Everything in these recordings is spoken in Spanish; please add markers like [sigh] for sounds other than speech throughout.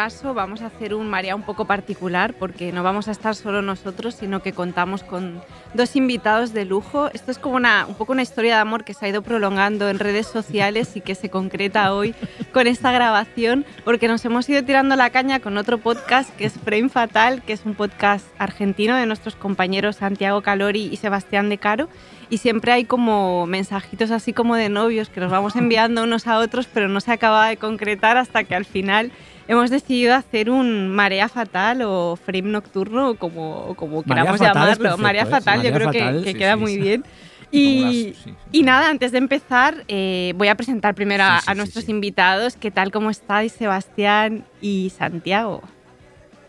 Caso vamos a hacer un Marea un poco particular porque no vamos a estar solo nosotros, sino que contamos con dos invitados de lujo. Esto es como una, un poco una historia de amor que se ha ido prolongando en redes sociales y que se concreta hoy con esta grabación porque nos hemos ido tirando la caña con otro podcast que es Frame Fatal, que es un podcast argentino de nuestros compañeros Santiago Calori y Sebastián De Caro y siempre hay como mensajitos así como de novios que nos vamos enviando unos a otros, pero no se acaba de concretar hasta que al final hemos decidido hacer un marea fatal o frame nocturno como, como queramos fatal llamarlo. perfecto, marea ¿eh? fatal, yo creo que- que, sí, queda sí, muy sí. bien. Y, las- sí, sí. y nada, antes de empezar, eh, voy a presentar primero a, Sí, sí, a sí, nuestros sí. invitados. ¿Qué tal? ¿Cómo estáis, Sebastián y Santiago?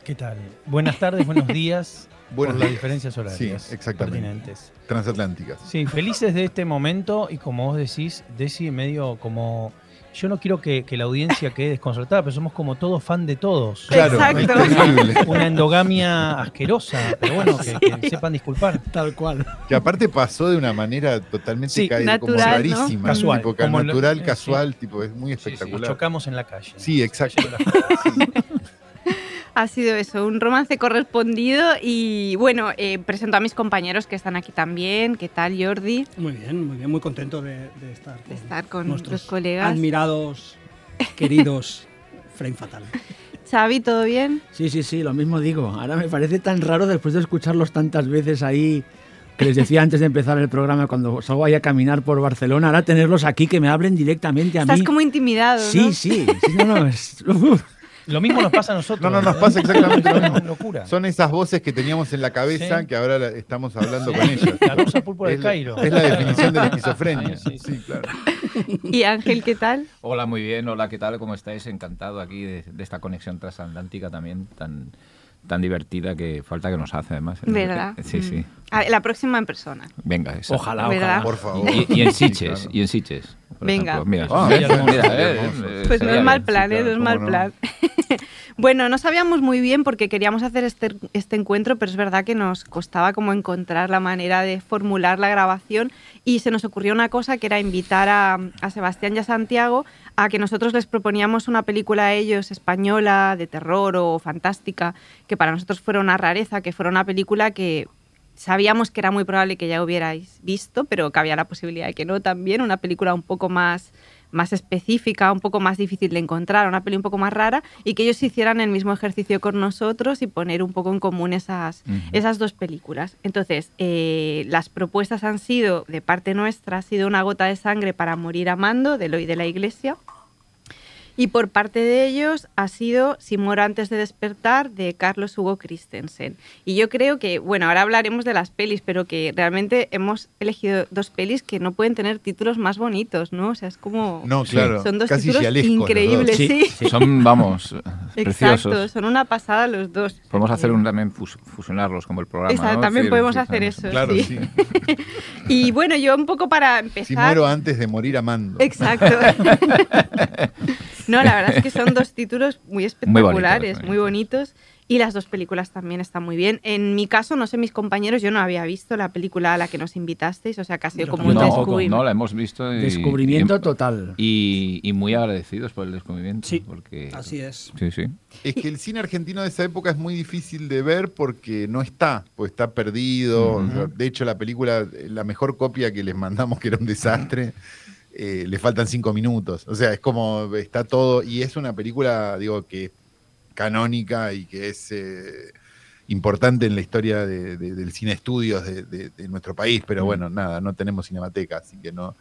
¿Qué tal? Buenas tardes, buenos [laughs] días. Buenas por las diferencias horarias. Sí, exactamente. pertinentes. transatlánticas. Sí, felices de este momento y como vos decís, Desi, medio como... Yo no quiero que, que la audiencia quede desconcertada, pero somos como todos fan de todos. Claro, Exacto. es terrible. [laughs] Una endogamia asquerosa, pero bueno, que, que sepan disculpar. Tal cual. Que aparte pasó de una manera totalmente Sí, caída, como natural, ¿no? rarísima. Casual, tipo, como natural, eh, casual, tipo, es muy Sí, sí, espectacular. chocamos en la calle. Sí, exacto. [laughs] Ha sido eso, un romance correspondido y bueno, eh, presento a mis compañeros que están aquí también. ¿Qué tal, Jordi? Muy bien, muy bien, muy contento de, de estar, De con estar con nuestros colegas. admirados, queridos [laughs] Frame Fatal. Xavi, ¿todo bien? Sí, sí, sí, lo mismo digo. Ahora me parece tan raro después de escucharlos tantas veces ahí, que les decía antes de empezar el programa cuando salgo ahí a caminar por Barcelona, ahora tenerlos aquí que me hablen directamente a Estás mí. como intimidado, Sí, ¿no? sí, sí, no, no, es- [laughs] uf. Lo mismo nos pasa a [laughs] nosotros. No, no, nos pasa exactamente lo Es mismo. una locura. Son esas voces que teníamos en la cabeza Sí. que ahora estamos hablando con ellas. La rusa púrpura es, de la- Cairo. es la definición de la [laughs] esquizofrenia. Sí, sí, claro. [laughs] Y Ángel, ¿qué tal? Hola, muy bien. Hola, ¿qué tal? ¿Cómo estáis? Encantado aquí de, de esta conexión transatlántica también tan, tan divertida que falta que nos hace además. ¿Verdad? Sí, Mm. sí. A- La próxima en persona. Venga, esa. Ojalá, ojalá. Por favor. Y, y en Sí, Siches, claro. y en Siches. Por Venga. Mira, Ah, mira, eh, Pues no es mal plan, ¿eh? No es mal no. plan. [laughs] bueno, no sabíamos muy bien porque queríamos hacer este, este encuentro, pero es verdad que nos costaba como encontrar la manera de formular la grabación y se nos ocurrió una cosa que era invitar a, a Sebastián y a Santiago a que nosotros les proponíamos una película a ellos española, de terror o fantástica, que para nosotros fuera una rareza, que fuera una película que sabíamos que era muy probable que ya hubierais visto, pero que había la posibilidad de que no. También, una película un poco más, más específica, un poco más difícil de encontrar, una peli un poco más rara, y que ellos hicieran el mismo ejercicio con nosotros y poner un poco en común esas, esas dos películas. Entonces, eh, las propuestas han sido, de parte nuestra, ha sido Una gota de sangre para morir amando, de Eloy de la Iglesia, y por parte de ellos ha sido Si muero antes de despertar de Carlos Hugo Christensen. Y yo creo que, bueno, ahora hablaremos de las pelis, pero que realmente hemos elegido dos pelis que no pueden tener títulos más bonitos, ¿no? O sea, es como... No, claro. Son dos casi títulos increíbles, sí. Son, vamos, [laughs] Exacto, preciosos. son una pasada los dos. Podemos hacer un también fus- fusionarlos como el programa. Exacto, ¿no? también Sí, podemos sí, hacer eso. Claro, sí. sí. [laughs] Y bueno, yo un poco para empezar... Si muero antes de morir amando. Exacto. [laughs] no, la verdad es que son dos títulos muy [laughs] espectaculares, muy bonitos, bonitos. Y las dos películas también están muy bien. En mi caso, no sé, mis compañeros, yo no había visto la película a la que nos invitasteis, o sea, Yo como un no, descubrimiento. no, la hemos visto. y- Descubrimiento y- total. Y, y muy agradecidos por el descubrimiento. Sí, porque, Así es. Sí, sí. Es que el cine argentino de esa época es muy difícil de ver porque no está, pues está perdido. O sea, de hecho, la película, la mejor copia que les mandamos, que era un desastre, eh, le faltan cinco minutos. O sea, es como está todo. Y es una película, digo, que es canónica y que es eh, importante en la historia de- de- del cine estudios de, de- de nuestro país. Pero bueno, nada, no tenemos cinemateca, así que no.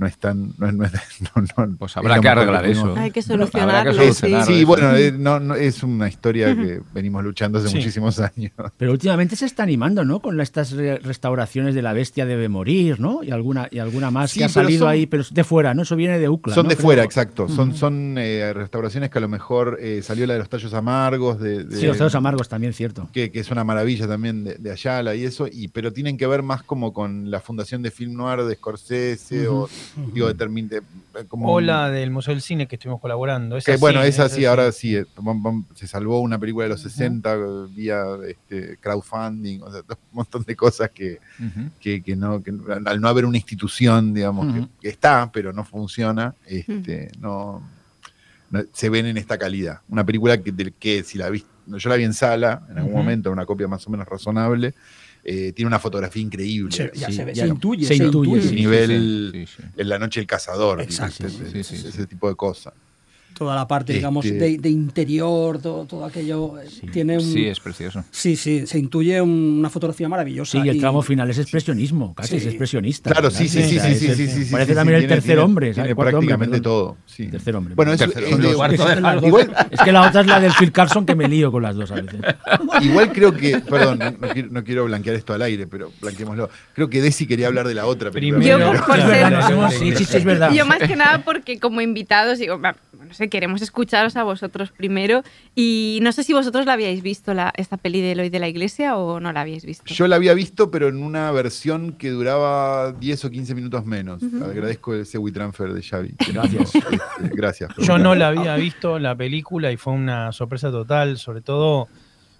No es tan. No, es- no es- [laughs] no- no- Pues es habrá que arreglar eso. Hay que solucionarlo. Sí, eso. bueno, eh, no, no, es una historia que venimos luchando hace Sí. muchísimos [laughs] años. Pero últimamente se está animando, ¿no? Con estas re- restauraciones de La Bestia debe morir, ¿no? Y alguna, y alguna más Sí, que ha salido son- ahí, pero es de fuera, ¿no? Eso viene de UCLA. son ¿no? de Creo. fuera, exacto. Son, son eh, restauraciones que a lo mejor eh, salió la de los tallos amargos, de, de- Sí, los dedos amargos también, cierto. que, que es una maravilla también de, de Ayala y eso, y, pero tienen que ver más como con la Fundación de Film Noir de Scorsese o digo, de, termin- de- como O la del Museo del Cine que estuvimos colaborando. que, bueno, esa esa sí, ahora sí, eh, se salvó una película de los 60 vía este, crowdfunding, o sea, [laughs] un montón de cosas que, que, que no, que al no haber una institución, digamos, que- está, pero no funciona, este, no, no- se ven en esta calidad. Una película que, del que si la vi, yo la vi en sala, en algún momento, una copia más o menos razonable, eh, tiene una fotografía increíble. Se, ya Sí, se, ve, ya se intuye. se intuye, Ese sí, nivel, Sí, sí. en la noche del cazador, Exacto. ese, Sí, sí, sí. ese tipo de cosas. Toda la parte, digamos, de, de interior, todo, todo aquello. eh, Tiene un, Sí, es precioso. sí, sí, se intuye un- una fotografía maravillosa. Sí, y el y- tramo final es expresionismo, casi es Sí. expresionista. Claro, sí, sí, sí, sí, sí, sí, sí, sí, Parece sí, también el tiene- tercer tiene- hombre. Tiene prácticamente todo. sí. Tercer hombre. Bueno, es, Tercer es hombre, es- de Las dos. igual, Es que la otra es la del Phil Carlson que me lío con las dos a veces. [laughs] Igual creo que, perdón, no, no quiero, no quiero blanquear esto al aire, pero blanqueémoslo. Creo que Desi quería hablar de la otra. Primero- Yo, por ser- sí, sí, sí, es verdad. Yo más que nada porque como invitados, digo, no sé, queremos escucharos a vosotros primero. Y no sé si vosotros la habíais visto, la, esta peli de Eloy de la Iglesia, o no la habíais visto. Yo la había visto, pero en una versión que duraba 10 o 15 minutos menos. Agradezco ese WeTransfer de Xavi. [laughs] Gracias. Este, gracias. Yo no la había visto la película y fue una sorpresa total, sobre todo,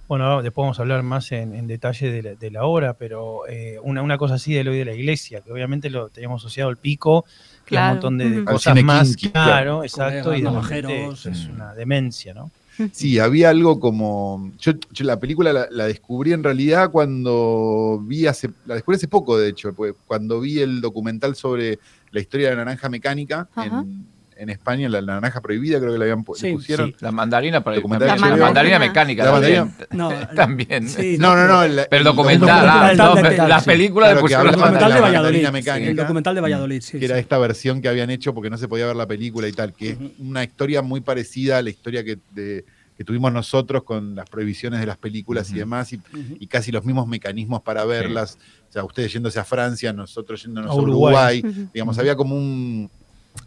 bueno, después vamos a hablar más en, en detalle de la, de la obra, pero eh, una, una cosa así de lo de la iglesia, que obviamente lo teníamos asociado al pico, Claro, un montón de, cosas más, kinky, claro, claro. exacto, y de navajeros. es una demencia, ¿no? [laughs] Sí, había algo como. Yo, yo la película la, la descubrí en realidad cuando vi hace. La descubrí hace poco, de hecho, pues, cuando vi el documental sobre la historia de la naranja mecánica Ajá. en, en España, la, la naranja prohibida, creo que la habían le Sí, pusieron. sí. La mandarina, para la HBO. mandarina mecánica. La también. mandarina- No, [laughs] También. sí, No, no, no. el- Pero el documental, ah, no, de- la sí. película Claro, de la el documental la de mandarina. Valladolid. mandarina mecánica. El documental de Valladolid, sí. que era sí. esta versión que habían hecho porque no se podía ver la película y tal, que es una historia muy parecida a la historia que, de- que tuvimos nosotros con las prohibiciones de las películas y demás, y, casi los mismos mecanismos para verlas. O sea, ustedes yéndose a Francia, nosotros yéndonos A a Uruguay. Digamos, había como un,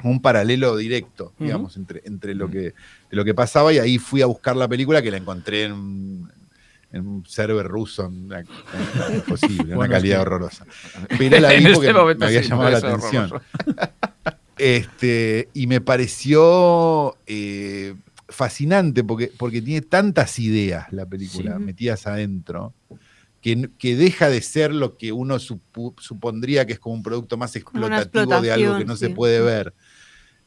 un paralelo directo, digamos, entre, entre lo, que, de lo que pasaba y ahí fui a buscar la película que la encontré en un, en un server ruso, una, una- [laughs] imposible, una calidad horrorosa. Pero la [laughs] vi porque este me había llamado la atención. [laughs] Este, y me pareció eh, fascinante porque, porque tiene tantas ideas la película Sí. metidas adentro. Que, que deja de ser lo que uno supondría que es como un producto más explotativo de algo que no se puede ver.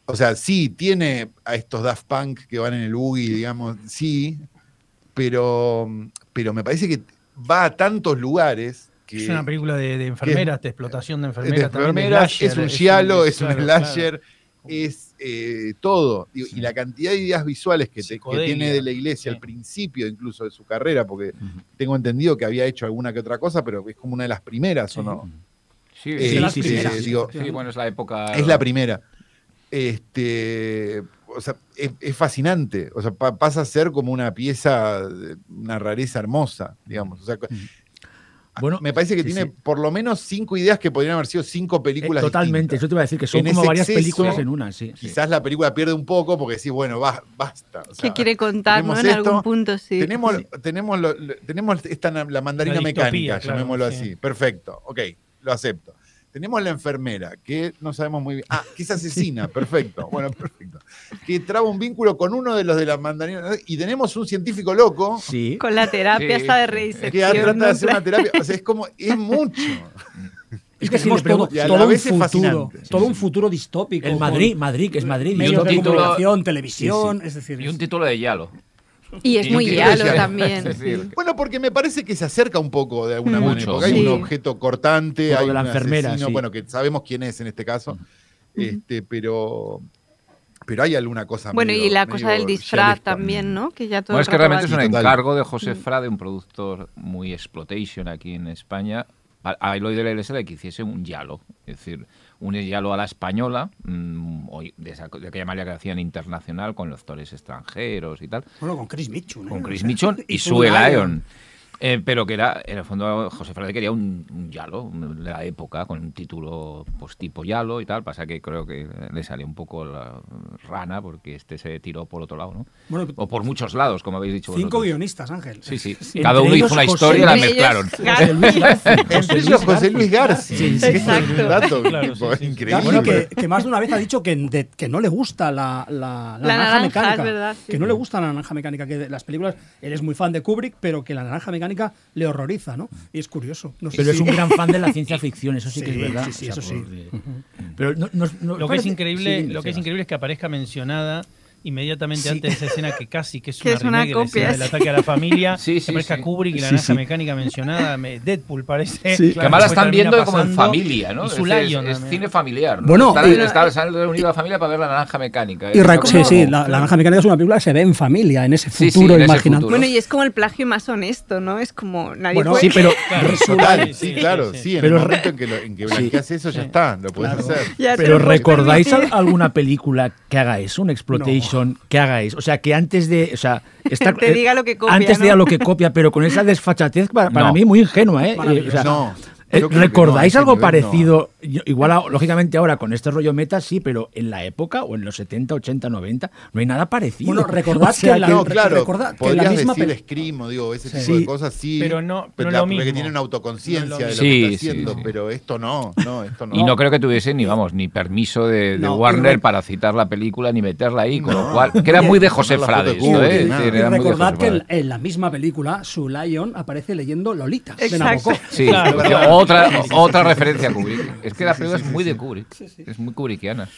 O sea, sí, tiene a estos Daft Punk que van en el buggy, digamos, sí, pero, pero me parece que va a tantos lugares que Es una película de, de enfermeras, de explotación de de enfermeras. también, de enfermeras, es un giallo, es un claro, slasher, claro. es eh, todo. Y, y la cantidad de ideas visuales que, te- que Psicodelia, tiene de la iglesia sí. al principio incluso de su carrera, porque tengo entendido que había hecho alguna que otra cosa, pero es como una de las primeras, ¿o no? Sí, bueno, es la época. Es la primera. Este, o sea, es, es fascinante. O sea, pa- pasa a ser como una pieza, una rareza hermosa, digamos. O sea, Bueno, me parece que sí, tiene sí. por lo menos cinco ideas que podrían haber sido cinco Eh, películas. totalmente, distintas. yo te iba a decir que son En como varias exceso, películas en una, sí. sí. Quizás la película pierde un poco porque decís, bueno, va- basta. o sea, ¿Qué quiere contar, no? En esto, algún punto, sí. Tenemos, tenemos, lo- tenemos esta, la mandarina La distopía, mecánica, claro, llamémoslo sí. así. Perfecto, ok, lo acepto. Tenemos la enfermera, que no sabemos muy bien. Ah, que es asesina, [laughs] perfecto. Bueno, perfecto. Que traba un vínculo con uno de los de la mandarina. Y tenemos un científico loco Sí. Con la terapia Sí. esta de que reisección. trata de hacer una terapia. O sea, es como, es [laughs] mucho. Es que si le todo, todo un futuro, todo un futuro distópico. El Madrid, Madrid, que es Madrid. otro de comunicación, televisión, es decir, Y un título de Yalo. Y es muy decía- también. [laughs] Decir, Bueno, porque me parece que se acerca un poco de alguna Mucho, manera. Porque hay sí. un objeto cortante, hay de la un enfermera, asesino, sí. bueno, que sabemos quién es en este caso. Este, pero. Pero hay alguna cosa. Bueno, medio- y la cosa del disfraz también, ¿no? Que ya todo Bueno, es que realmente es un Total. encargo de José Frade, un productor muy exploitation aquí en España, a a Eloy de la Iglesia de que hiciese un Yalo. Es decir, un Yalo a la española, mm, o de, esa, de aquella manera que hacían internacional, con los actores extranjeros y tal, bueno, con Chris Mitchell. ¿eh? con Chris Mitchell [laughs] y Sue. Lyon. Eh, pero que era, en el fondo, José Frade quería un, un Yalo de la época, con un título pues tipo Yalo y tal. Pasa que creo que le salió un poco la rana, porque este se tiró por otro lado, ¿no? Bueno, O por muchos lados, como habéis dicho cinco vosotros. guionistas, Ángel. Sí, sí. Cada uno hizo una José historia y la Luis mezclaron. García. José Luis García. [laughs] Entre ellos José Luis García. Sí, sí. que es un dato Claro, tipo, sí, sí. increíble. Que, que más de una vez ha dicho que, de- que no le gusta la, la, La naranja, mecánica. es verdad, sí. Que no le gusta la naranja mecánica. Que de las películas, él es muy fan de Kubrick, pero que la naranja mecánica le horroriza, ¿no? Y es curioso. No sé Pero es si- un gran fan de la [laughs] ciencia ficción, eso sí, que Sí, es verdad. sí, sí, eso sí. porque- Pero no- no- no- Lo que es increíble, sí, lo que es increíble es que aparezca mencionada inmediatamente Sí. antes de esa escena que casi que es [laughs] Que una es una remake de la copia, del ataque a la familia. Sí, sí, aparezca sí. Kubrick y la sí. mecánica mencionada. me- Deadpool parece. Sí. Que además la están viendo como en familia, ¿no? Y Es, es- Lion es también. cine familiar. ¿no? Bueno, está, y- está, se han reunido la familia para ver la naranja mecánica. Y Es reco- sí, como- sí, la, la naranja mecánica es una película que se ve en familia, en ese Sí, sí, futuro futuro. Bueno, y es como el plagio más honesto, ¿no? Es como nadie Bueno, puede... Sí, pero Claro, sí, claro, sí, en Pero el momento en que, lo, en que Sí. blanqueas eso ya está, lo puedes Claro. hacer. Pero ¿recordáis alguna película que haga eso? Un exploitation que haga eso. O sea, que antes de. O sea, [laughs] está, Te diga lo que copia, Antes ¿no? diga lo que copia, pero con esa desfachatez para, para No. mí muy ingenua, ¿eh? O sea, No, eh, ¿Recordáis no, algo nivel parecido? Igual, a- lógicamente, ahora con este rollo meta sí, pero en la época o en los 70, 80, 90, no hay nada parecido. Bueno, recordad [laughs] O sea, que la- No, claro, recordad que la misma decir Scream digo, ese Sí. tipo de Sí. cosas sí. Pero no- pero la- lo porque mismo. tienen autoconciencia No de lo que está haciendo, sí. pero esto no, no, esto no. Y no creo que tuviese ni, vamos, ni permiso de, de No, y Warner para citar la película ni meterla ahí, con No. lo cual, que era muy de José Poner la foto Frade de esto, Kubrick, ¿eh? Es nada. decir, Y era muy de recordad José que en, la misma película, Su Lion aparece leyendo Lolita de. Nabokov. Sí. Otra, Sí, sí, sí, otra sí, referencia a Kubrick. Es que la película es muy de Kubrick. Es muy kubrickiana.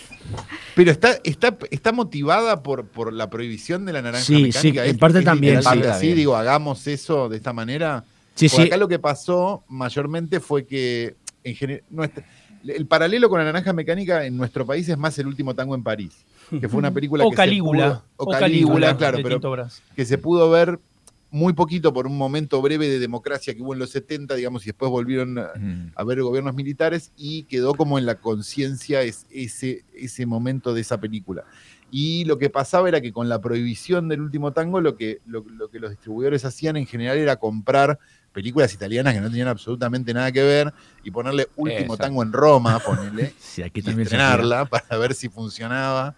Pero está, está, está motivada por, por la prohibición de la naranja Sí, mecánica. sí, en parte es también, literal, sí. así, digo, hagamos eso de esta manera. Sí, Por sí. acá lo que pasó mayormente fue que en nuestra- el paralelo con la naranja mecánica en nuestro país es más el último tango en París, que fue una [laughs] película O que Calígula. se pudo, o Calígula, claro, pero que se pudo ver muy poquito por un momento breve de democracia que hubo en los 70, digamos, y después volvieron a, a ver gobiernos militares y quedó como en la conciencia es- ese, ese momento de esa película. Y lo que pasaba era que con la prohibición del último tango, lo que, lo, lo que los distribuidores hacían en general era comprar películas italianas que no tenían absolutamente nada que ver y ponerle último tango en Roma, ponerle, [laughs] Sí, aquí y también estrenarla para ver si funcionaba.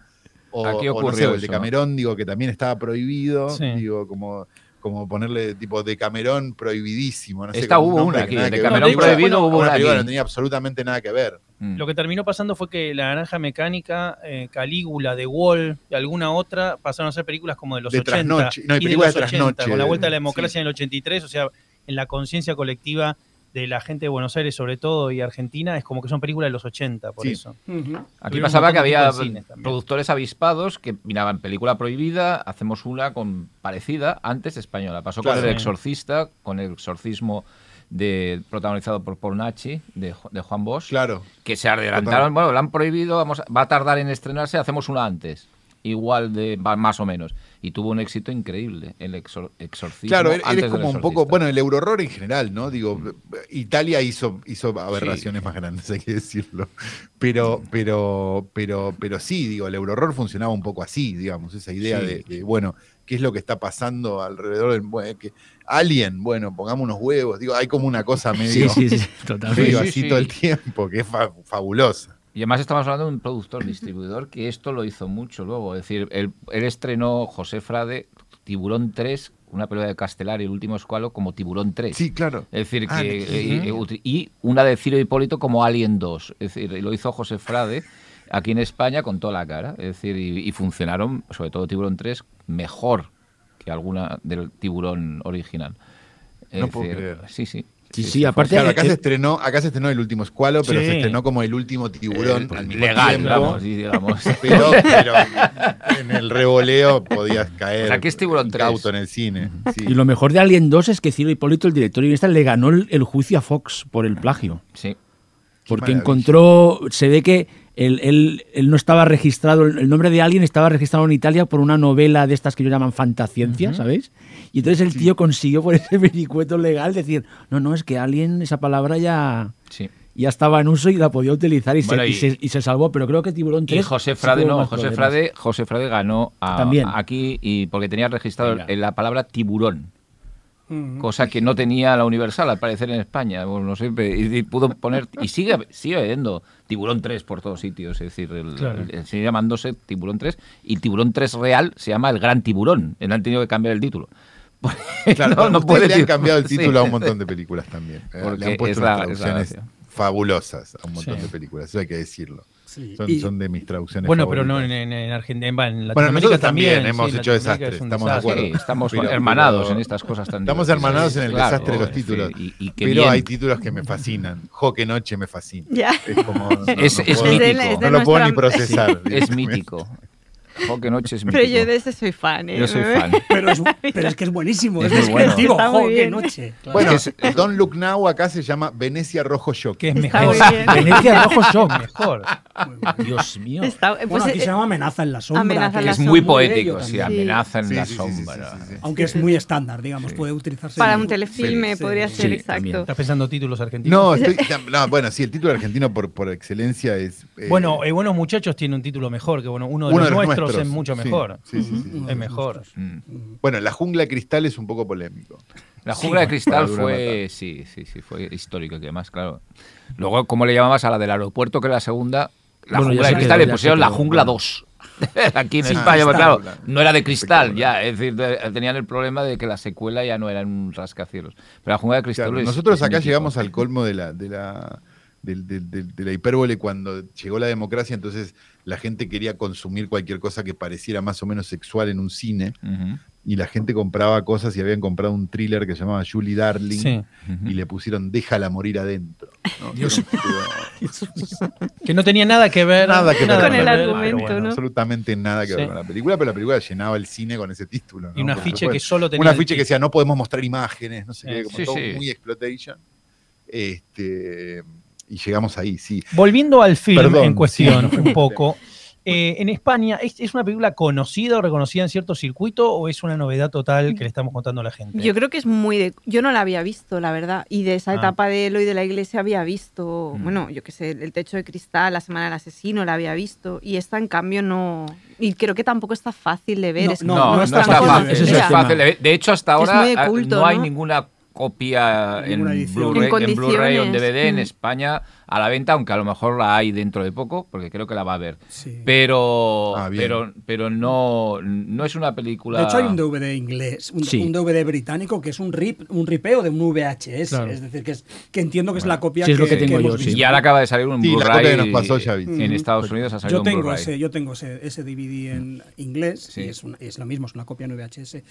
O, Aquí o no sé, el de. Camerón, digo, que también estaba prohibido, Sí. digo, como, como ponerle tipo de Camerón prohibidísimo. No sé, Esta un hubo una aquí, de. Camerón prohibido hubo una película no tenía absolutamente nada que ver. Mm. Lo que terminó pasando fue que La Naranja Mecánica, eh, Calígula, The Wall y alguna otra pasaron a ser películas como de los De 80. trasnoche, no, y y de películas los de 80, trasnoche, Con la vuelta de la sí. democracia en el 83, o sea, en la conciencia colectiva de la gente de Buenos Aires, sobre todo, y Argentina, es como que son películas de los 80, por Sí. eso. Aquí pasaba que había productores avispados que miraban película prohibida, hacemos una con parecida antes española. Pasó Claro. con El. Exorcista, con el exorcismo de, protagonizado por Paul Nachi, de, Ju- de Juan Bosch, Claro. que se adelantaron, bueno, lo han prohibido, vamos, va a tardar en estrenarse, hacemos una antes. Igual de más o menos. Y tuvo un éxito increíble, el exor- exorcismo. Claro, él antes del como un poco, bueno, el eurorror en general, ¿no? Digo, Italia hizo, hizo aberraciones más grandes, hay que decirlo. Pero, pero, pero, pero sí, digo, el eurorror funcionaba un poco así, digamos, esa idea Sí. de, de, bueno, ¿qué es lo que está pasando alrededor del bueno, que Alien, bueno, pongamos unos huevos, digo, hay como una cosa [laughs] medio, sí, sí, totalmente. medio Sí, sí, así sí. todo el tiempo, que es fa- fabulosa. Y además estamos hablando de un productor, distribuidor, que esto lo hizo mucho luego. Es decir, él, él estrenó José Frade, Tiburón 3, una película de Castelar y el último escualo como Tiburón 3. Sí, claro. Es decir, Ah, que, sí. eh, eh, y una de Ciro Hipólito como Alien 2. Es decir, lo hizo José Frade aquí en España con toda la cara. Es decir, y, y funcionaron, sobre todo Tiburón 3, mejor que alguna del Tiburón original. Es No puedo creer. Sí, sí. Sí, sí, aparte- Claro, acá eh, se estrenó, acá se estrenó el último escualo, pero Sí. se estrenó como el último tiburón Eh, pues, al mismo legal, tiempo. digamos. [laughs] Pero, pero en el revoleo podías caer. O sea, que es Tiburón 3. incauto en el cine. sí. Y lo mejor de Alien 2 es que Ciro Hipólito, el director y guionista, le ganó el, el juicio a Fox por el plagio. Sí. Porque encontró, se ve que él, él- él no estaba registrado, el nombre de Alien estaba registrado en Italia por una novela de estas que ellos llaman fantasciencia, ¿sabéis? Y entonces el tío consiguió por ese [laughs] vericueto legal decir, no, no, es que Alien, esa palabra ya, Sí. ya estaba en uso y la podía utilizar y, Bueno, se, y, y- se, y se salvó, pero creo que Tiburón 3... Y José Frade no, José problemas. Frade, José Frade ganó a- También. aquí y porque tenía registrado Venga. la palabra tiburón. Cosa que no tenía la Universal, al parecer, en España. Bueno, no sé, y, y pudo poner. Y sigue, sigue habiendo Tiburón 3 por todos sitios. Es decir, el- Claro. el- sigue llamándose Tiburón 3. Y Tiburón 3 real se llama El Gran Tiburón. Le han tenido que cambiar el título. [laughs] Claro, No, no puede le han cambiado el [laughs] sí. título a un montón de películas también. Eh, Porque le han puesto es la- unas es la traducciones fabulosas a un montón Sí. de películas, eso hay que decirlo. Sí. Son, Y- son de mis traducciones Bueno, pero no en, en, en Argentina, en, en Bueno, nosotros también, hemos hecho desastres, es estamos de desastre. acuerdo. Sí, estamos Pero- hermanados pero- en estas cosas tan Estamos hermanados en el Claro, desastre de los títulos. y, y pero bien. hay títulos que me fascinan. Jo, que noche me fascina. Es como, no, Es- no es puedo- mítico. No lo puedo ni procesar. Es mítico. Jo, qué noche es mítico. Pero yo de ese soy fan, ¿eh? Yo soy fan. [laughs] Pero es, pero es que es buenísimo, es, Es muy bueno. descriptivo. Está muy ¡Jo, qué bien. noche! Claro. Bueno, Es que Don't Look Now acá se llama Venecia Rojo Shock. Que es mejor. [laughs] Venecia Rojo Shock. mejor. Dios mío. Está- pues, Bueno, aquí eh, se llama Amenaza en la sombra. Amenaza en la es es muy sombra. poético, sí, amenaza en Sí, la sí, sí, sí, sí, sombra. sí, sí. Aunque es muy estándar, digamos, puede utilizarse para un telefilme Sí, podría sí. ser, Sí, exacto. también. ¿Estás pensando títulos argentinos? No, estoy, [laughs] no, bueno, sí, el título argentino por, por excelencia es. eh, Bueno, eh, Buenos Muchachos tiene un título mejor que bueno, uno de uno los nuestros, es mucho mejor. Sí, sí, sí. Es mejor. Mm. Bueno, La Jungla de Cristal es un poco polémico. La jungla de cristal fue, sí, sí, sí, fue histórico que además, claro. Luego, ¿cómo le llamabas a la del aeropuerto, que era la segunda? La Bueno, jungla de cristal quedó, le pusieron se la quedó, jungla bueno. [laughs] 2. Aquí en Sí, España, pero cristal. claro, no era de cristal ya, es decir, de- tenían el problema de que la secuela ya no era un rascacielos. Pero la jungla de cristal Claro, es- nosotros es acá mítico. llegamos al colmo de la, de la, del- del- del- de la hipérbole cuando llegó la democracia, entonces la gente quería consumir cualquier cosa que pareciera más o menos sexual en un cine y la gente compraba cosas y habían comprado un thriller que se llamaba Julie Darling Sí. y le pusieron Déjala morir adentro. ¿no? [laughs] Dios. Pero- [laughs] Que no tenía nada que ver, Nada que ver Con el argumento, bueno. ¿no? absolutamente nada que ver con la película, pero la película llenaba el cine con ese título. ¿no? Y un Por afiche supuesto. que solo tenía Un el afiche que decía no podemos mostrar imágenes, no sé qué, como Sí, todo sí. muy exploitation. Este, y llegamos ahí, sí. Volviendo al film Perdón, en cuestión sí. un [laughs] poco, eh, en España, ¿es, es una película conocida o reconocida en cierto circuito o es una novedad total que le estamos contando a la gente? Yo creo que es muy de... Yo no la había visto, la verdad. Y de esa Ah. etapa de Eloy de la Iglesia había visto, Mm. bueno, yo qué sé, El Techo de Cristal, La Semana del Asesino, la había visto. Y esta, en cambio, no... Y creo que tampoco está fácil de ver. No, es no, No, no, no está, está fácil. es tema. fácil. De de hecho, hasta ahora muy de ah, culto, no hay ¿no? ninguna copia en. Blu-ray, En en Blu-ray o en. DVD en Mm. España a la venta, aunque a lo mejor la hay dentro de poco, porque creo que la va a ver. Sí. Pero, Ah, pero, pero no, no es una película. De hecho, hay un DVD inglés, un, Sí. un DVD británico que es un rip, un ripeo de un VHS. Claro. Es decir, que, es, que entiendo que es la copia Sí, es lo que tengo hemos yo. Y ahora acaba de salir un Blu-ray. que. En. Estados Unidos ha salido Yo tengo, ese, yo tengo ese, ese DVD en inglés Sí. y es, un- es lo mismo, es una copia en VHS.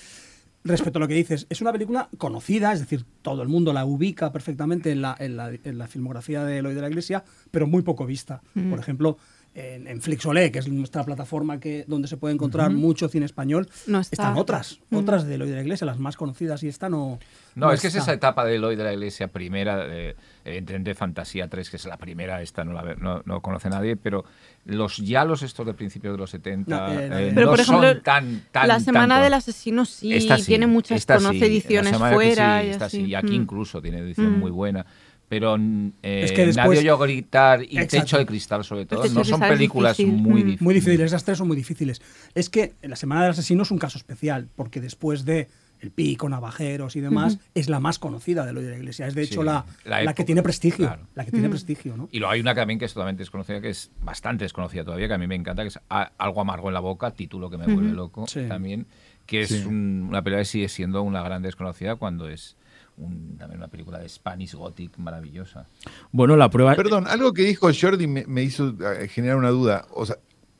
Respecto a lo que dices, es una película conocida, es decir, todo el mundo la ubica perfectamente en la, en la, en la filmografía de Eloy de la Iglesia, pero muy poco vista. Por ejemplo, en, en Flixolé, que es nuestra plataforma que, donde se puede encontrar mucho cine español, No está. están otras, otras de Eloy de la Iglesia, las más conocidas, y esta no. No, es que es esa etapa de Eloy de la Iglesia primera, eh, evidentemente Fantasía 3, que es la primera, esta no la no, no conoce nadie, pero los yalos estos de principios de los 70 No, eh, no, eh, eh. Pero, no por ejemplo, son tan, tan La Semana tan del Asesino sí, tiene muchas, sí, conoce ediciones fuera sí, y esta así. sí, y aquí Mm. incluso tiene edición Mm. muy buena. Pero eh, Es que después- Nadie oyó gritar y Exacto. Techo de Cristal, sobre todo, Techo no son películas difícil. muy Mm. difíciles. Muy difíciles, esas tres son muy difíciles. Es que La Semana del Asesino es un caso especial, porque después de El Pico, Navajeros y demás, es la más conocida de lo de la Iglesia. Es de hecho Sí, la, la la que tiene prestigio. claro. La que tiene prestigio, ¿no? Y luego hay una que también que es totalmente desconocida, que es bastante desconocida todavía, que a mí me encanta, que es Algo amargo en la boca, título que me vuelve loco Sí. también, que es Sí. un- una película que sigue siendo una gran desconocida cuando es un- también una película de Spanish Gothic maravillosa. Bueno, la prueba. Perdón, algo que dijo Jordi me, me hizo eh, generar una duda. O sea,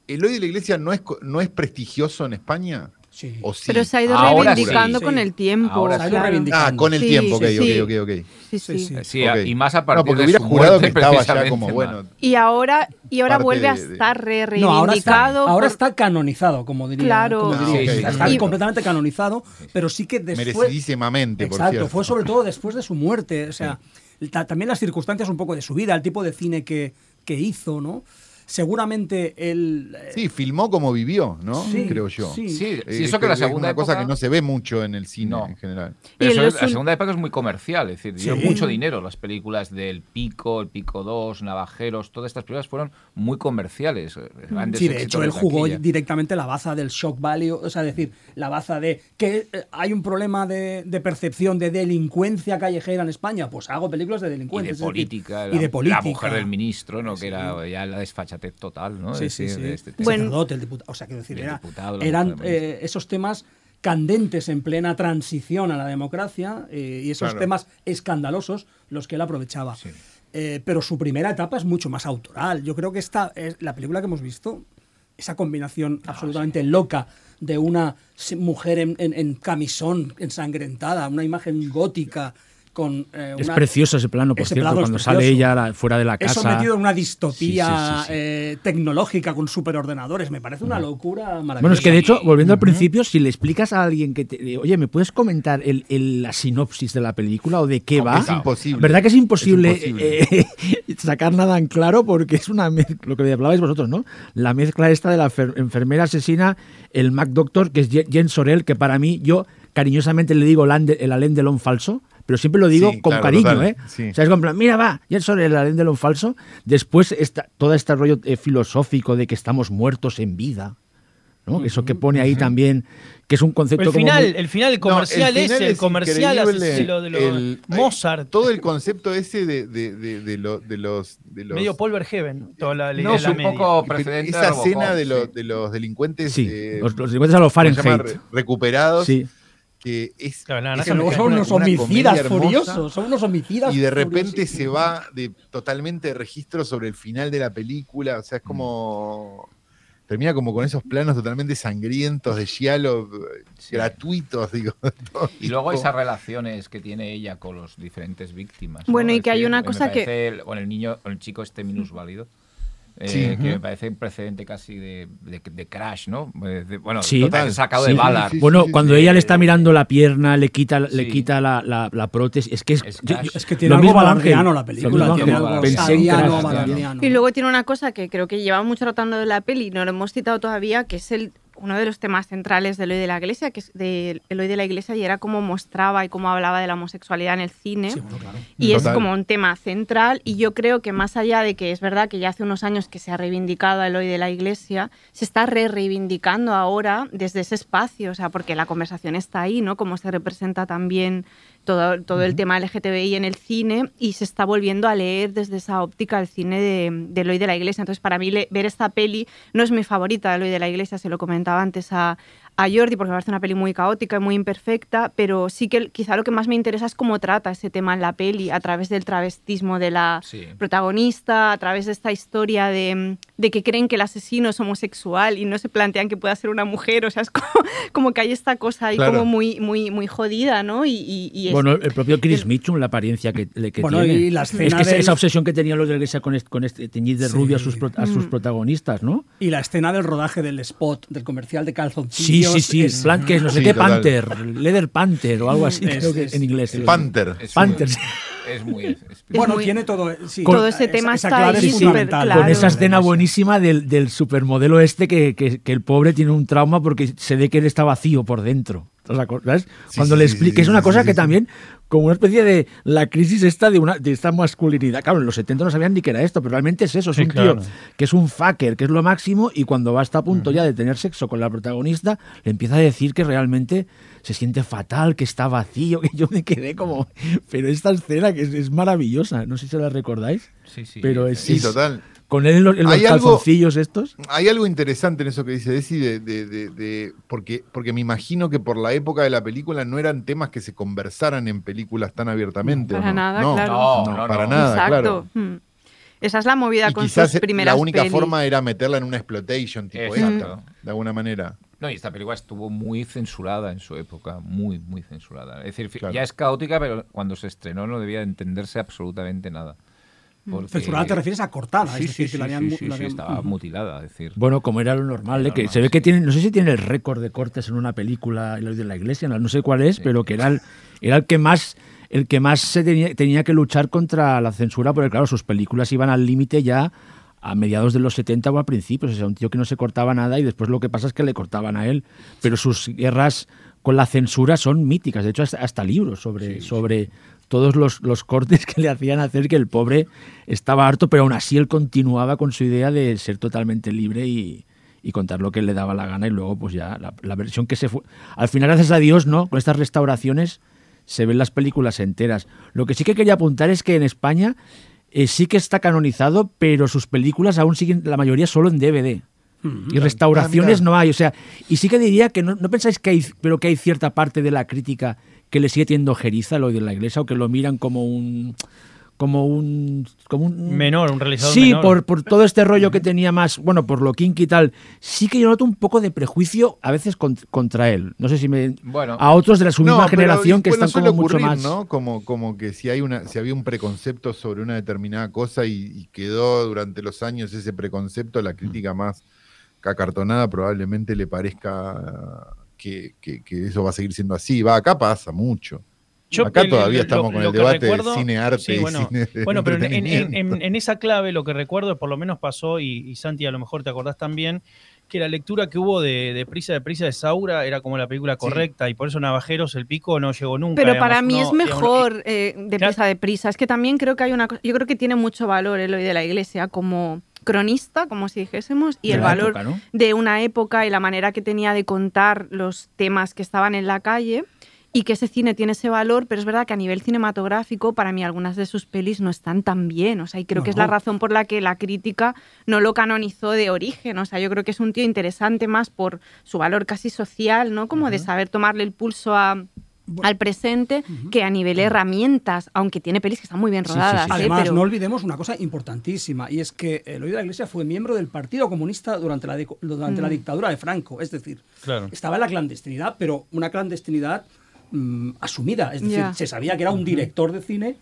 ¿el hoy de la iglesia no es, co- no es prestigioso en España? Sí. ¿O sí? Pero se ha ido Ahora reivindicando sí. con el tiempo. Ahora Se ha ido claro. reivindicando. Ah, con el Sí, tiempo, ok, sí, ok, ok, ok. Sí, Sí, sí. sí. Sí, Ok. y más a No, partir porque de hubiera su jurado que muerte, estaba ya como, ¿no? bueno, Y ahora, y ahora vuelve a estar re No, ahora está, reivindicado. ahora está canonizado, como diría. Claro. como diría. Ah, ok. Está Y- completamente canonizado, pero sí que después. merecidísimamente, por Exacto, cierto. fue sobre todo después de su muerte. O sea, ta- también las circunstancias un poco de su vida, el tipo de cine que, que hizo, ¿no? Seguramente él. eh, Sí, filmó como vivió, ¿no? Sí, Creo yo. sí. Sí, Eh, sí, eso que la es segunda cosa que no se ve mucho en el cine No. en general. Pero Y eso la segunda época es muy comercial, es decir, dio Sí. mucho dinero. Las películas del Pico, el Pico 2, Navajeros, todas estas películas fueron muy comerciales. eh, grandes Sí, de hecho, él jugó taquilla. directamente la baza del shock value, o sea, decir, la baza de que hay un problema de, de percepción de delincuencia callejera en España, pues hago películas de y delincuentes. de decir, política, y la, de política. la mujer del ministro, ¿no? que era ya la total, ¿no? Sí, sí, sí. de este tema. Bueno. sacerdote, el diputado. O sea, quiero decir, era- diputado, eran eh, esos temas candentes en plena transición a la democracia eh, y esos Claro. temas escandalosos los que él aprovechaba. Sí. Eh, pero su primera etapa es mucho más autoral. Yo creo que esta es la película que hemos visto, esa combinación Ah, absolutamente loca de una mujer en, en- en camisón ensangrentada, una imagen gótica con eh, Es precioso ese plano, por ese cierto, plano es cuando sale ella la- fuera de la Eso casa. metido en una distopía Sí, sí, sí, sí. eh, tecnológica con superordenadores. Me parece una locura maravillosa. Bueno, es que de hecho, volviendo al principio, si le explicas a alguien que te. Oye, ¿me puedes comentar el, el- la sinopsis de la película o de qué va? Es imposible. ¿Verdad que es imposible, Es imposible. eh, [laughs] sacar nada en claro? Porque es una mezcla, lo que hablabais vosotros, ¿no? La mezcla esta de la fer- enfermera asesina, el Mac Doctor, que es Jen Sorel, que para mí, yo cariñosamente le digo el Ande- el Alain Delon falso, pero siempre lo digo Sí, con claro, cariño, total, ¿eh? sí. O sea, es como mira, va, Jen Sorel, el Alain Delon falso. Después, está, todo este rollo eh, filosófico de que estamos muertos en vida. ¿no? Eso que pone ahí también, que es un concepto El como final, muy- el final comercial No, el final ese, el es comercial increíble. asesino de, lo- El- Mozart, Todo el concepto ese de, de, de, de lo- de los, de los medio Polver Heaven, toda la, No, es de la un media. poco precedente de esa Robocop, escena de, sí. los de los delincuentes Sí, eh, los, los delincuentes a los. Fahrenheit. Re- recuperados Sí. Que es, Claro, la es naranja Que luego una- son unos homicidas furiosos, son unos homicidas y de repente se va de totalmente de registro sobre el final de la película o sea es como termina como con esos planos totalmente sangrientos de giallo eh, Sí. gratuitos [laughs] digo Y luego tipo. esas relaciones que tiene ella con los diferentes víctimas. ¿no? Bueno, y Es que hay una me cosa que- parece el- niño, con el chico este minusválido. Eh, Sí. que me parece un precedente casi de, de, de Crash, ¿no? Eh, de- bueno, Sí. total, Total. sacado Sí. de Ballard. Sí, sí, Bueno, sí, cuando sí. ella le está mirando la pierna, le quita, le quita la, la- la prótesis. Es que es, Es yo- Es que tiene lo algo mismo, balardiano Ángel. la Lo película, mismo, tiene algo Pensé en sabiano, Crash, balardiano. Y luego tiene una cosa que creo que lleva mucho tratando de la peli, no lo hemos citado todavía, que es el, uno de los temas centrales de Eloy de la Iglesia, que es de Eloy de la Iglesia, y era cómo mostraba y cómo hablaba de la homosexualidad en el cine. Sí, bueno, claro. Y es como un tema central y yo creo que más allá de que es verdad que ya hace unos años que se ha reivindicado a Eloy de la Iglesia, se está re-reivindicando ahora desde ese espacio, o sea, porque la conversación está ahí, ¿no? Cómo se representa también todo, todo el tema LGTBI en el cine y se está volviendo a leer desde esa óptica el cine de, de Eloy de la Iglesia. Entonces, para mí le- ver esta peli no es mi favorita de Eloy de la Iglesia, se lo comentaba antes a, a Jordi porque me parece una peli muy caótica y muy imperfecta, pero sí que el- quizá lo que más me interesa es cómo trata ese tema en la peli a través del travestismo de la Sí. protagonista, a través de esta historia de, de que creen que el asesino es homosexual y no se plantean que pueda ser una mujer, o sea, es [laughs] como, como que hay esta cosa ahí Claro. como muy, muy, muy jodida, ¿no? Y, y- y es- Bueno, el propio Chris Mitchum, la apariencia que, que Bueno, tiene. y la es escena que esa- del- esa obsesión que tenían los de la iglesia con este, con este teñir de Sí. rubio a sus, pro- a Mm. sus protagonistas, ¿no? Y la escena del rodaje del spot, del comercial de Sí, calzoncillos. Sí, sí. es- plan que es no sé Sí, qué total. Panther, Leather Panther o algo así, Es- creo que es- en inglés. es- Panther Es Panther. Es muy. [laughs] es- es- Bueno, muy- tiene todo. sí, Todo esa- ese tema esa está ahí es súper fundamental. claro. Con esa escena buenísima del, del supermodelo este que, que- que el pobre tiene un trauma porque se ve que él está vacío por dentro. ¿Sabes? Cuando sí, le sí, explica, sí, es una sí, cosa sí, que sí. también, como una especie de la crisis esta de, una, de esta masculinidad. Claro, en los 70 no sabían ni que era esto, pero realmente es eso, es Sí, un claro. tío que es un fucker, que es lo máximo, y cuando va hasta a punto ya de tener sexo con la protagonista, le empieza a decir que realmente se siente fatal, que está vacío, que yo me quedé como... Pero esta escena que es, es maravillosa, no sé si la recordáis, Sí, sí. pero es... sí es- total Con él en los, en los Hay algo- calzoncillos estos. Hay algo interesante en eso que dice Desi, de, de- de- de- porque, porque me imagino que por la época de la película no eran temas que se conversaran en películas tan abiertamente. ¿o Para no? nada, no, claro. No, no, no, para no. nada, Exacto. claro. Mm. Esa es la movida Y con quizás sus primeras la única pelis. forma era meterla en una exploitation tipo Exacto. esta, de alguna manera. No, y esta película estuvo muy censurada en su época, muy, muy censurada. Es decir, Claro. ya es caótica, pero cuando se estrenó no debía entenderse absolutamente nada. Porque- Censurada te refieres a cortada, Sí, es decir, sí, que la sí, habían sí, sí, la sí, habían- estaba mutilada, es decir. Bueno, como era lo normal, de que Normal, se ve que sí. tiene, no sé si tiene el récord de cortes en una película, el de la iglesia, no, sé cuál es, Sí. pero que era el, era el que más el que más se tenía, tenía que luchar contra la censura, porque claro, sus películas iban al límite ya a mediados de los 70 o a principios, o sea, un tío que no se cortaba nada y después lo que pasa es que le cortaban a él, pero sus guerras con la censura son míticas, de hecho hasta, hasta libros sobre, sobre todos los, los cortes que le hacían hacer que el pobre estaba harto, pero aún así él continuaba con su idea de ser totalmente libre y, y contar lo que le daba la gana y luego pues ya la, la versión que se fue... Al final, gracias a Dios, ¿no? Con estas restauraciones se ven las películas enteras. Lo que sí que quería apuntar es que en España eh, sí que está canonizado, pero sus películas aún siguen, la mayoría solo en DVD. Y restauraciones Ah, no hay, o sea, y sí que diría que no, no pensáis que hay, pero que hay cierta parte de la crítica que le sigue teniendo jeriza lo de la iglesia o que lo miran como un como un como un Menor, un realizador Sí, menor. por, por todo este rollo que tenía más, bueno, por lo kinky y tal, sí que yo noto un poco de prejuicio a veces con- contra él. No sé si me Bueno. a otros de la su misma No, pero, generación que bueno, están como mucho más ¿no? Como, como que si hay una, si había un preconcepto sobre una determinada cosa y, y quedó durante los años ese preconcepto, la crítica más cacartonada probablemente le parezca que, que- que eso va a seguir siendo así. Va, acá pasa mucho. Yo acá el- todavía lo- estamos lo con el debate recuerdo- de cine-arte sí, y bueno, cine de [laughs] Bueno, pero en, en- en- entretenimiento. en- en esa clave lo que recuerdo, por lo menos pasó, y, y Santi a lo mejor te acordás también, que la lectura que hubo de, de Prisa de Prisa de Saura era como la película correcta, y por eso Navajeros, el pico no llegó nunca. Pero digamos, para mí no, es digamos, mejor eh, de prisa de prisa. Es que también creo que hay una cosa. Yo creo que tiene mucho valor el hoy de la iglesia como cronista, como si dijésemos, y de el valor época, ¿no? de una época y la manera que tenía de contar los temas que estaban en la calle. Y que ese cine tiene ese valor, pero es verdad que a nivel cinematográfico, para mí algunas de sus pelis no están tan bien. O sea, y creo No, que es la razón por la que la crítica no lo canonizó de origen. O sea, yo creo que es un tío interesante más por su valor casi social, ¿no? Como de saber tomarle el pulso a, al presente que a nivel herramientas, aunque tiene pelis que están muy bien Sí, sí, rodadas. sí. ¿eh? Además, Pero- no olvidemos una cosa importantísima, y es que Eloy de la Iglesia fue miembro del Partido Comunista durante la, durante la Mm. dictadura de Franco. Es decir, Claro. estaba en la clandestinidad, pero una clandestinidad mm, asumida. Es decir, se sabía que era un director de cine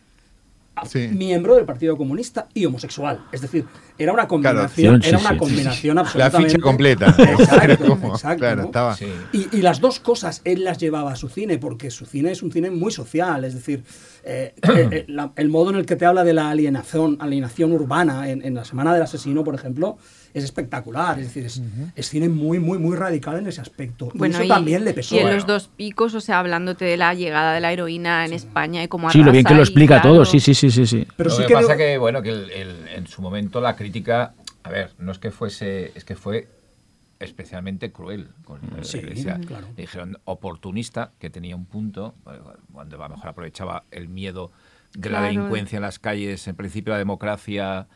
Sí. miembro del Partido Comunista y homosexual. Es decir, era una combinación, sí, era sí, una sí, combinación La absolutamente... ficha completa. [laughs] Exacto, [laughs] exacto, claro, ¿no? estaba. Sí. Y, y las dos cosas él las llevaba a su cine, porque su cine es un cine muy social, es decir, eh, eh, eh, la- el modo en el que te habla de la alienación, alienación urbana en, en La Semana del Asesino, por ejemplo, es espectacular, es decir, es, es cine muy, muy, muy radical en ese aspecto. y Bueno, eso y, también le pesó. y en ¿eh? los dos picos, o sea, hablándote de la llegada de la heroína en España y cómo Sí, lo bien que lo explica claro, todo, sí, sí, sí, sí, sí. Pero Lo sí que que pasa digo- que, bueno, que el- el- en su momento la crítica, a ver, no es que fuese, es que fue especialmente cruel con la Sí, iglesia. claro. Le dijeron oportunista, que tenía un punto, cuando a lo mejor aprovechaba el miedo de la delincuencia en las calles, en principio la democracia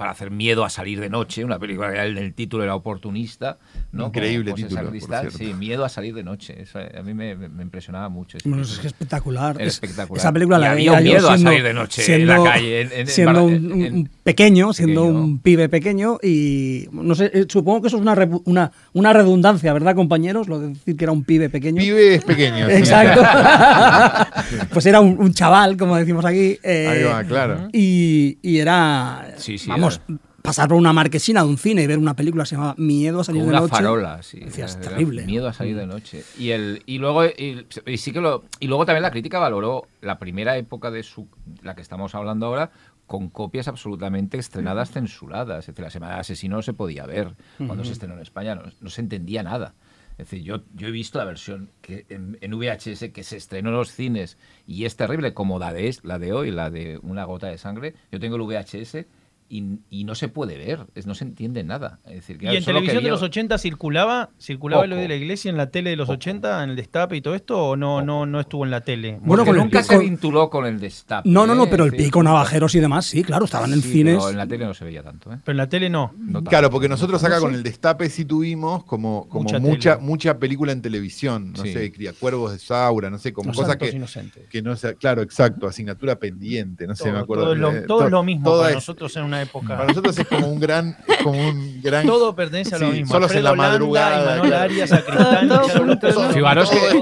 para hacer miedo a salir de noche, una película que en el título era oportunista, ¿no? Increíble Como título, por Cristal, cierto. sí, miedo a salir de noche. Eso a mí me, me impresionaba mucho. ese Bueno, es que espectacular. Es- espectacular. Esa película Y la había yo miedo a siendo- salir de noche en la calle, en- en- siendo en- un, pequeño, siendo pequeño. un pibe pequeño y no sé, eh, supongo que eso es una, una, una redundancia, ¿verdad, compañeros? Lo de decir que era un pibe pequeño. Pibe es pequeño. sí. Exacto. [laughs] [laughs] pues era un, un chaval, como decimos aquí. eh, Ahí va, claro. Y, y era, Sí, sí, vamos, pasar por una marquesina de un cine y ver una película se llamaba Miedo a salir Con de una noche. farola, sí. Decías, Era terrible. Miedo a salir de noche. Y el y luego y, y sí que lo y luego también la crítica valoró la primera época de su la que estamos hablando ahora con copias absolutamente estrenadas censuradas. Es decir, la semana de asesino no se podía ver cuando se estrenó en España, no, no se entendía nada. Es decir, yo, yo he visto la versión que en, en VHS que se estrenó en los cines y es terrible, como la de, la de hoy, la de Una gota de sangre. Yo tengo el VHS y, y no se puede ver, es- no se entiende nada. Es decir, que ¿Y en solo televisión de los 80 circulaba? ¿Circulaba lo Poco. de la iglesia en la tele de los 80, en el destape y todo esto? ¿O no, no, no estuvo en la tele? Bueno, con el nunca pico- se vinculó con el destape. No, no, no, pero el pico, navajeros y demás, sí, claro, estaban en sí, cines. pero en la tele no se veía tanto. ¿eh? Pero en la tele no. No tanto. Claro, porque nosotros acá ¿No con el destape sí tuvimos como, como Mucha mucha, película en televisión, no Sí. sé, Cría Cuervos de Saura, no sé, como Los cosas que, inocentes. que no sea, claro, exacto, asignatura pendiente, no sé, me acuerdo. todo es lo, todo lo mismo para es- nosotros en una época. Para nosotros es como un gran, como un gran todo pertenece a lo Sí, mismo. solos en la madrugada, claro. Arias, es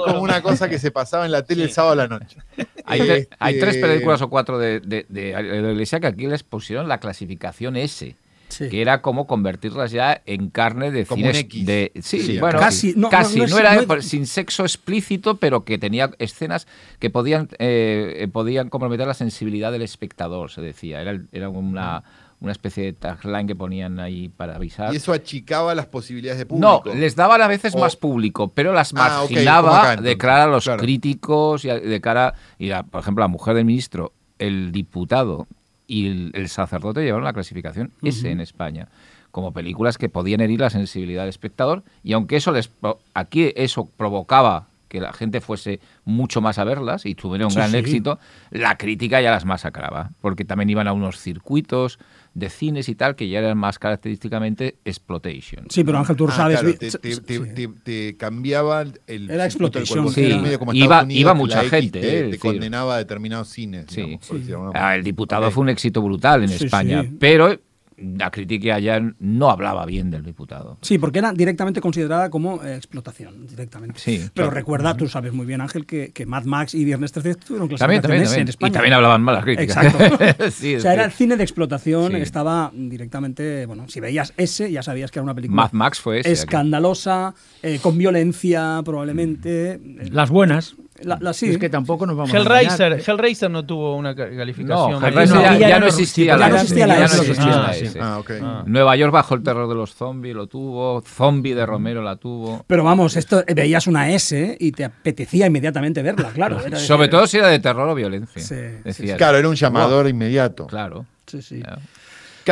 como una cosa que se pasaba en la tele el sábado a la noche. Hay, Este, hay tres películas o cuatro de, de, de- de la iglesia que aquí les pusieron la clasificación S. Sí. que era como convertirlas ya en carne de Como cines X. de sí, Sí, bueno casi, no, no, casi no era es- sin sexo explícito pero que tenía escenas que podían eh, eh, podían comprometer la sensibilidad del espectador se decía era, era una una especie de tagline que ponían ahí para avisar Y eso achicaba las posibilidades de no, público. les daban a veces O- más público, pero las Ah, marginaba de cara a los Claro. críticos y de cara, y a, por ejemplo, la mujer del ministro, el diputado y el, el sacerdote llevaron la clasificación S en España, como películas que podían herir la sensibilidad del espectador, y aunque eso les aquí eso provocaba que la gente fuese mucho más a verlas y tuvieron un Sí, gran sí. éxito, la crítica ya las masacraba, porque también iban a unos circuitos de cines y tal que ya eran más característicamente exploitation. Sí, pero Ángel, tú Ah, sabes. claro, te, te- sí. te- te- te cambiaba el Era exploitation, medio como Iba- Unidos, mucha gente, te, eh, te decir. condenaba a determinados cines. Sí. digamos, por Ah, el diputado fue un éxito brutal en Sí, España, sí. pero la crítica allá no hablaba bien del diputado. Sí, porque era directamente considerada como eh, explotación, directamente. Sí, Pero claro. recuerda, tú sabes muy bien, Ángel, que, que Mad Max y Viernes 13 tuvieron También, clasificación también, también. en España. Y también hablaban mal las críticas. Exacto. [laughs] Sí, o sea, era el cine de explotación, Sí. estaba directamente, bueno, si veías S, ya sabías que era una película Mad Max fue ese. escandalosa, eh, con violencia probablemente. Las buenas. La- la- sí. Es que tampoco nos vamos a Hellraiser, engañar. Hellraiser no tuvo una ca- calificación. No, de- Hellraiser no, ya, no- existía ya la no S, existía la ya S. no existía Ah, la sí. S. Ah, ok. Ah. Nueva York bajo el terror de los zombies lo tuvo, Zombie de Romero la tuvo. Pero vamos, esto eh, veías una S y te apetecía inmediatamente verla, claro. Era Sobre decir, todo si era de terror o violencia. Sí, Claro, era un llamador inmediato. Claro. Sí, sí.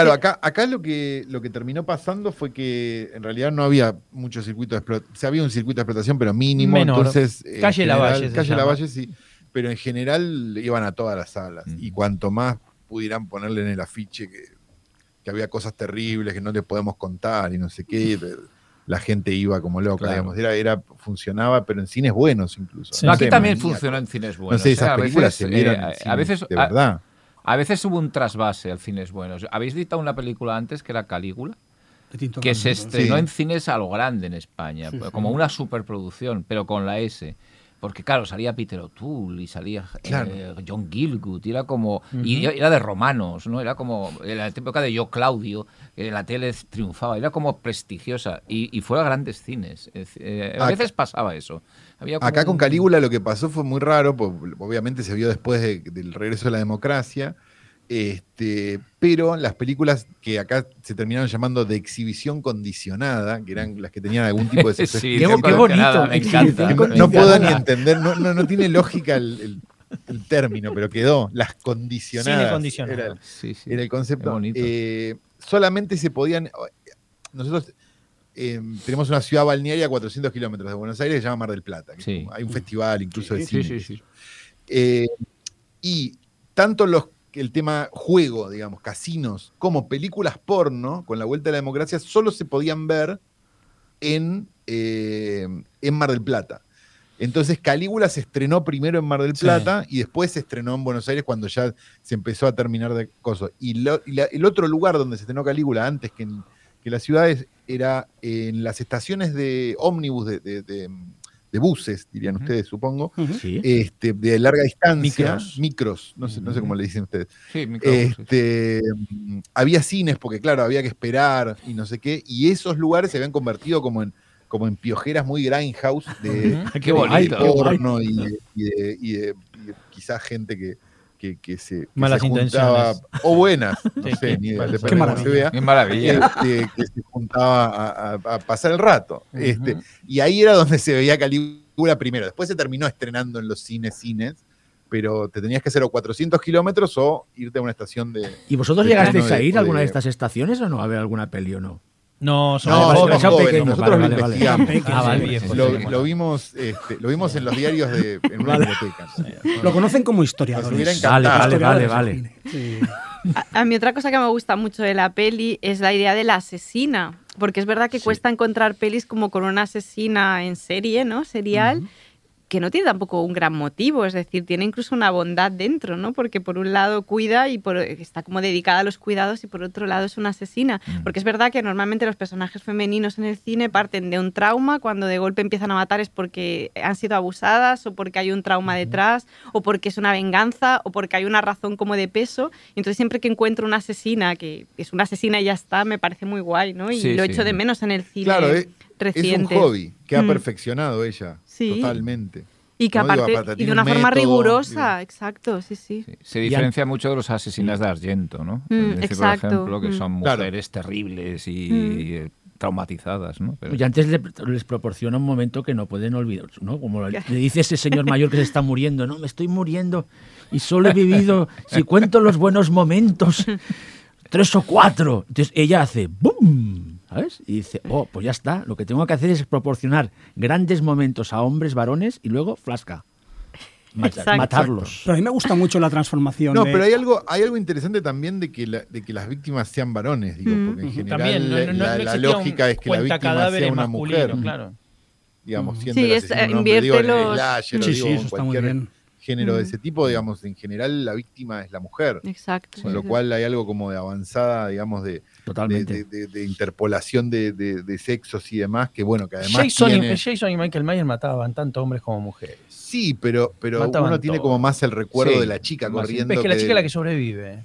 Claro, acá, acá lo que lo que terminó pasando fue que en realidad no había mucho circuito de explotación. O sea, había un circuito de explotación, pero mínimo. Menor. Entonces, en Calle Lavalle Calle llama. Lavalle, sí. Pero en general iban a todas las salas. Mm. Y cuanto más pudieran ponerle en el afiche que, que había cosas terribles que no les podemos contar y no sé qué, la gente iba como loca, Claro. digamos. Era, era, funcionaba, pero en cines buenos incluso. Sí. No, No aquí sé, también maníaco. funcionó en cines buenos. No sé, ¿eh? esas A películas veces, se vieron eh, en a cines, veces de a- verdad. A veces hubo un trasvase al cines buenos. ¿Habéis visto una película antes que era Calígula? Que se estrenó Sí. en cines a lo grande en España, Sí, como sí. una superproducción, pero con la S. Porque claro, salía Peter O'Toole y salía eh. John Gilgut, y era como y era de romanos, ¿no? Era como en la época de Yo Claudio, la tele triunfaba, era como prestigiosa y, y fue a grandes cines. Eh, a veces pasaba eso. Había Acá con Calígula lo que pasó fue muy raro, pues, obviamente se vio después de- del regreso de la democracia, este, pero las películas que acá se terminaron llamando de exhibición condicionada, que eran las que tenían algún tipo de [laughs] sexo Sí, Qué, bonito. nada, me encanta. no, puedo ni entender, no, no, no tiene lógica el, el- el término, pero quedó, las condicionadas. Era, Sí, sí. era el concepto. Eh, solamente se podían. Nosotros eh, tenemos una ciudad balnearia a 400 kilómetros de Buenos Aires que se llama Mar del Plata. Hay un festival incluso de Sí, cine. sí, sí. Eh, y tanto los, el tema juego, digamos, casinos, como películas porno, con la vuelta de la democracia, solo se podían ver en, eh, en Mar del Plata. Entonces Calígula se estrenó primero en Mar del Sí. Plata y después se estrenó en Buenos Aires cuando ya se empezó a terminar de cosas. Y, lo- y la- el otro lugar donde se estrenó Calígula antes que en que las ciudades era en las estaciones de ómnibus, de, de- de- de buses, dirían ustedes, supongo. Sí. este, de larga distancia, Micros. micros, no, sé, no sé cómo le dicen ustedes. Sí. Este, mm, había cines porque, claro, había que esperar y no sé qué, y esos lugares se habían convertido como en, como en piojeras muy grindhouse de, [laughs] de bonito. porno y de, y de- y de- y de quizás gente que, que, que se, que Malas se juntaba, intenciones. o buenas, no [laughs] Sí, sé, ni idea, depende. Qué cómo se maravilla. vea Qué maravilla. este, que se juntaba a, a- a pasar el rato. Este, y ahí era donde se veía Calígula primero. Después se terminó estrenando en los cines, cines, pero te tenías que hacer o 400 kilómetros o irte a una estación de... ¿Y vosotros de llegasteis a ir a alguna de de- estas estaciones o no? A ver alguna peli o no. No, somos No, somos jóvenes, nosotros vale, lo vale, vale. investigamos. Ah, vale, viejo, Lo, sí. lo vimos, este, lo vimos en los diarios de, en una biblioteca. Lo conocen como historiadores. Vale, vale, vale. Sí. A mí otra cosa que me gusta mucho de la peli es la idea de la asesina, porque es verdad que cuesta encontrar pelis como con una asesina en serie, ¿no? Serial. Que no tiene tampoco un gran motivo, es decir, tiene incluso una bondad dentro, ¿no? Porque por un lado cuida y por, está como dedicada a los cuidados y por otro lado es una asesina. Porque es verdad que normalmente los personajes femeninos en el cine parten de un trauma, cuando de golpe empiezan a matar es porque han sido abusadas o porque hay un trauma detrás o porque es una venganza o porque hay una razón como de peso. Y entonces siempre que encuentro una asesina, que es una asesina y ya está, me parece muy guay, ¿no? Y Sí, lo sí. echo de menos en el cine Claro, es, es un reciente. hobby que ha Mm. perfeccionado ella Sí. totalmente. Y que ¿no? Digo, aparte, y de una un forma método, rigurosa, exacto, sí, sí. Sí, Se diferencia mucho de los asesinas de Argento, ¿no? Mm, decir, exacto. Por ejemplo, que Mm. son Claro. mujeres terribles y, Mm. eh, traumatizadas, ¿no? Pero- Y antes le- les proporciona un momento que no pueden olvidar, ¿no? Como le le dice ese señor mayor que se está muriendo, no, me estoy muriendo y solo he vivido, si cuento los buenos momentos, [laughs] tres o cuatro. Entonces ella hace ¡bum! ¿Sabes? Y dice, oh, pues ya está, lo que tengo que hacer es proporcionar grandes momentos a hombres varones y luego flasca. Exacto. matarlos. Pero a mí me gusta mucho la transformación. No, de- pero hay algo, hay algo interesante también de que, la- de que las víctimas sean varones, digo, Mm. porque en general También, no, no, no, la, no lógica es que la víctima sea una mujer, claro. digamos, siendo Sí, es- el invierte los- slasher Sí, digo, sí, en eso está muy bien. Género de ese tipo, digamos, en general la víctima es la mujer, Exacto. con sí, lo sí. cual hay algo como de avanzada, digamos, de, de, Totalmente. de- de- de interpolación de, de- de sexos y demás, que bueno, que además Jason, tiene... y, Jason y Michael Myers mataban tanto hombres como mujeres. Sí, pero, pero Mataban uno tiene como más el recuerdo Sí, de la chica corriendo. Es que la que chica es de- la que sobrevive.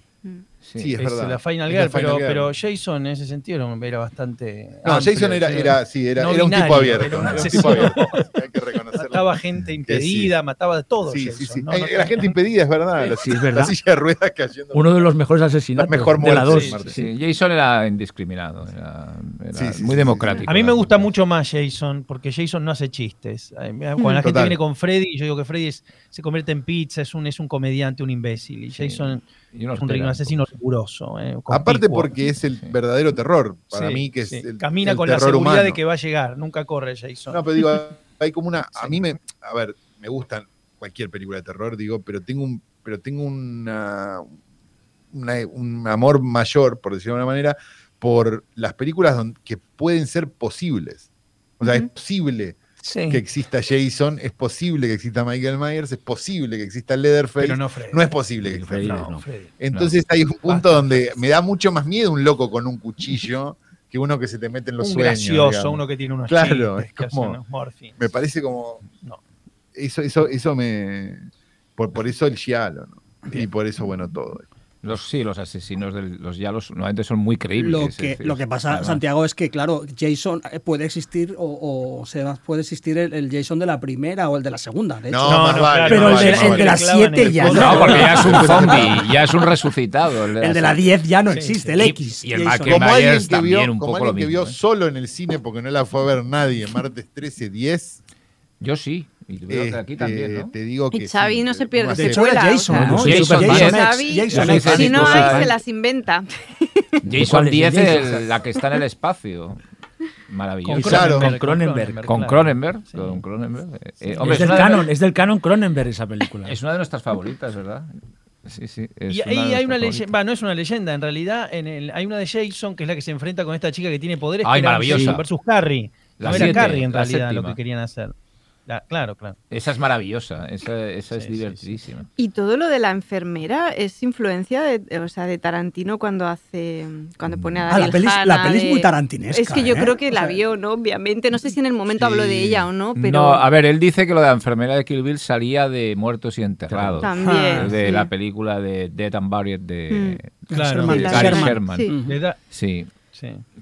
Mm. sí. Sí, es Es verdad. la Final la Girl, pero, Final pero Jason en ese sentido era, era bastante. No, amplio, Jason era, era, sí, era, No era un tipo abierto. era un Era tipo abierto. [laughs] Hay que reconocerlo. Mataba gente impedida, mataba de todo. Sí, Jason, sí, sí. la gente impedida, es verdad. La, Sí, es la verdad. silla de ruedas cayendo. Uno de los mejores asesinatos La mejor de la muerte, 2. sí, Marta. Sí, Jason era indiscriminado, era, era Sí, sí, muy sí, democrático. A mí me era- gusta mucho más Jason, porque Jason no hace chistes. Cuando la gente Total. viene con Freddy, yo digo que Freddy es- se convierte en pizza, es un, es un comediante, un imbécil. Y Sí. Jason Y uno es un, espera asesino riguroso. eh, Aparte porque es el Sí. verdadero terror. Para Sí, mí que es sí. el, Camina el con la seguridad humano. de que va a llegar, nunca corre Jason. No, pero digo, hay como una. A mí me. A ver, me gustan cualquier película de terror, digo, pero tengo un. Pero tengo una, una- un amor mayor, por decirlo de alguna manera, por las películas que pueden ser posibles. O sea, es posible Sí, que exista Jason, es posible que exista Michael Myers, es posible que exista Leatherface. pero no Freddy. no es posible que exista Freddy. No. Entonces hay un punto donde me da mucho más miedo un loco con un cuchillo que uno que se te mete en los un sueños. gracioso, digamos. uno que tiene unos Claro, es como-. Me parece como. No. Eso, eso, eso me. Por, por eso el giallo, ¿no? Y por eso, bueno, todo. Los, sí, los asesinos de los yalos normalmente son muy creíbles. Lo que, decir, lo que pasa, además- Santiago, es que, claro, Jason eh, puede existir o, o se puede existir el, el Jason de la primera o el de la segunda, de hecho. No, No, no, vale, Pero el vale, de- el de la Le clavan en 7 el ya. No, no. porque ya es un [laughs] zombie, ya es un resucitado. El de, El de la 10 ya no Sí, existe, sí. el X. y el. Michael Como Myers alguien que también vio, un como poco alguien lo que vio ¿eh? solo en el cine porque no la fue a ver nadie, martes 13, 10. Yo sí, y veo que aquí este, también, ¿no? Te digo que. Y Xavi sí, no se pierde De hecho, era Jason, ¿no? Jason Jason Xavi, Jason X. si no se las inventa. Jason ¿Cuál es? 10 ¿El es Jason? la que está en el espacio. Maravilloso. Claro. Con Cronenberg. Con claro. Cronenberg. Sí. Con Cronenberg. Eh, eh, hombre, Es del, una canon, de, es del canon Cronenberg esa película. es una de nuestras favoritas, ¿verdad? Sí, sí. es Y una ahí hay una leyenda, no es una leyenda, en realidad en el, hay una de Jason que es la que se enfrenta con esta chica que tiene poderes. Ay, que era maravillosa. Versus Carrie. La no era siete, Carrie en realidad lo que querían hacer. La- claro, claro. Esa es maravillosa, esa, esa es Sí, sí, sí. divertidísima. Y todo lo de la enfermera es influencia de, o sea, de Tarantino cuando hace cuando pone a Ah, la peli, Hannah la peli es de- muy tarantinesca. Es que yo ¿eh? creo que O la sea, vio, ¿no? Obviamente. No sé si en el momento Sí. habló de ella o no, pero No, a ver, él dice que lo de la enfermera de Kill Bill salía de Muertos y Enterrados. también. de sí. la película de Dead and Buried de Claro. Sherman, Sí, la Gary Sherman. Sherman. Sí.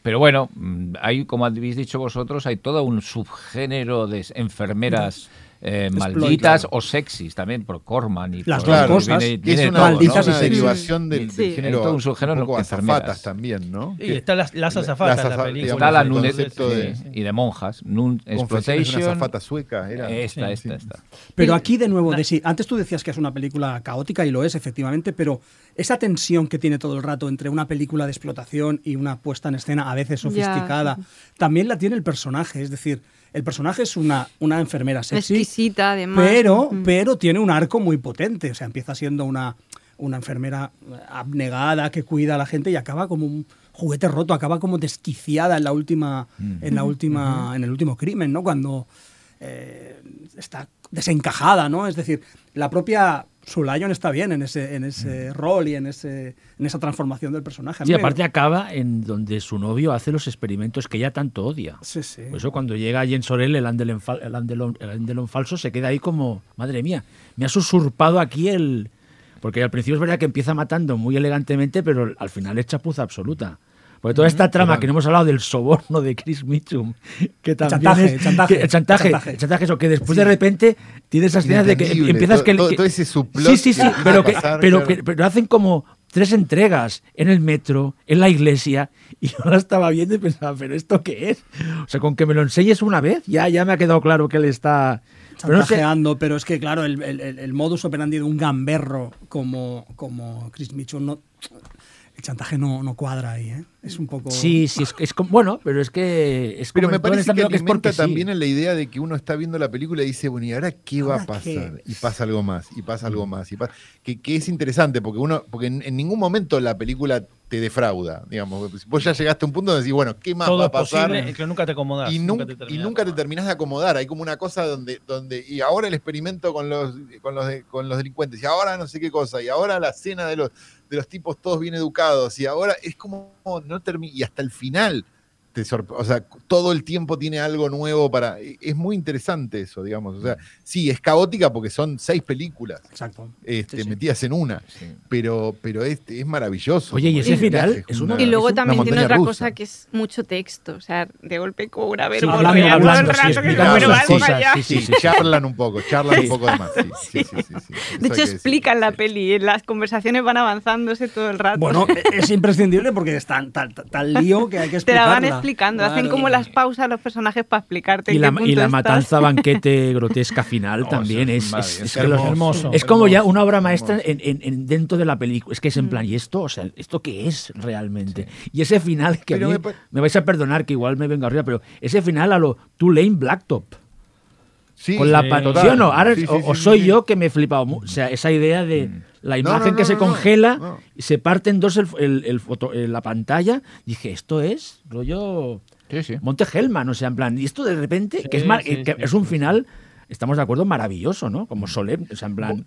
Pero bueno, mm, hay, como habéis dicho vosotros, hay todo un subgénero de enfermeras eh, malditas claro. o sexys también por Corman y Las por- dos Claro, cosas. viene- es una, todo, malditas ¿no? y una sexy. derivación del, Sí, del género todo un subgénero un poco que enfermeras. azafatas también, ¿no? Y las, las azafatas, Las la película. Está la Nun concepto de- y de monjas, Nun de una Exploitation. azafata sueca, era. Esta, Sí, esta, sí. esta. Pero aquí de nuevo, de sí, antes tú decías que es una película caótica y lo es efectivamente, pero esa tensión que tiene todo el rato entre una película de explotación y una puesta en escena a veces sofisticada, también la tiene el personaje, es decir, el personaje es una, una enfermera sexy, Exquisita, además. pero, Mm. pero tiene un arco muy potente, o sea, empieza siendo una, una enfermera abnegada que cuida a la gente y acaba como un juguete roto, acaba como desquiciada en la última, en la última, en el último crimen, ¿no? Cuando eh, está desencajada, ¿no? Es decir, la propia Sulayon está bien en ese, en ese rol y en, ese, en esa transformación del personaje. Sí, aparte acaba en donde su novio hace los experimentos que ella tanto odia. Sí, sí. Por eso cuando llega Jens Sorel, el Andelon, el Andelon- el Andelon falso, se queda ahí como, madre mía, me has usurpado aquí el... Porque al principio es verdad que empieza matando muy elegantemente, pero al final es chapuza absoluta. Porque toda esta trama total. que no hemos hablado del soborno de Chris Mitchum, que también chantaje, es, chantaje, que- el chantaje, el chantaje. el chantaje, eso que después de repente tienes esas escenas de que empiezas que, todo- todo ese subplot sí sí sí pero a que, pasar, pero, claro. que- pero hacen como tres entregas en el metro en la iglesia y yo la estaba viendo y pensaba pero esto qué es o sea con que me lo enseñes una vez ya ya me ha quedado claro que él está chantajeando, pero es que, claro, el, el- el- el modus operandi de un gamberro como, como Chris Mitchell, no, el chantaje no, no cuadra ahí, ¿eh? Es un poco... sí sí es, es como bueno pero es que es como Pero me parece que película es porque alimenta sí. también en la idea de que uno está viendo la película y dice, bueno, ¿y ahora qué va a pasar? Y pasa algo más, y pasa algo más. Y pasa- que, que es interesante, porque uno porque en, en ningún momento la película te defrauda, digamos. Vos ya llegaste a un punto donde decís, bueno, ¿qué más Todo va a es pasar? posible, que nunca te acomodás. y, nunca nun- te y terminás nunca te de terminás de acomodar. Hay como una cosa donde, donde y ahora el experimento con los, con los, con los delincuentes, y ahora no sé qué cosa, y ahora la cena de los, de los tipos todos bien educados, y ahora es como no termina, y hasta el final. Te o sea, todo el tiempo tiene algo nuevo para. e, Es muy interesante eso, digamos. O sea, sí, es caótica porque son seis películas Exacto. este, Sí, sí. metidas en una, Sí. pero, pero es, es maravilloso. Oye, y ese el final viaje, es una- Y luego es una también tiene otra rusa. cosa que es mucho texto. O sea, de golpe cobra a ver hablando, hablando, sí, charlan un poco, charlan un poco de más. Sí, sí, sí, sí, sí. Eso De hecho, explican la sí. peli. en Las conversaciones van avanzándose todo el rato. Bueno, es imprescindible porque es tan, tal, tal lío que hay que explicarla. Explicando. Hacen como las pausas los personajes para explicarte. y en la, qué y la estás. matanza banquete [laughs] grotesca final Oh, también es, es Hermoso. es como ya una obra maestra en, en- en- dentro de la película. Es que es en plan, ¿y esto? O sea, ¿esto qué es realmente? Y ese final que a mí- me vais a perdonar que igual me vengo arriba, pero ese final a lo Tulane Blacktop. Sí, con la sí, pan- total. ¿sí o no? Ahora, Sí, sí, o, sí, o sí, soy sí. yo que me he flipado. O sea, esa idea de la imagen no, que no, se congela no. y se parte en dos el, el- el foto- eh, la pantalla. Dije, esto es rollo Sí, sí. Monte Hellman, o sea, en plan, y esto de repente, que, es, Sí, mar- sí, que sí, es un final, estamos de acuerdo, maravilloso, ¿no? Como solemne, o sea, en plan...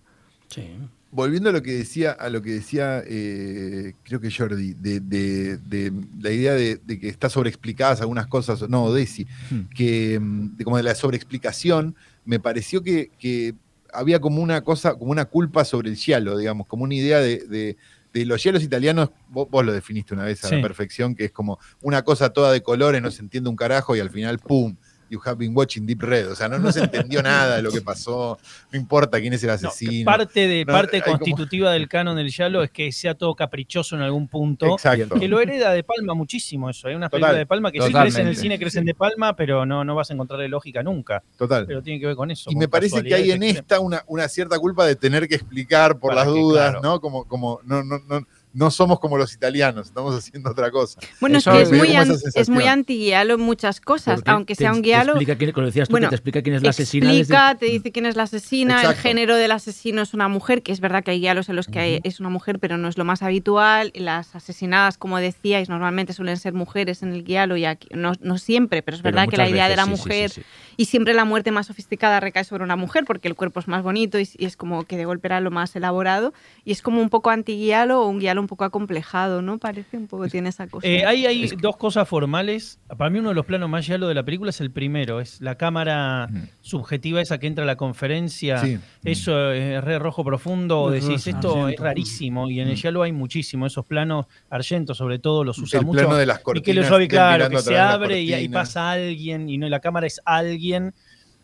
Sí. Volviendo a lo que decía, a lo que decía eh, creo que Jordi, de, de- de la idea de, de que está sobreexplicadas algunas cosas, no, Desi, Hmm. que mm, de como de la sobreexplicación, me pareció que, que había como una cosa, como una culpa sobre el giallo, digamos, como una idea de, de- de los giallos italianos, vos, vos lo definiste una vez a Sí. la perfección, que es como una cosa toda de colores, no se entiende un carajo y al final, ¡pum! You have been watching Deep Red. O sea, no, no se entendió nada de lo que pasó, no importa quién es el No, asesino. parte de No, parte como- constitutiva del canon del Yalo es que sea todo caprichoso en algún punto. Exacto. Que lo hereda de Palma muchísimo eso. Hay unas Total, películas de Palma que sí totalmente. crecen en el cine, crecen de Palma, pero no, no vas a encontrarle lógica nunca. Total. Pero tiene que ver con eso. Y con me parece que hay en esta una, una cierta culpa de tener que explicar por Para las que, dudas, claro. ¿no? Como, como no, no, no, no somos como los italianos, estamos haciendo otra cosa. Bueno, Eso es que es muy, an- es anti-guialo en muchas cosas, porque aunque te- sea un te guialo. explica quién- como decías tú, Bueno, que te explica quién es la asesina. Explica, desde- te dice quién es la asesina, el género del asesino es una mujer, que es verdad que hay guialos en los que hay- es una mujer, pero no es lo más habitual. Las asesinadas, como decíais, normalmente suelen ser mujeres en el guialo, y aquí, no, no siempre, pero es Pero verdad que la idea de la sí, sí, mujer sí, sí. Y siempre la muerte más sofisticada recae sobre una mujer porque el cuerpo es más bonito y, y es como que de golpe era lo más elaborado y es como un poco anti-guialo o un guialo un poco acomplejado, ¿no? Parece un poco tiene esa cosa. Eh, hay hay dos cosas formales. Para mí uno de los planos más yalo de la película es el primero. Es la cámara Ujú. subjetiva esa que entra a la conferencia. Sí. Eso es re rojo profundo. Decís, esto argento. es rarísimo. Y en el yalo hay muchísimo. Esos planos, Argento sobre todo, los usa El mucho. plano de las cortinas. Robi, de él claro, mirando que a se abre y ahí pasa alguien y no, la cámara es alguien.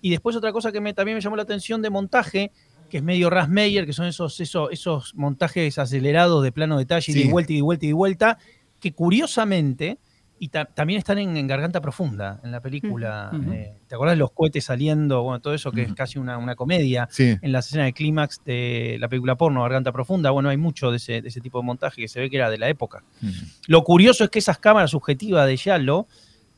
Y después otra cosa que me, también me llamó la atención de montaje, que es medio Rasmeyer, que son esos, esos, esos montajes acelerados de plano detalle, y Sí. de vuelta y de vuelta y de vuelta, que curiosamente, y ta- también están en, en Garganta Profunda, en la película. Eh, ¿Te acuerdas de los cohetes saliendo? Bueno, todo eso que es casi una, una comedia Sí. en la escena de clímax de la película porno Garganta Profunda. Bueno, hay mucho de ese, de ese tipo de montaje que se ve que era de la época. Lo curioso es que esas cámaras subjetivas de Yalo,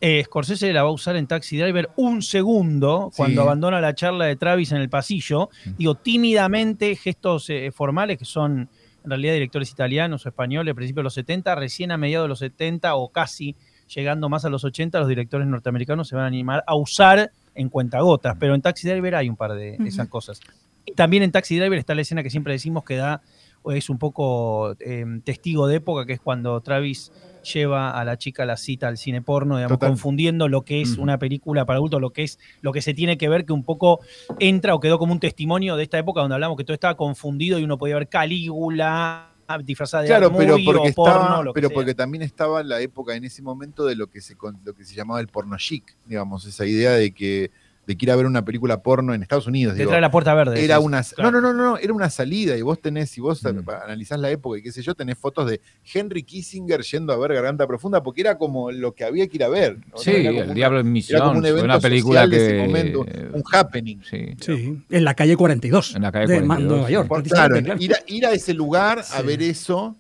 eh, Scorsese la va a usar en Taxi Driver un segundo cuando Sí. abandona la charla de Travis en el pasillo. Digo, tímidamente, gestos eh, formales que son en realidad directores italianos o españoles, a principios de los 70, recién a mediados de los 70 o casi llegando más a los 80, los directores norteamericanos se van a animar a usar en cuentagotas, pero en Taxi Driver hay un par de esas cosas. Y también en Taxi Driver está la escena que siempre decimos que da, o es un poco eh, testigo de época, que es cuando Travis lleva a la chica a la cita al cine porno, digamos, Total. confundiendo lo que es una película para adultos, lo que es lo que se tiene que ver, que un poco entra o quedó como un testimonio de esta época donde hablamos que todo estaba confundido y uno podía ver Calígula disfrazada de Claro, pero porque o porno, estaba, lo que pero sea. porque también estaba la época en ese momento de lo que se lo que se llamaba el porno chic, digamos, esa idea de que de que ir a ver una película porno en Estados Unidos. digo, Detrás de la puerta verde. era una Claro. no, no, no, no, era una salida y vos tenés, si vos Mm. analizás la época y qué sé yo, tenés fotos de Henry Kissinger yendo a ver Garganta Profunda porque era como lo que había que ir a ver. ¿no? Sí, Era como El una- Diablo en Era como Misión. un Fue evento una película social que. de ese momento, un happening. Sí. Sí, en la calle 42. En la calle de 42, Nueva York. claro. Ir, a, ir a ese lugar a ver eso,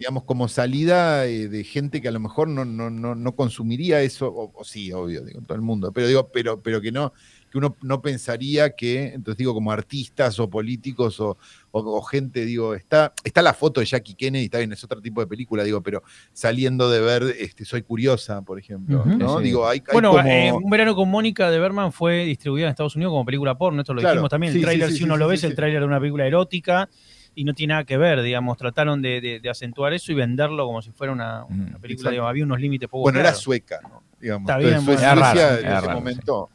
digamos, como salida eh, de gente que a lo mejor no, no, no, no consumiría eso, o, o sí, obvio, digo, todo el mundo, pero digo, pero, pero que no, que uno no pensaría que, entonces digo, como artistas o políticos o, o- o gente, digo, está, está la foto de Jackie Kennedy, está bien, es otro tipo de película, digo, pero saliendo de ver este, Soy Curiosa, por ejemplo. ¿no? Sí. Digo, hay, hay Bueno, como- eh, Un verano con Mónica de Berman fue distribuida en Estados Unidos como película porno, esto lo Claro, dijimos también. El sí, tráiler, sí, si uno sí, lo sí, ves, el tráiler de una película erótica y no tiene nada que ver, digamos. Trataron de, de- de acentuar eso y venderlo como si fuera una, una Mm, película, digamos, había unos límites poco bueno, era sueca, ¿no? Digamos, Está bien. Suecia raro, en era ese raro, momento.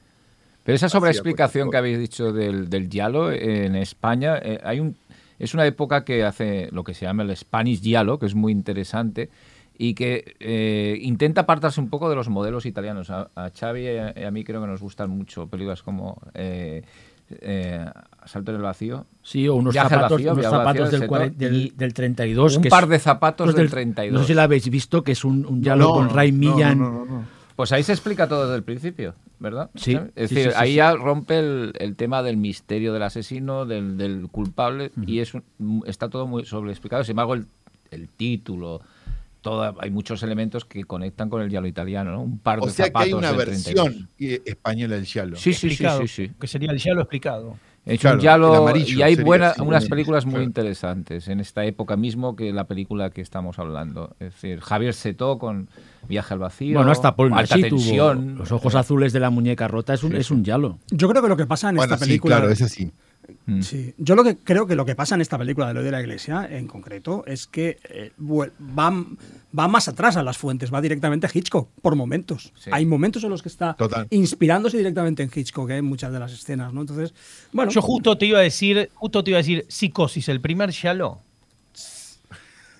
Pero esa sobreexplicación que habéis dicho del, del giallo eh, en España, eh, hay un, es una época que hace lo que se llama el Spanish giallo, que es muy interesante y que eh, intenta apartarse un poco de los modelos italianos. A, a Xavi y a, mí creo que nos gustan mucho películas como eh, eh, Asalto en el vacío. Sí, o unos Viaje zapatos, vacío, unos zapatos del, del, y del 32. un que par es- de zapatos del 32. No sé si lo habéis visto, que es un, un diálogo No, con Ray no, Millan. no, no, no. Pues ahí se explica todo desde el principio, ¿verdad? Sí, ¿Sabes? Es sí, decir, sí, sí, ahí sí. ya rompe el, el tema del misterio del asesino, del, del culpable, y es un- está todo muy sobreexplicado. Sin embargo, el, el título, toda, hay muchos elementos que conectan con el diálogo italiano, ¿no? Un par O de sea que zapatos hay una del versión 32. española del Giallo. Sí, sí, sí, explicado, sí, sí. que sería el ya lo explicado. Es Claro, un giallo amarillo y hay buenas sí, unas películas muy claro. interesantes en esta época mismo que la película que estamos hablando. Es decir, Javier Setó con Viaje al vacío, Bueno, hasta Paul Alta tuvo Tensión. los ojos azules de la muñeca rota, es un, Sí, es un yalo. Yo creo que lo que pasa en Bueno, esta sí, película. claro, es así. Mm. Sí, yo lo que creo que lo que pasa en esta película de lo de la iglesia, en concreto, es que eh, va, va más atrás a las fuentes, va directamente a Hitchcock, por momentos. Sí. Hay momentos en los que está Total. inspirándose directamente en Hitchcock, ¿eh? en muchas de las escenas, ¿no? Entonces, bueno. Yo justo te iba a decir, justo te iba a decir Psicosis, el primer Yalo.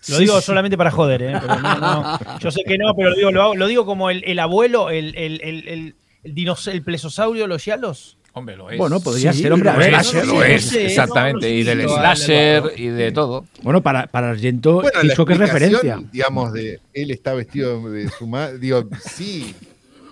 Lo Sí, digo sí. solamente para joder, ¿eh? Pero no, no. Yo sé que no, pero lo digo, lo, hago- lo digo como el, el abuelo, el, el, el, el, el dinos- el plesosaurio de los Yalos. Hombre, lo es. Bueno, podría Sí, ser, hombre. A lo ver, es, a- lo no es, sé, exactamente. no, y del slasher vale, y de todo. Bueno, para, para Argento, Bueno, la Hitchcock es referencia. Digamos, de él está vestido de su madre. Digo, sí.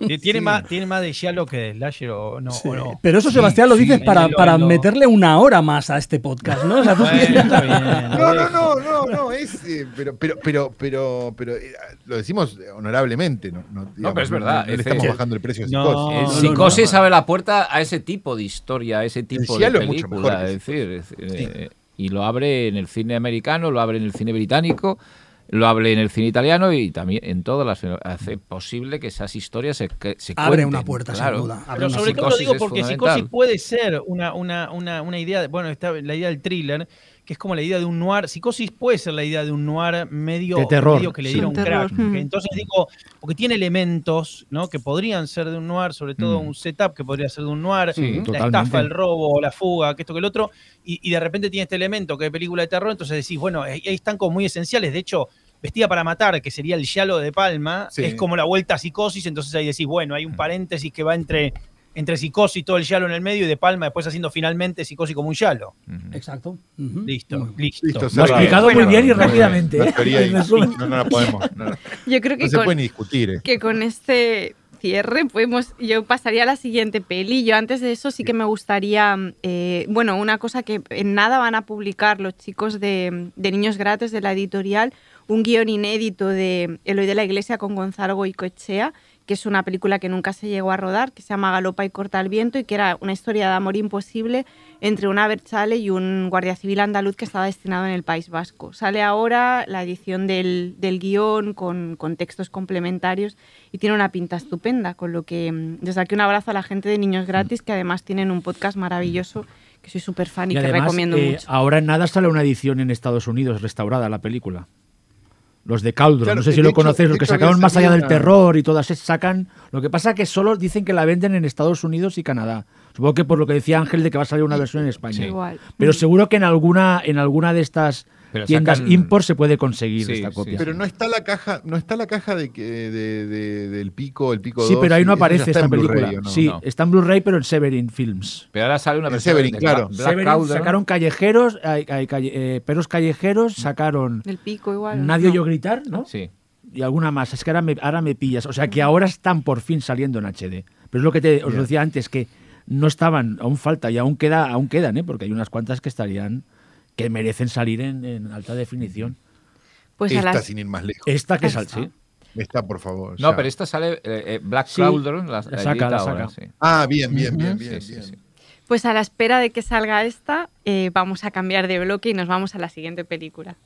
¿Tiene, Sí. más, ¿Tiene más de Yalo que de Slasher o no? Sí, o no? Pero eso, Sebastián, lo sí, dices para, para meterle una hora más a este podcast, ¿no? O sea, tú- Bueno, está bien, lo No, no, no, no, no, es. eh, pero, pero, pero, pero, pero eh, lo decimos honorablemente, ¿no? No, digamos, pero es verdad, No, le es estamos bajando el precio a No, Psicosis. No, no, Psicosis no. abre la puerta a ese tipo de historia, a ese tipo de Cielo es mucho película. mejor es decir, es- eh, y lo abre en el cine americano, lo abre en el cine británico, lo abre en el cine italiano y también en todas las. Hace posible que esas historias se, que se Abre cuenten, una puerta, sin claro. duda. Abre Pero una sobre puerta. todo lo digo porque. Psicosis puede ser una, una, una, una idea, de- bueno, está la idea del thriller, que es como la idea de un noir. Psicosis puede ser la idea de un noir medio, De terror, medio que le sí. diera un Terror, crack. mm. entonces digo, porque tiene elementos ¿no? que podrían ser de un noir, sobre todo Mm. un setup que podría ser de un noir, Sí, la totalmente. estafa, el robo, la fuga, que esto que el otro, y, y de repente tiene este elemento que es película de terror, entonces decís, bueno, ahí ahí están como muy esenciales. De hecho, Vestida para matar, que sería el Yalo de Palma, Sí. es como la vuelta a psicosis, entonces ahí decís, bueno, hay un paréntesis que va entre entre psicosis y todo el yalo en el medio y De Palma después haciendo finalmente psicosis como un yalo. Exacto. Ujú. Listo, Muy- listo. Listo, Lo ha explicado muy Bueno, bien y bien. rápidamente. ¿eh? resumen. no, no la podemos. No, no Yo creo que se con, puede ni discutir. eh. que con este cierre podemos yo pasaría a la siguiente peli yo antes de eso sí que me gustaría eh, bueno una cosa que en nada van a publicar los chicos de, de niños gratis de la editorial un guion inédito de Eloy de la Iglesia con Gonzalo Goicoechea que es una película que nunca se llegó a rodar, que se llama Galopa y corta el viento y que era una historia de amor imposible entre una Berchale y un guardia civil andaluz que estaba destinado en el País Vasco. Sale ahora la edición del, del guion con, con textos complementarios y tiene una pinta estupenda, con lo que mm, desde aquí un abrazo a la gente de Niños Gratis, que además tienen un podcast maravilloso, que soy súper fan y, Y que recomiendo eh, mucho. ahora en nada sale una edición en Estados Unidos restaurada la película. Los de Claro, no sé si lo hecho- conocéis, los que sacaron más allá del una- terror y todas esas sacan. Lo que pasa que solo dicen que la venden en Estados Unidos y Canadá. Supongo que por lo que decía Ángel de que va a salir una versión en España. Igual. Pero seguro que en alguna, en alguna de estas Pero tiendas sacan- import se puede conseguir Sí, esta sí, copia. Pero no está la caja, no está la caja de, que- de- de- del pico, el pico sí, 2, pero ahí no aparece esta película. Sí, No. está en Blu-ray, pero en Severin Films. Pero ahora sale una versión Severin, de claro. Black Severin Cauldron. sacaron callejeros, hay- hay calle- eh, perros callejeros, sacaron Del pico igual. Nadie ¿no? oyó gritar, ¿no? Sí. y alguna más. Es que ahora me, ahora me pillas. O sea, que ahora están por fin saliendo en HD. Pero es lo que te, os decía antes, que no estaban, aún falta y aún, queda, aún quedan, ¿eh? porque hay unas cuantas que estarían, que merecen salir en, en alta definición. Pues a Esta las- sin ir más lejos. Esta que Ahí sal, está. sí. Esta, por favor. No, pero esta sale eh, eh, Black Sí, Cauldron, la, la la saca, la ahora, saca. sí. Ah, bien, bien, bien, bien. Sí, sí, bien. sí. Pues a la espera de que salga esta, eh, vamos a cambiar de bloque y nos vamos a la siguiente película.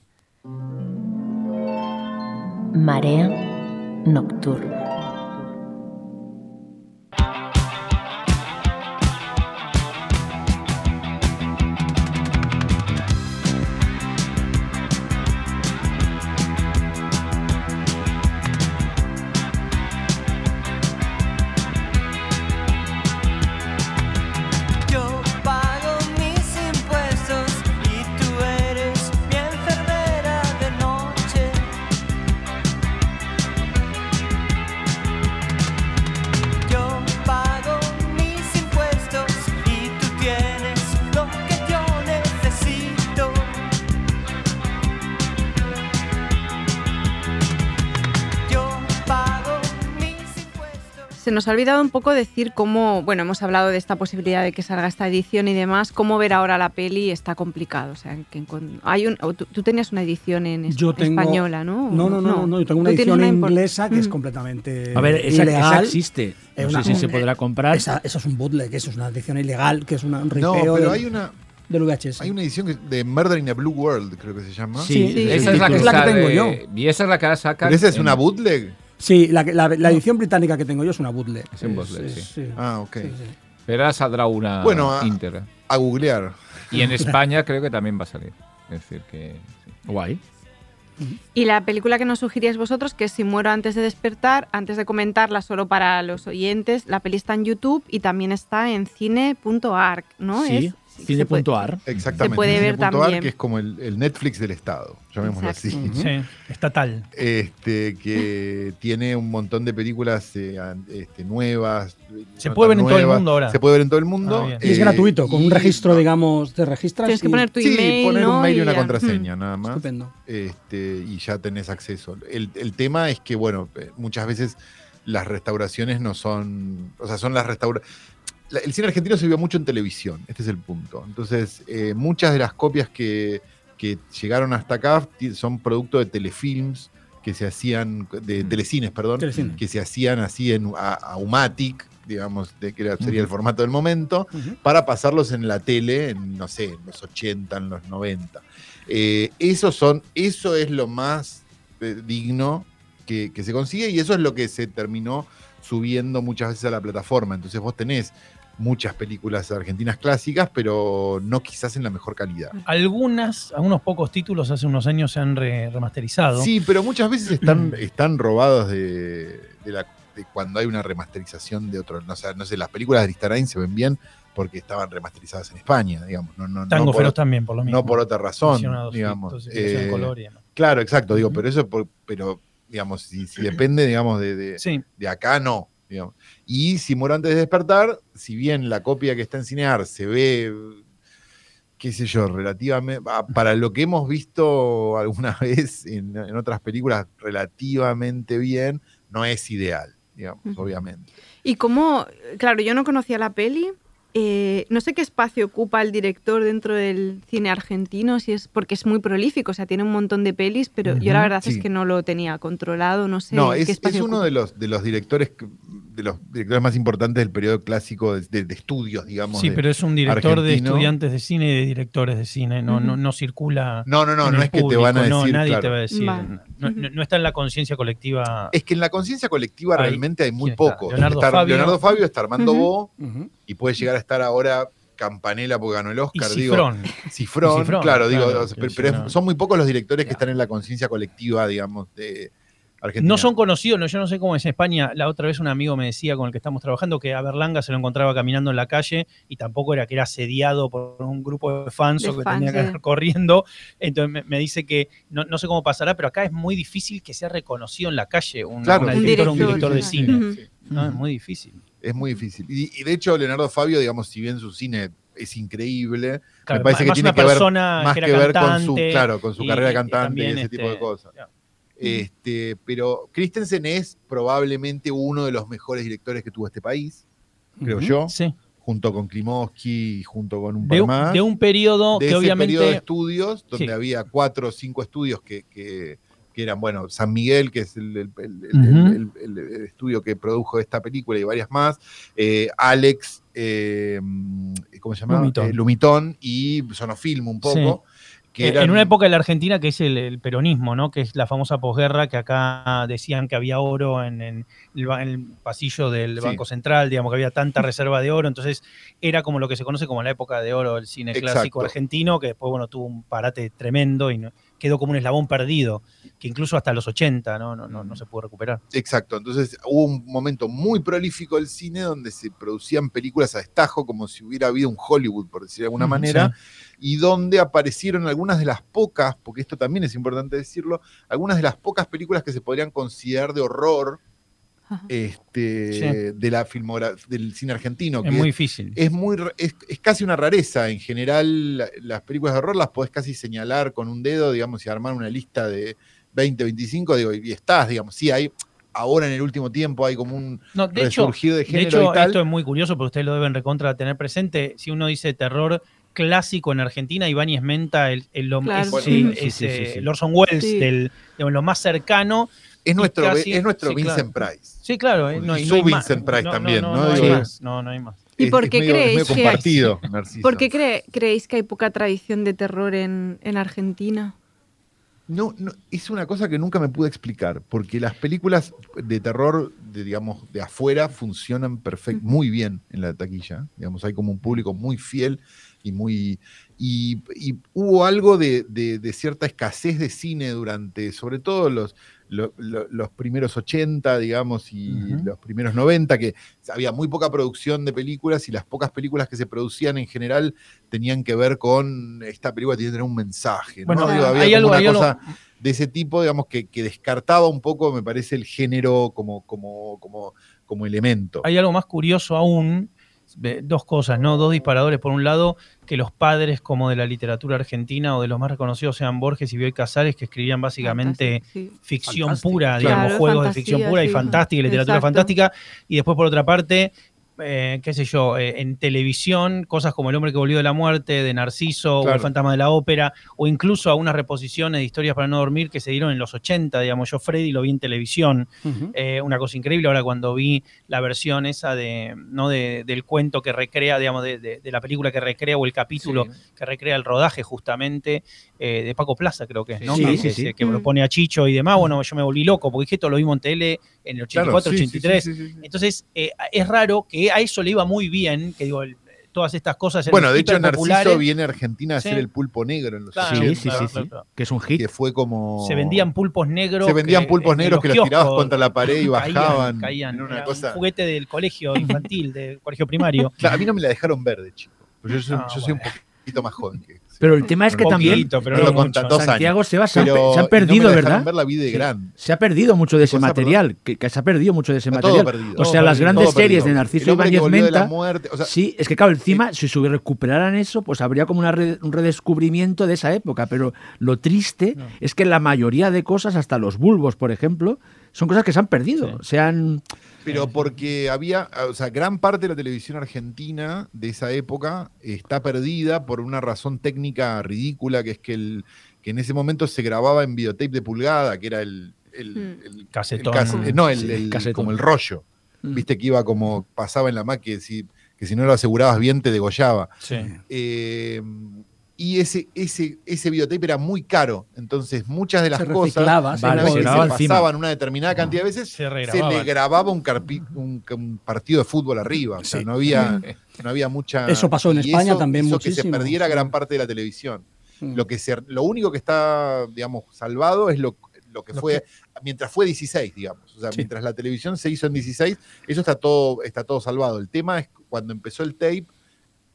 Marea nocturna. Nos ha olvidado un poco decir cómo, bueno, hemos hablado de esta posibilidad de que salga esta edición y demás, cómo ver ahora la peli está complicado. O sea, que hay un, tú, tú tenías una edición en es- Yo tengo, española, ¿no? No, no, no, no, no, yo tengo una edición impor- inglesa que es Mm. completamente A ver, esa, esa ilegal. existe. Es No una- sé si se podrá comprar. Esa- eso es un bootleg, eso es una edición ilegal, que es una, un No, pero del, hay una, del VHS. hay una edición de Murder in a Blue World, creo que se llama. Sí, Sí, Esa es la que. Es la que tengo yo. Y esa es la que sacan. ¿Pero esa es en- una bootleg? Sí, la, que- la, la edición británica que tengo yo es una bootleg. Es un bootleg, sí. Ah, ok. sí, sí. Pero ahora saldrá una Bueno, a- íntegra. A googlear. Y en [laughs] España creo que también va a salir. Es decir, que. sí. Guay. Y la película que nos sugeríais vosotros, que es Si muero antes de despertar, antes de comentarla solo para los oyentes, la peli está en YouTube y también está en cine.arc, ¿no? Sí, Es- cine.ar. Exactamente. Se puede ver también. Que es como el, el Netflix del Estado, llamémoslo Exacto. así. Sí, estatal. Este, que tiene un montón de películas eh, este, nuevas. Se puede ver en todo el mundo ahora. Se puede ver en todo el mundo. Ah, bien. Y es eh, gratuito, con un registro, digamos, te registras. Tienes que poner tu Sí, email, poner ¿no? un mail y una ya. contraseña, Mm. nada más. Estupendo. este, y ya tenés acceso. El, el tema es que, bueno, eh, muchas veces las restauraciones no son, o sea, son las restauraciones. El cine argentino se vio mucho en televisión, este es el punto. Entonces, eh, muchas de las copias que, que llegaron hasta acá son producto de telefilms que se hacían, de telecines, perdón, Telecine. que se hacían así en a, a Umatic, digamos, de que era- sería el formato del momento, para pasarlos en la tele, en, no sé, en los 80, en los 90. Eh, eso, son, eso es lo más eh, digno que, que se consigue y eso es lo que se terminó subiendo muchas veces a la plataforma. Entonces vos tenés muchas películas argentinas clásicas, pero no quizás en la mejor calidad. Algunas, algunos pocos títulos hace unos años se han re- remasterizado. Sí, pero muchas veces están, [clears throat] están robados de, de la- de cuando hay una remasterización de otro. No, sé, no sé, las películas de Aristarain se ven bien porque estaban remasterizadas en España, digamos. No, no, no Tango por- Feroz también, por lo mismo. no por otra razón, digamos. Eh, color y demás. Claro, exacto, digo, pero eso, por- pero digamos, si, si depende, digamos, de, de, Sí, de acá, no. digamos. Y Si muero antes de despertar, si bien la copia que está en Cinear se ve, qué sé yo, relativamente, para lo que hemos visto alguna [laughs] vez en, en otras películas relativamente bien, no es ideal, digamos, obviamente. Y cómo, claro, yo no conocía la peli. Eh, no sé qué espacio ocupa el director dentro del cine argentino, si es porque es muy prolífico, o sea, tiene un montón de pelis, pero yo la verdad es que no lo tenía controlado, no sé No, qué es, es espacio uno ocupa. de los, de los directores de los directores más importantes del periodo clásico de, de- de estudios, digamos. Sí, de- pero es un director de estudiantes de cine y de directores de cine. No, no, no circula. No, no, no, no es que te van a decir. No, nadie claro. te va a decir. No, no- no está en la conciencia colectiva. Es que en la conciencia colectiva Hay- realmente hay muy poco. Leonardo Está Fabio. Leonardo Fabio, está Armando. Bo. Y puede llegar a estar ahora Campanella porque ganó el y Oscar. digo, Cifrón. Cifrón, Y Cifrón, claro, digo, claro, pero, son muy pocos los directores que están en la conciencia colectiva, digamos, de Argentina. No son conocidos, no, yo no sé cómo es en España. La otra vez un amigo me decía con el que estamos trabajando que a Berlanga se lo encontraba caminando en la calle y tampoco era que era asediado por un grupo de fans De o que fans, tenía que sí. ir corriendo. Entonces me, me dice que no, no sé cómo pasará, pero acá es muy difícil que sea reconocido en la calle un, Claro. una Un directora o un director, director de cine. Ujú. No, es muy difícil. Es muy difícil. Y, y de hecho, Leonardo Fabio, digamos, si bien su cine es increíble, Claro, me parece que tiene que ver más que ver con su, claro, con su y- carrera cantante y, ese tipo de este, cosas. Este, pero Christensen es probablemente uno de los mejores directores que tuvo este país, creo yo, Sí. junto con Klimovsky junto con un De, par un- más. de un periodo de que ese obviamente. periodo de estudios, donde Sí. había cuatro o cinco estudios que, que- que eran, bueno, San Miguel, que es el, estudio que produjo esta película y varias más, eh, Alex, eh, ¿cómo se llama? Lumitón. Lumitón y Sonofilm un poco. Que Eh, eran- En una época de la Argentina que es el, el peronismo, ¿no? Que es la famosa posguerra que acá decían que había oro en, en el, ba- en el pasillo del Sí. Banco Central, digamos que había tanta reserva de oro, entonces era como lo que se conoce como la época de oro del cine clásico argentino, que después, bueno, tuvo un parate tremendo y no- quedó como un eslabón perdido, que incluso hasta los 80, ¿no? No, no, no se pudo recuperar. Exacto, entonces hubo un momento muy prolífico del cine donde se producían películas a destajo, como si hubiera habido un Hollywood, por decir de alguna Mm, manera, y donde aparecieron algunas de las pocas, porque esto también es importante decirlo, algunas de las pocas películas que se podrían considerar de horror. Este, Sí. de la filmogra- del cine argentino. Es que muy difícil. es muy es, es casi una rareza. En general, la- las películas de horror las podés casi señalar con un dedo, digamos, y armar una lista de 20, 25, digo, y estás, digamos. Sí, hay, ahora en el último tiempo hay como un No, de hecho, resurgir de De género hecho, y tal. esto es muy curioso, pero ustedes lo deben recontra tener presente. Si uno dice terror clásico en Argentina, Ibáñez Menta el, el, Claro. es, sí, es, sí, el Orson Welles, Sí. del, digamos, lo más cercano. es nuestro, casi- es nuestro sí, Vincent claro. Price. Sí, claro. eh, no, y su no hay. Vincent Price No, no, también, no, ¿no? No, hay más. No, no hay más. ¿Y Es- por qué creéis que- compartido, [laughs] Narciso. ¿Por qué cree- creéis que hay poca tradición de terror en, en Argentina? No, no, es una cosa que nunca me pude explicar, porque las películas de terror, de, digamos, de afuera funcionan perfect, muy bien en la taquilla. Digamos, hay como un público muy fiel y muy. Y, y hubo algo de, de- de cierta escasez de cine durante, sobre todo los, lo- lo- los primeros 80, digamos, y los primeros 90, que había muy poca producción de películas y las pocas películas que se producían en general tenían que ver con esta película tiene que tener un mensaje. ¿no? Bueno, Digo, había hay como algo, una hay algo- cosa de ese tipo, digamos, que, que descartaba un poco, me parece, el género como, como, como, como elemento. Hay algo más curioso aún. Dos cosas, ¿no? Dos disparadores. Por un lado, que los padres como de la literatura argentina o de los más reconocidos sean Borges y Bioy Casares, que escribían básicamente sí. ficción Fantástica. pura, Claro, digamos, juegos de ficción pura y fantástica, y literatura Exacto. fantástica. Y después, por otra parte, eh, qué sé yo, eh, en televisión, cosas como El hombre que volvió de la muerte, de Narciso, o. El fantasma de la ópera, o incluso algunas reposiciones de historias para no dormir que se dieron en los 80, digamos, yo Freddy lo vi en televisión, eh, una cosa increíble ahora cuando vi la versión esa de, ¿no? de- del cuento que recrea, digamos, de, de- de la película que recrea o el capítulo Sí. que recrea el rodaje justamente eh, de Paco Plaza, creo que es, ¿no? Sí, que, sí, que- sí. que Mm. propone a Chicho y demás. Bueno, yo me volví loco porque dije esto lo vimos en tele en el 84, Claro, sí, sí, 83. sí, sí, sí. Entonces, eh, es raro que a eso le iba muy bien, que digo, el- todas estas cosas Bueno, de hecho. Narciso viene a Argentina a Sí. hacer el pulpo negro en los Claro, Sí, 80, sí, claro, sí, claro, sí. Que es un hit. que fue como... Se vendían pulpos negros. Se vendían que pulpos negros los que los tirabas contra la pared y caían, bajaban. caían. Era una Era cosa... un juguete del colegio infantil, del colegio primario. Claro, a mí no me la dejaron ver de chico. Yo soy, Ah, yo soy un bueno. poquito más joven que Pero el tema es que también Poquito, pero No no lo contan mucho. dos Santiago años. Sebas se Pero- pe- se han no perdido, ¿verdad? ver la vi de Sí. grande. Se ha perdido mucho de ese cosa, material, que, que se ha perdido mucho de ese Está material. todo perdido. o sea, Todo las perdido, grandes series perdido. de Narciso Ibáñez Menta. muerte, o sea, sí, es que claro, encima, si se recuperaran eso, pues habría como una re- un redescubrimiento de esa época. Pero lo triste es que la mayoría de cosas, hasta los bulbos, por ejemplo, son cosas que se han perdido. Se han. Pero porque había, o sea, gran parte de la televisión argentina de esa época está perdida por una razón técnica ridícula, que es que, el, que en ese momento se grababa en videotape de pulgada, que era el... el, Mm. el- Casetón. el case- eh, no, el, Sí, como el rollo. Mm. Viste que iba como, pasaba en la máquina, que si, que si no lo asegurabas bien te degollaba. Sí. Eh, y ese, ese, ese videotape era muy caro. Entonces, muchas de las Se cosas, reciclaba, se una vez se que se encima. pasaban una determinada cantidad de veces, Se le grababa un, carpi- un, un partido de fútbol arriba. O sea, Sí. no había, no había mucha. Eso pasó en y España eso también hizo que se perdiera sí. gran parte de la televisión. Mm. Lo, que se, lo único que está, digamos, salvado es lo, lo que Lo fue. Mientras fue 16, digamos. O sea, Sí. mientras la televisión se hizo en 16, eso está todo, está todo salvado. El tema es cuando empezó el tape.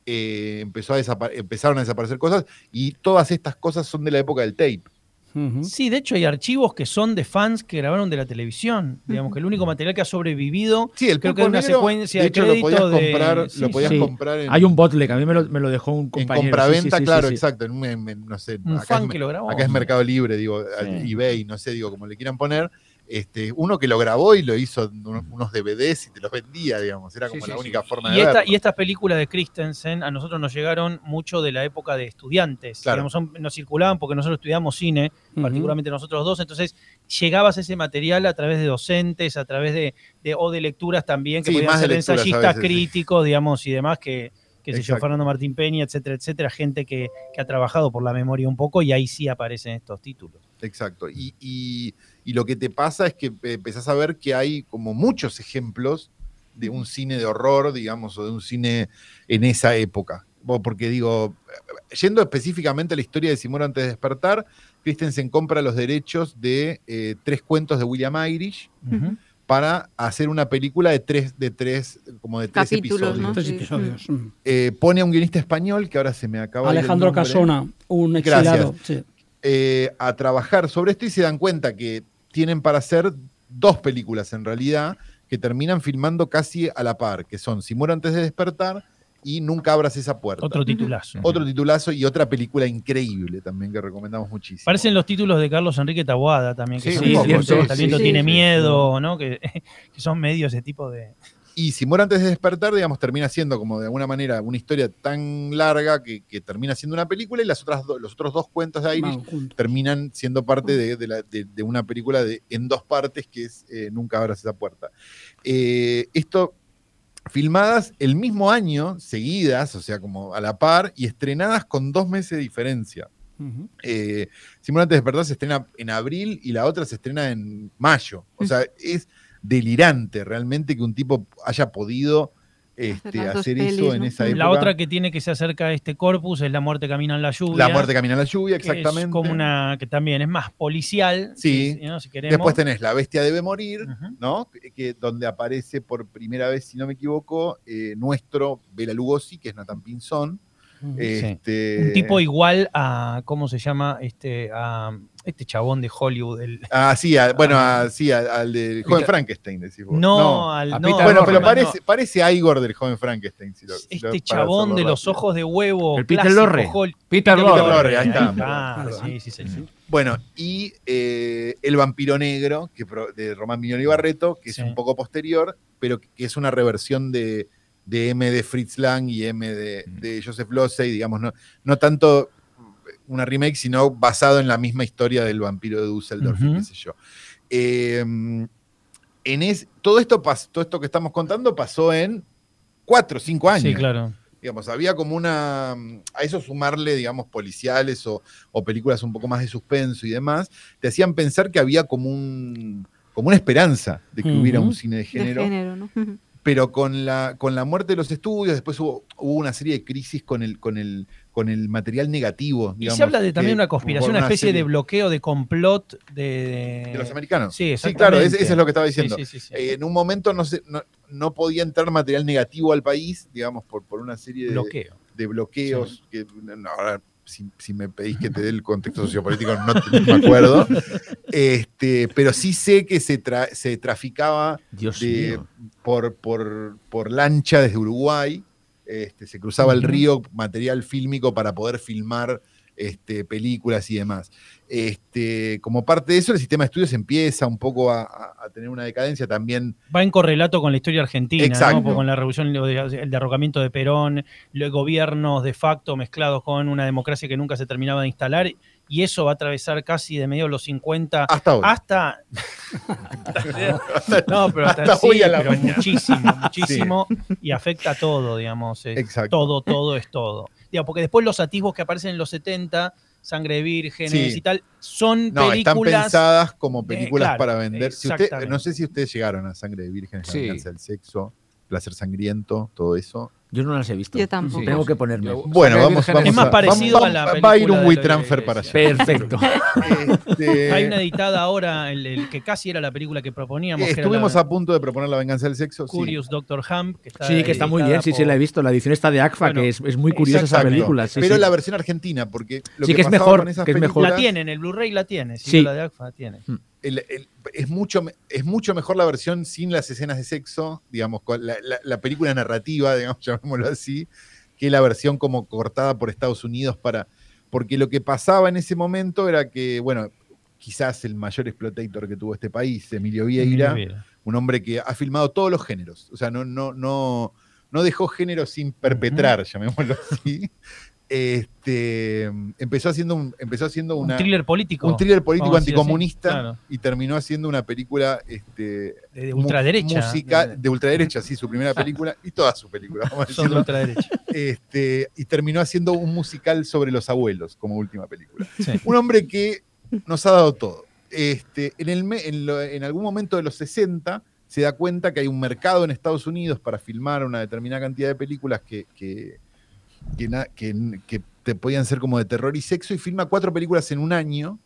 Eh, empezó a empezaron a desaparecer cosas y todas estas cosas son de la época del tape. Sí, de hecho hay archivos que son de fans que grabaron de la televisión. Digamos que el único material que ha sobrevivido, Sí, el creo que hay una Negro, secuencia de de, hecho lo podías de- comprar, sí, lo podías sí. comprar en, Hay un bootleg, a mí me lo, me lo dejó un en compañero. sí, compraventa, sí, sí, claro, sí, sí. exacto, en, un- en- en, no sé, Un acá, fan es, que lo grabó. acá es Mercado Libre, digo, eBay, no sé, digo, como le quieran poner. Este, uno que lo grabó y lo hizo en unos, DVDs y te los vendía, digamos, era Sí, como sí, la sí. única forma Y, de esta, verlo. y estas películas de Christensen a nosotros nos llegaron mucho de la época de estudiantes. Claro. Digamos, son- nos circulaban porque nosotros estudiamos cine, particularmente nosotros dos, entonces llegabas ese material a través de docentes, a través de, de- o de lecturas también, que Sí, podían ser a ensayistas veces, sí. críticos, digamos, y demás, que, que sé yo. Fernando Martín Peña, etcétera, etcétera, gente que, que ha trabajado por la memoria un poco y ahí sí aparecen estos títulos. Exacto. Y, y- y lo que te pasa es que empezás a ver que hay como muchos ejemplos de un cine de horror, digamos, o de un cine en esa época. Porque digo, eh, yendo específicamente a la historia de Simón antes de despertar, Christensen compra los derechos de eh, tres cuentos de William Irish para hacer una película de tres, de tres, como de tres Capítulos, episodios. ¿no? Tres Sí. episodios. Mm. Eh, pone a un guionista español, que ahora se me acaba Alejandro Casona, un Gracias. exiliado. sí. Eh, a trabajar sobre esto y se dan cuenta que tienen para hacer dos películas en realidad que terminan filmando casi a la par, que son Si muero antes de despertar y Nunca abras esa puerta. Otro titulazo. Otro titulazo y otra película increíble también que recomendamos muchísimo. Parecen los títulos de Carlos Enrique Taboada también, que Sí, sí, el viento sí, tiene sí. miedo, ¿no? Que, [laughs] que son medios ese tipo de... Y Si muero antes de despertar, digamos, termina siendo como de alguna manera una historia tan larga que, que termina siendo una película y las otras do- los otros dos cuentos de Irish terminan siendo parte de, de la- de- de una película de, en dos partes que es eh, Nunca abras esa puerta. Eh, esto, filmadas el mismo año, seguidas, o sea, como a la par, y estrenadas con dos meses de diferencia. Ujú. Eh, Simón antes de despertar se estrena en abril y la otra se estrena en mayo. O sea, es delirante realmente que un tipo haya podido este, hacer pelis, eso en esa época. La otra que tiene que se acerca a este corpus es La muerte camina en la lluvia. La muerte camina en la lluvia, exactamente. Es como una que también es más policial. Sí. si- ¿no? si queremos. Después tenés La bestia debe morir. ¿no? Que, que donde aparece por primera vez, si no me equivoco, eh, nuestro Bela Lugosi, que es Nathan Pinzón. Este, Un tipo igual a, ¿cómo se llama? Este, a este chabón de Hollywood. el- Ah, sí, a- bueno, Ah. a- sí, a- al del joven Frankenstein, decís vos. no, al a no, Peter Bueno, no, pero no, parece, no. parece a Igor del joven Frankenstein. si lo- si lo- Este chabón de los ojos de huevo. El Peter Lorre. Hol- Peter Peter Lorre. Lorre, ahí está. Ah, sí, sí, sí, sí. Bueno, y eh, El vampiro negro, que de Román Mignoli Barreto, que es un poco posterior, pero que es una reversión de, de M de Fritz Lang y M de, de Joseph Losey, digamos, no, no tanto una remake, sino basado en la misma historia del vampiro de Dusseldorf, y Ujú. qué sé yo. Eh, en es, todo, esto pas- todo esto que estamos contando pasó en cuatro o cinco años Sí, claro. digamos, había como una, a eso sumarle, digamos, policiales o, o películas un poco más de suspenso y demás, te hacían pensar que había como un como una esperanza de que hubiera un cine de De género, género, ¿no? [laughs] pero con la, con la muerte de los estudios, después hubo, hubo una serie de crisis con el, con el, con el material negativo. Y se habla de también que- una conspiración, una especie serie de bloqueo, de complot de... de los americanos. Sí, Sí, claro, eso es lo que estaba diciendo. sí, sí, sí. Eh, en un momento no, se, no, no podía entrar material negativo al país, digamos, por, por una serie de, bloqueo. de bloqueos, que no, ahora si, si me pedís que te [laughs] dé el contexto sociopolítico, no, te- no me acuerdo. Este, pero sí sé que se, tra- se traficaba de- por, por, por lancha desde Uruguay. Este, se cruzaba el río, material fílmico para poder filmar este, películas y demás. Este, como parte de eso, el sistema de estudios empieza un poco a, tener una decadencia también. Va en correlato con la historia argentina, Exacto. ¿no? con la revolución, el derrocamiento de Perón, los gobiernos de facto mezclados con una democracia que nunca se terminaba de instalar, y eso va a atravesar casi de medio de los 50 Hasta hoy. hasta... [laughs] no, pero hasta, Hasta sí, hoy a la pero mañana. muchísimo, muchísimo, y afecta a todo, digamos. es Exacto. Todo, todo es todo. Digo, porque después los atisbos que aparecen en los 70, Sangre de Vírgenes Sí. y tal, son No, están películas... pensadas como películas claro, para vender. Si usted, exactamente. no sé si ustedes llegaron a Sangre de Vírgenes, La Sí. venganza del sexo, Placer sangriento, todo eso. Yo no las he visto. Yo tampoco. Tengo que ponerme. Yo- Bueno, vamos, vamos Es más a- parecido vamos- a la Va a ir un de We la Transfer para allá. Perfecto. [laughs] Este, Hay una editada ahora, el, el que casi era la película que proponíamos. que Estuvimos la a punto de proponer La venganza del sexo. sí. Curious Doctor Hump. Que está Sí, que está muy bien, sí, sí, la he visto. La edición está de ACFA, Bueno, que es, es muy curiosa esa película. sí, Pero sí. la versión argentina, porque lo Sí, que es mejor, que es mejor. La tienen, el Blu-ray la tiene. Sí, la de ACFA tiene. el- el- es, mucho, es mucho mejor la versión sin las escenas de sexo, digamos, con la, la- la película narrativa, digamos, llamémoslo así, que la versión como cortada por Estados Unidos para. Porque lo que pasaba en ese momento era que, bueno, quizás el mayor explotator que tuvo este país, Emilio Vieira, Vieira. un hombre que ha filmado todos los géneros. O sea, no, no, no, no dejó género sin perpetrar, llamémoslo así. Este, empezó haciendo, un, empezó haciendo una, un thriller político. un thriller político así, anticomunista claro. y terminó haciendo una película este, De, de ultraderecha. musical- de ultraderecha, sí, su primera película y toda su película, vamos a [laughs] Son de ultraderecha. Este, y terminó haciendo un musical sobre los abuelos como última película. Sí. Un hombre que nos ha dado todo. Este, en, el, me- en, lo- en algún momento de los 60 se da cuenta que hay un mercado en Estados Unidos para filmar una determinada cantidad de películas que, que, que na- que- que te podían ser como de terror y sexo y filma cuatro películas en un año.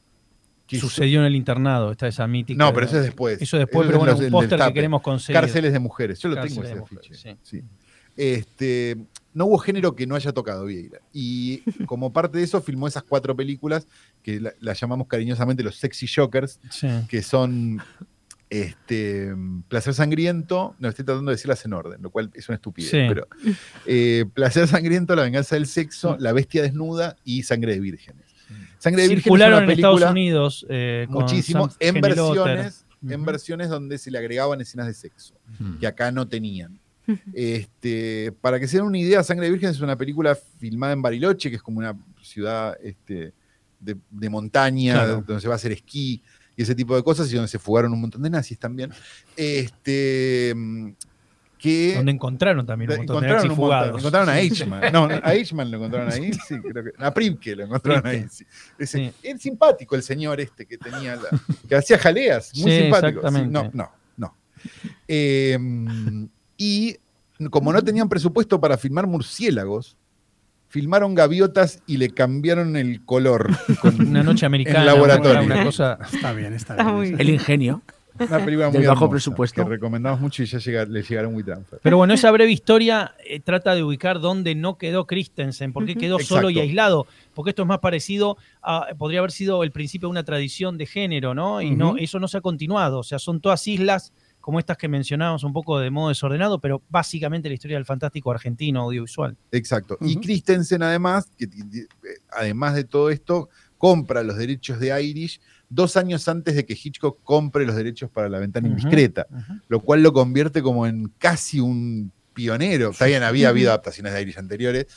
que Sucedió en el internado, está esa mítica. No, pero eso es después. Eso después, Eso pero bueno, un póster que queremos conseguir. Cárceles de mujeres. Yo lo Cárceles tengo ese afiche. sí. sí. Este, no hubo género que no haya tocado Vieira. Y [laughs] como parte de eso, filmó esas cuatro películas que la- las llamamos cariñosamente los Sexy Shockers, Sí. que son este, Placer Sangriento. No estoy tratando de decirlas en orden, lo cual es una estupidez. Sí. Pero, eh, Placer Sangriento, La Venganza del Sexo, La Bestia Desnuda y Sangre de Vírgenes. Sangre de Vírgenes Circularon en Estados Unidos eh, muchísimo en versiones, en versiones donde se le agregaban escenas de sexo Mm. que acá no tenían. Este, para que se den una idea, Sangre de Virgen es una película filmada en Bariloche, que es como una ciudad este, de, de montaña, Claro. donde se va a hacer esquí y ese tipo de cosas, y donde se fugaron un montón de nazis también. Este, que Donde encontraron también un montón de encontraron, nazis un montón- encontraron a Eichmann. No, a Eichmann lo encontraron ahí, sí, creo que. A Primke lo encontraron Primke. ahí. sí. Es simpático el señor este que tenía la- que hacía jaleas, muy Sí, simpático. no, no, no. Eh, y como no tenían presupuesto para filmar murciélagos, filmaron gaviotas y le cambiaron el color. con- [laughs] Una noche americana. En laboratorio. Una, cosa. Está bien, está Está bien. El ingenio. Una película Del muy bajo hermosa, presupuesto. Que recomendamos mucho y ya llega- le llegaron muy transfer. Pero bueno, esa breve historia eh, trata de ubicar dónde no quedó Christensen, por qué quedó solo y aislado, porque esto es más parecido a, podría haber sido el principio de una tradición de género, ¿no? Y no, eso no se ha continuado, o sea, son todas islas como estas que mencionábamos un poco de modo desordenado, pero básicamente la historia del fantástico argentino audiovisual. Exacto. Y. Christensen, además, que eh, además de todo esto, compra los derechos de Irish dos años antes de que Hitchcock compre los derechos para la ventana indiscreta, lo cual lo convierte como en casi un pionero. Está bien, había habido adaptaciones de Irish anteriores,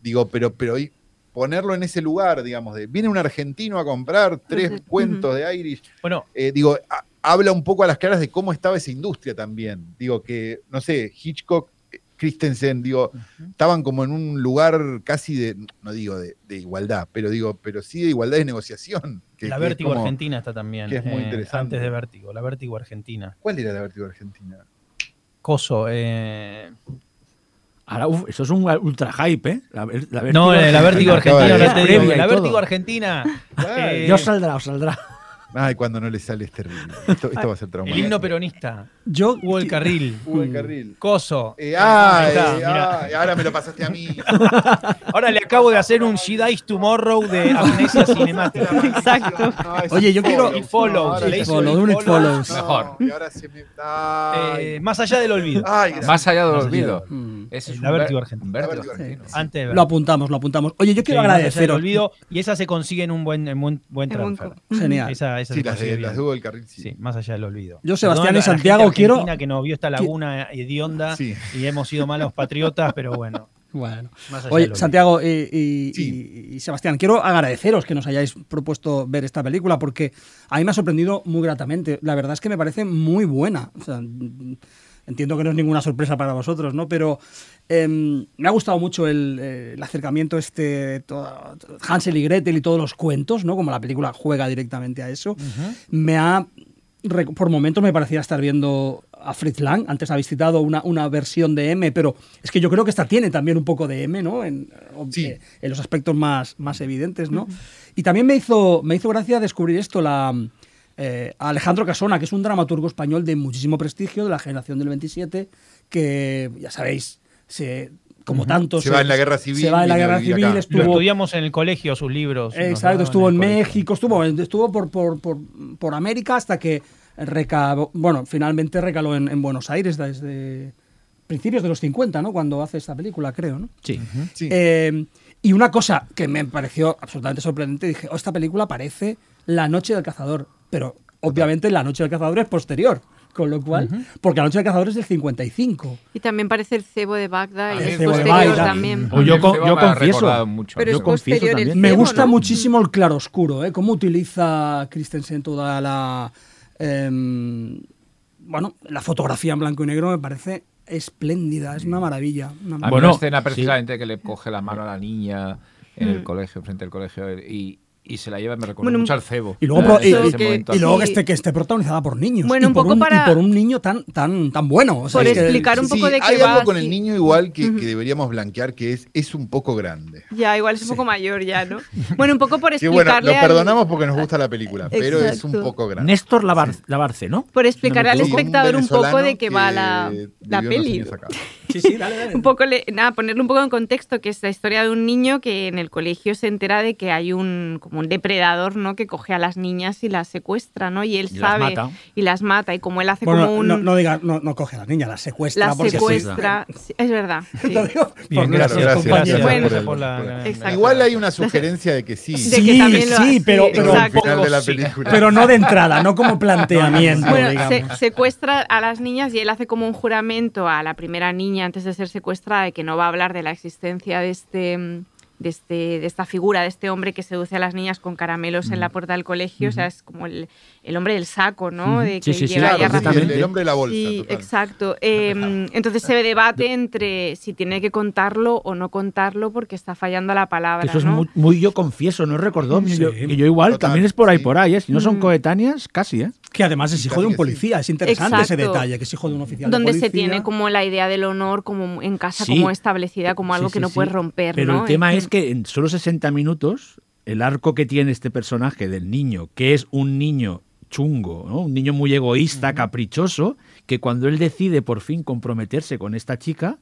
digo, pero, pero y ponerlo en ese lugar, digamos, de viene un argentino a comprar tres cuentos de Irish, Bueno, eh, digo, a- habla un poco a las claras de cómo estaba esa industria también. Digo que, no sé, Hitchcock, Christensen, digo, estaban como en un lugar casi de, no digo de, de igualdad, pero digo, pero sí de igualdad de negociación. que- la que es Vértigo como- Argentina está también. que es muy eh, interesante. Antes de Vértigo, la Vértigo Argentina. ¿Cuál era la Vértigo Argentina? Coso, eh, Ahora, uf, eso es un ultra hype, ¿eh? La, la no, eh, la Vértigo Argentina, la. Vértigo Argentina. Eh, Ya os saldrá, os saldrá. Ay, cuando no le sale es terrible. Esto, esto va a ser El traumático. himno peronista. Yo, Hugo del Carril. Hugo del Carril. Coso. Eh, ay, Ahí está, mirá. ay, ahora me lo pasaste a mí. [laughs] Ahora le acabo de hacer un She Dies Tomorrow de [laughs] Amnesia Cinemática. Exacto. No, Oye, un yo quiero- It follows. le Follow, el un follows. follows. Mejor. Y ahora se me. Eh, más allá del olvido. ay. Más allá del olvido. Mm. Ese es La un vértigo argentino. un vértigo argentino. Antes de ver. Lo apuntamos, lo apuntamos. Oye, yo quiero Sí, Más allá del agradeceros. olvido. Y esa se consigue en un buen, en buen, buen En buen transfer. Genial. Esa, Sí, las de, las Hugo del Carril, sí. Sí, más allá del olvido. Yo, Sebastián y Santiago, quiero- que nos vio esta laguna hedionda Sí. y hemos sido malos patriotas, pero bueno. [laughs] Bueno. Más allá Oye, del olvido. Santiago y, y- Sí. y- y Sebastián, quiero agradeceros que nos hayáis propuesto ver esta película porque a mí me ha sorprendido muy gratamente. La verdad es que me parece muy buena. O sea, entiendo que no es ninguna sorpresa para vosotros, ¿no? Pero em, me ha gustado mucho el, eh, el acercamiento este, todo- Hansel y Gretel y todos los cuentos, ¿no? Como la película juega directamente a eso. Me ha por momentos me parecía estar viendo a Fritz Lang. Antes habéis citado una, una versión de M, pero es que yo creo que esta tiene también un poco de M, ¿no? En, Sí. eh, en los aspectos más, más evidentes, ¿no? Y también me hizo, me hizo gracia descubrir esto, la, eh, a Alejandro Casona, que es un dramaturgo español de muchísimo prestigio, de la generación del 27, que, ya sabéis, se, como tantos... Se va en la guerra civil, Se va en la guerra civil, acá. Lo estuvo... estudiamos en el colegio, sus libros. Exacto, estuvo en. México, estuvo, estuvo por, por, por, por América hasta que recabó, bueno, finalmente recaló en, en Buenos Aires desde principios de los 50, ¿no? Cuando hace esta película, creo, ¿no? Sí. Sí. Eh, y una cosa que me pareció absolutamente sorprendente, dije, oh, esta película parece La Noche del Cazador, pero obviamente La Noche del Cazador es posterior, con lo cual, porque La Noche del Cazador es del 55. Y también parece el cebo de Bagdad Ah, y el es cebo de posterior Bagdad. también. O yo, El co- confieso. mucho. Pero yo es confieso el también. Me gusta ¿no? muchísimo el claroscuro, ¿eh? Cómo utiliza Christensen toda la. em, bueno, la fotografía en blanco y negro me parece espléndida, es una maravilla. una maravilla. Bueno, una escena sí. precisamente que le coge la mano a la niña en Mm. el colegio, frente al colegio, y, y se la lleva, me recuerda Bueno, mucho al cebo. Y luego, Eh, y- ese y- y luego que Sí. esté, que esté protagonizada por niños. Bueno, y un por poco y para- por un niño tan, tan, tan bueno. O sea, Por es que- explicar un poco Sí, de qué hay va. algo con el sí. niño igual que, Ujú. que deberíamos blanquear, que es, es un poco grande. Ya, igual es un poco mayor ya, ¿no? [laughs] Bueno, un poco por Que bueno, explicarle lo al- perdonamos porque nos gusta la película, pero es un Exacto. poco grande. Néstor Labar- Labarce, ¿no? por explicar No me al espectador un poco venezolano de qué va la, que la peli. Sí, sí, dale, dale. Un poco, le- nada, ponerle un poco en contexto, que es la historia de un niño que en el colegio se entera de que hay un como un depredador, ¿no? Que coge a las niñas y las secuestra, ¿no? Y él Y las sabe mata. y las mata y como él hace Bueno, como un no, no diga, no, no coge a la niña, la secuestra. la porque- secuestra, Sí, es verdad. [laughs] sí. Lo digo por Bien, nuestros gracias, gracias, compañeros. Bueno. gracias por la- por el- la- Exacto. Igual hay una sugerencia de que sí. De [laughs] Sí, que también lo sí, pero- pero- el exacto. final de la Sí. película. Pero no de entrada, no como planteamiento, Bueno, digamos. se- secuestra a las niñas y él hace como un juramento a la primera niña antes de ser secuestrada de que no va a hablar de la existencia de este de, este, de esta figura, de este hombre que seduce a las niñas con caramelos en la puerta del colegio, o sea, es como el, el hombre del saco, ¿no? De que Sí, sí, sí, llega claro, Claro, sí, razonar- el, el hombre de la bolsa. Sí, total. exacto. Eh, entonces se debate entre si tiene que contarlo o no contarlo porque está fallando la palabra. Eso es ¿no? muy, muy yo confieso, no recordó. Yo, que yo igual Total, también es por ahí sí. por ahí, ¿eh? Si no son Mm. coetáneas, casi, ¿eh? Que además es hijo de un policía, es interesante ese detalle, que es hijo de un oficial donde de se tiene como la idea del honor como en casa Sí. como establecida como algo Sí, que no sí. puedes romper Pero ¿no? el tema En es que en solo 60 minutos, el arco que tiene este personaje del niño, que es un niño chungo, ¿no? un niño muy egoísta, caprichoso, que cuando él decide por fin comprometerse con esta chica,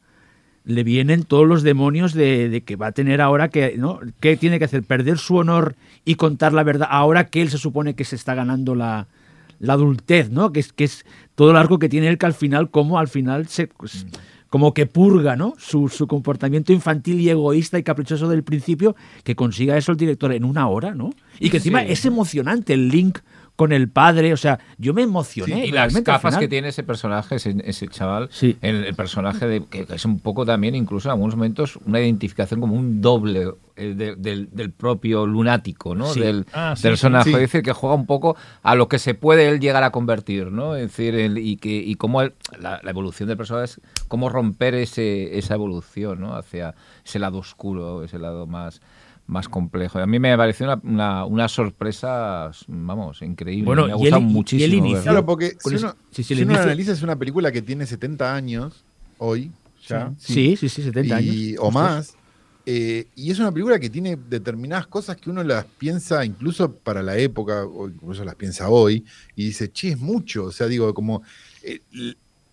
le vienen todos los demonios de, de que va a tener ahora que, ¿no? ¿Qué tiene que hacer? ¿Perder su honor y contar la verdad? Ahora que él se supone que se está ganando la, la adultez, ¿no? Que es, que es todo el arco que tiene él que al final, como al final se... pues, como que purga, ¿no? Su, su comportamiento infantil y egoísta y caprichoso del principio, que consiga eso el director en una hora, ¿no? Y que encima Sí. es emocionante el link con el padre, o sea, yo me emocioné. y las final. que tiene ese personaje, ese, ese chaval, Sí. el, el personaje de, que, que es un poco también, incluso en algunos momentos, una identificación como un doble eh, de- del, del propio lunático, ¿no? Sí. Del, Ah, sí, del personaje. sí. Es decir, que juega un poco a lo que se puede él llegar a convertir, ¿no? Es decir, el- y, que, y cómo él- la, la evolución del personaje es cómo romper ese, esa evolución, ¿no? Hacia ese lado oscuro, ese lado más más complejo. A mí me pareció una, una, una sorpresa, vamos, increíble. Bueno, me ha y gustado y- y muchísimo. él inició- verlo. Claro, porque si uno, sí, sí, si el uno inicio- analiza, es una película que tiene 70 años hoy, ya. Sí, sí, sí, 70 y- años. O más. Eh, y es una película que tiene determinadas cosas que uno las piensa incluso para la época, o incluso las piensa hoy, y dice, che, es mucho. O sea, digo, como eh,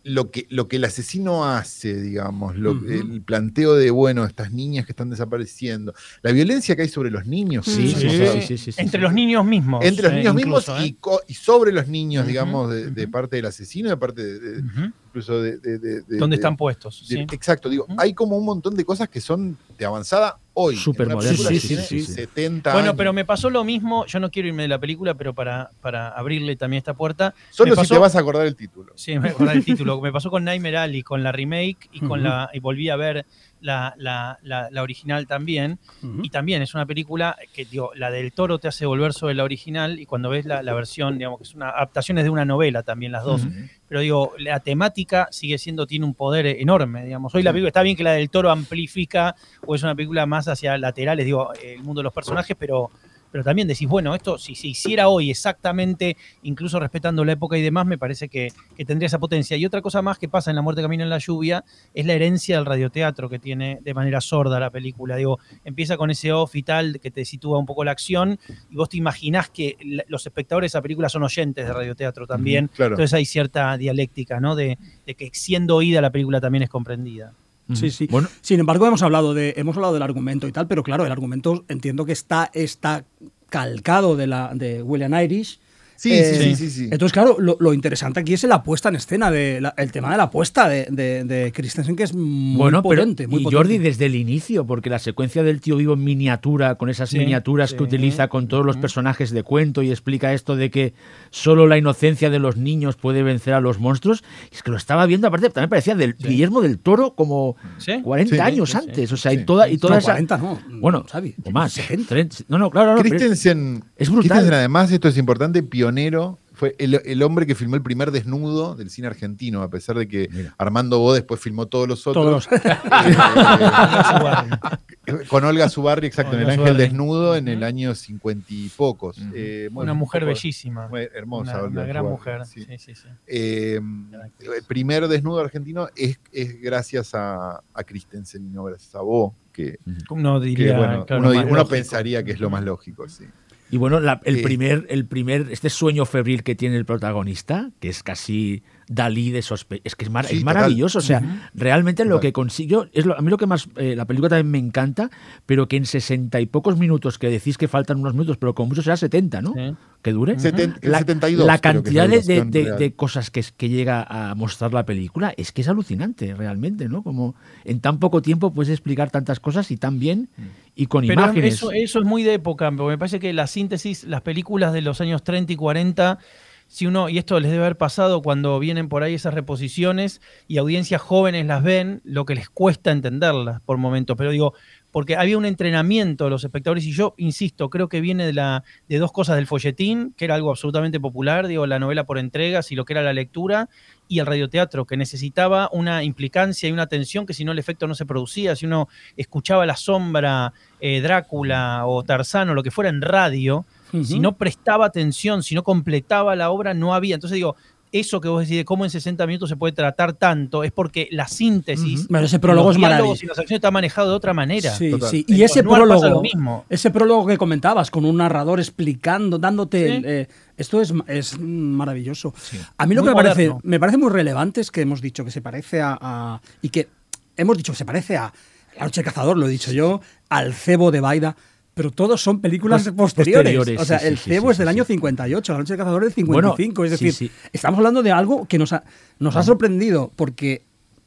lo, que, lo que el asesino hace, digamos, lo- Ujú. el planteo de, bueno, estas niñas que están desapareciendo, la violencia que hay sobre los niños. Sí, incluso, sí, o sí, sea, sí, sí, sí, sí, Entre sí. los niños mismos. Entre los eh, niños mismos ¿eh? y, co- y sobre los niños, digamos, de, de parte del asesino, de parte de, incluso de... de- de- de- ¿Dónde de- están puestos? de- sí. Exacto, digo, hay como un montón de cosas que son de avanzada hoy. Súper una modernas, película sí, que sí, tiene sí, sí. 70 Bueno, años. pero me pasó lo mismo. Yo no quiero irme de la película, pero para, para abrirle también esta puerta. Solo me si te vas a acordar el título. Sí, me acordé el título. Me pasó con Nightmare Alley, con la remake y con la y volví a ver la, la- la- la original también. Y también es una película que, digo, la del toro te hace volver sobre la original y cuando ves la, versión, digamos, que es una adaptación es de una novela también las dos. Pero digo, la temática sigue siendo, tiene un poder enorme, digamos. Hoy la película está bien que la del toro amplifica o es una película más hacia laterales, digo, el mundo de los personajes, pero, pero también decís, bueno, esto si se hiciera hoy exactamente, incluso respetando la época y demás, me parece que, que tendría esa potencia. Y otra cosa más que pasa en La muerte camina en la lluvia es la herencia del radioteatro que tiene de manera sorda la película. Digo, empieza con ese off y tal que te sitúa un poco la acción y vos te imaginás que los espectadores de esa película son oyentes de radioteatro también. Claro. Entonces hay cierta dialéctica, ¿no? De, de que siendo oída la película también es comprendida. Sí, sí. Bueno, Sin embargo, hemos hablado, de, hemos hablado del argumento y tal, pero claro, el argumento entiendo que está, está calcado de, la, de William Irish. Sí, Eh, sí, sí, sí, sí. Entonces, claro, lo, lo interesante aquí es la puesta en escena, de la- el tema de la puesta de, de, de Christensen, que es muy bueno, pero potente. muy y potente. Jordi desde el inicio, porque la secuencia del tío vivo en miniatura, con esas Sí, miniaturas sí. que utiliza con todos los personajes de cuento y explica esto de que solo la inocencia de los niños puede vencer a los monstruos, es que lo estaba viendo, aparte también parecía del Guillermo del Toro como ¿Sí? 40 Sí, años sí, sí. antes, o sea, Sí. y toda, y toda No, esa... 40 no. Bueno, Xavi, o más. 70. 30, no, no, claro, pero- Christensen, es brutal. Christensen, además, esto es importante, pionero. Fue el, el hombre que filmó el primer desnudo del cine argentino, a pesar de que Mira. Armando Bo después filmó todos los otros. Todos. Eh, [laughs] con Olga Zubarri, exacto, en El Ángel. Desnudo en el año cincuenta y pocos. Eh, bueno, Una un mujer poco- bellísima. hermosa. Una, Olga una gran mujer. sí. Sí, sí, sí. Eh, el primer desnudo argentino es, es gracias a, a Christensen y no gracias a Bo, que, Uno que, diría, bueno, claro, uno, más uno lógico. pensaría que es lo más lógico, sí. Y bueno, la- el primer, el primer, este sueño febril que tiene el protagonista, que es casi Dalí de sospe, es que es, mar- Sí, es total. maravilloso. O sea, realmente lo que consiguió, es lo- a mí lo que más, eh, la película también me encanta, pero que en sesenta y pocos minutos, que decís que faltan unos minutos, pero con mucho será 70, ¿no? Sí. Que dure. Seten- La, 72 la cantidad de, de- cosas que, es- que llega a mostrar la película es que es alucinante, realmente, ¿no? Como en tan poco tiempo puedes explicar tantas cosas y tan bien y con Pero imágenes. eso, eso es muy de época, porque me parece que la síntesis, las películas de los años 30 y 40, si uno, y esto les debe haber pasado cuando vienen por ahí esas reposiciones y audiencias jóvenes las ven, lo que les cuesta entenderlas por momentos. Pero digo, porque había un entrenamiento de los espectadores, y yo insisto, creo que viene de, la, de dos cosas, del folletín, que era algo absolutamente popular, digo, la novela por entregas y lo que era la lectura, y el radioteatro, que necesitaba una implicancia y una tensión que si no el efecto no se producía, si uno escuchaba La Sombra, eh, Drácula o Tarzán o lo que fuera en radio, si no prestaba atención, si no completaba la obra, no había. Entonces digo, eso que vos decís de cómo en 60 minutos se puede tratar tanto, es porque la síntesis, Ujú. Bueno, ese prólogo los es diálogos maravilloso. y las acciones está manejado de otra manera. Sí, Total. sí. Y ese prólogo, lo mismo. ese prólogo que comentabas, con un narrador explicando, dándote. Sí. el, eh, esto es, es maravilloso. A mí lo Muy que me parece, me parece muy relevante es que hemos dicho que se parece a, a- y que hemos dicho que se parece a La Noche del Cazador, lo he dicho yo, al Cebo de Baida. Pero todos son películas Pos- posteriores. posteriores, O sea, sí, el sí, Cebo sí, es del sí, año sí. 58, La Noche del Cazador es del 55. Bueno, es decir, sí. estamos hablando de algo que nos ha, nos ha sorprendido porque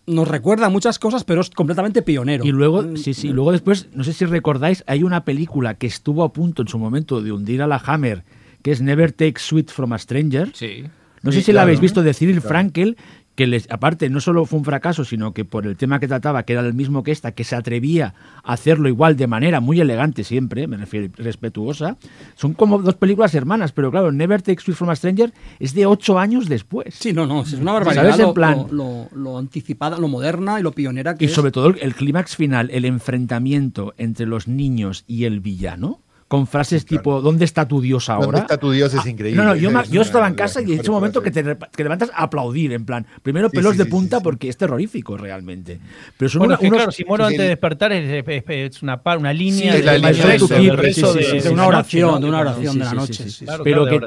nos recuerda muchas cosas, pero es completamente pionero. Y luego, Mm, sí, sí, luego después, no sé si recordáis, hay una película que estuvo a punto en su momento de hundir a la Hammer, que es Never Take Sweet from a Stranger. Sí. No Sí, sé si la habéis visto de Cyril Frankel, que les, aparte no solo fue un fracaso, sino que por el tema que trataba, que era el mismo que esta, que se atrevía a hacerlo igual de manera muy elegante siempre, me refiero respetuosa, son como dos películas hermanas, pero claro, Never Take Sweet from a Stranger es de ocho años después. Sí, no, no, es una barbaridad. ¿Sabes? En plan- lo, lo- lo anticipada, lo moderna y lo pionera que Y es. sobre todo el, el clímax final, el enfrentamiento entre los niños y el villano, con frases tipo ¿dónde está tu Dios ahora? ¿Dónde está tu Dios? Es Ah, increíble. No, no, yo, es una estaba en casa y he hecho un momento que te, re- que levantas a aplaudir, en plan, primero Sí, pelos sí, de punta sí, sí. porque es terrorífico realmente. Pero son Bueno, una- unos- claro, si muero antes de despertar es, es- es una, par- una línea la de, una oración, de una oración de la noche. Pero que-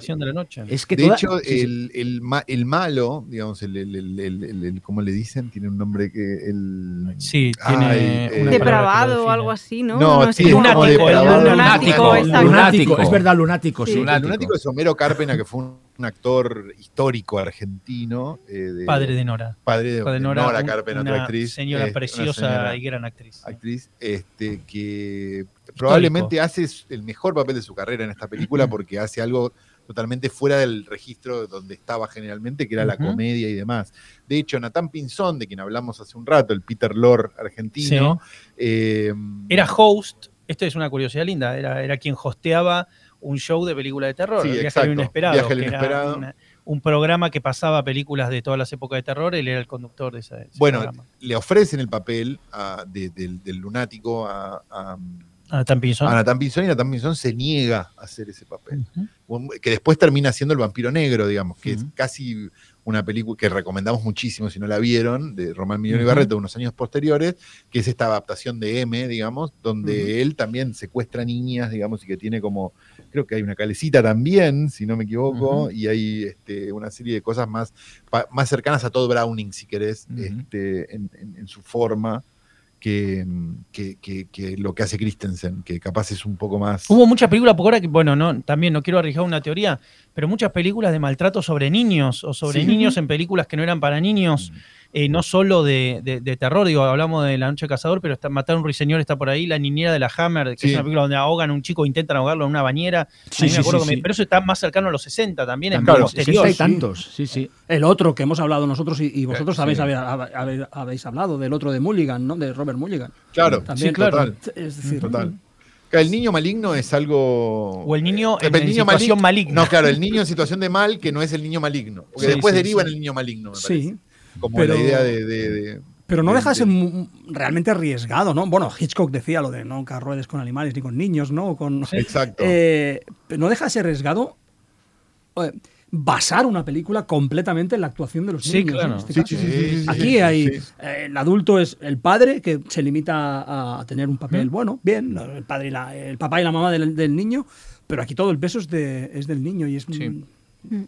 es que De toda- hecho, el, el, ma- el malo, digamos, el, el, el, el- el- el- ¿cómo le dicen? Tiene un nombre que el... Sí, tiene eh, Depravado o algo así, ¿no? No, es cómo- como Lunático, depravado. lunático, exacto. lunático, es verdad, lunático, sí. Lunático. lunático es Homero Carpena, que fue un, actor histórico argentino. eh, de- Padre de Nora. padre de, Padre de de Nora, Nora un- Carpena, una otra actriz. señora eh, una preciosa señora y gran actriz. actriz, este, que probablemente hace el mejor papel de su carrera en esta película [clears throat] porque hace algo totalmente fuera del registro donde estaba generalmente, que era la comedia y demás. De hecho, Natán Pinzón, de quien hablamos hace un rato, el Peter Lorre argentino, eh, Era host, esto es una curiosidad linda, era, era quien hosteaba un show de película de terror, Sí, el Viaje al Inesperado, Viaje al que era Inesperado. una- un programa que pasaba películas de todas las épocas de terror, él era el conductor de esa- ese bueno, programa. le ofrecen el papel a- de- del, del lunático a, a, a Natán Pinzón y Pinzón se niega a hacer ese papel. Que después termina siendo El vampiro negro, digamos, que es casi una película que recomendamos muchísimo si no la vieron, de Román Millón y Ujú. Barreto, unos años posteriores, que es esta adaptación de M, digamos, donde él también secuestra niñas, digamos, y que tiene como, creo que hay una calecita también, si no me equivoco, y hay este, una serie de cosas más, pa- más cercanas a todo Browning, si querés, este, en, en- en su forma. Que, que- que- que lo que hace Christensen, que capaz es un poco más. Hubo muchas películas, por ahora que, bueno, no, también no quiero arriesgar una teoría, pero muchas películas de maltrato sobre niños o sobre Sí. niños en películas que no eran para niños, eh, no solo de, de- de terror, digo, hablamos de La Noche del Cazador, pero está, Matar a un ruiseñor está por ahí, La Niñera de la Hammer, que Sí. es una película donde ahogan a un chico, intentan ahogarlo en una bañera. Sí, sí, me acuerdo sí, que me- pero eso está más cercano a los 60 también, es También, claro, posterior. sesenta y sí. tantos, sí, sí. El otro que hemos hablado nosotros y, y vosotros Eh, habéis, habéis- habéis hablado, del otro de Mulligan, ¿no? De Robert Mulligan. Claro, También, sí, claro. total. Es decir, Total. El niño maligno es algo. O el niño Eh, en- en situación maligna. No, claro, el niño en situación de mal que no es el niño maligno. Porque Sí, después sí, deriva sí. en el niño maligno, me Sí. Como pero- la idea de. de- de- pero no de- deja de ser realmente arriesgado, ¿no? Bueno, Hitchcock decía lo de no ruedes con animales ni con niños, ¿no? Con, Exacto. Eh, pero no deja de ser arriesgado eh, basar una película completamente en la actuación de los Sí, niños. este Sí, sí, sí, sí, sí, Aquí sí, hay sí. eh, el adulto es el padre que se limita a, tener un papel bueno, bien, el padre y la, el papá y la mamá del, del niño, pero aquí todo el peso es de es del niño y es Sí.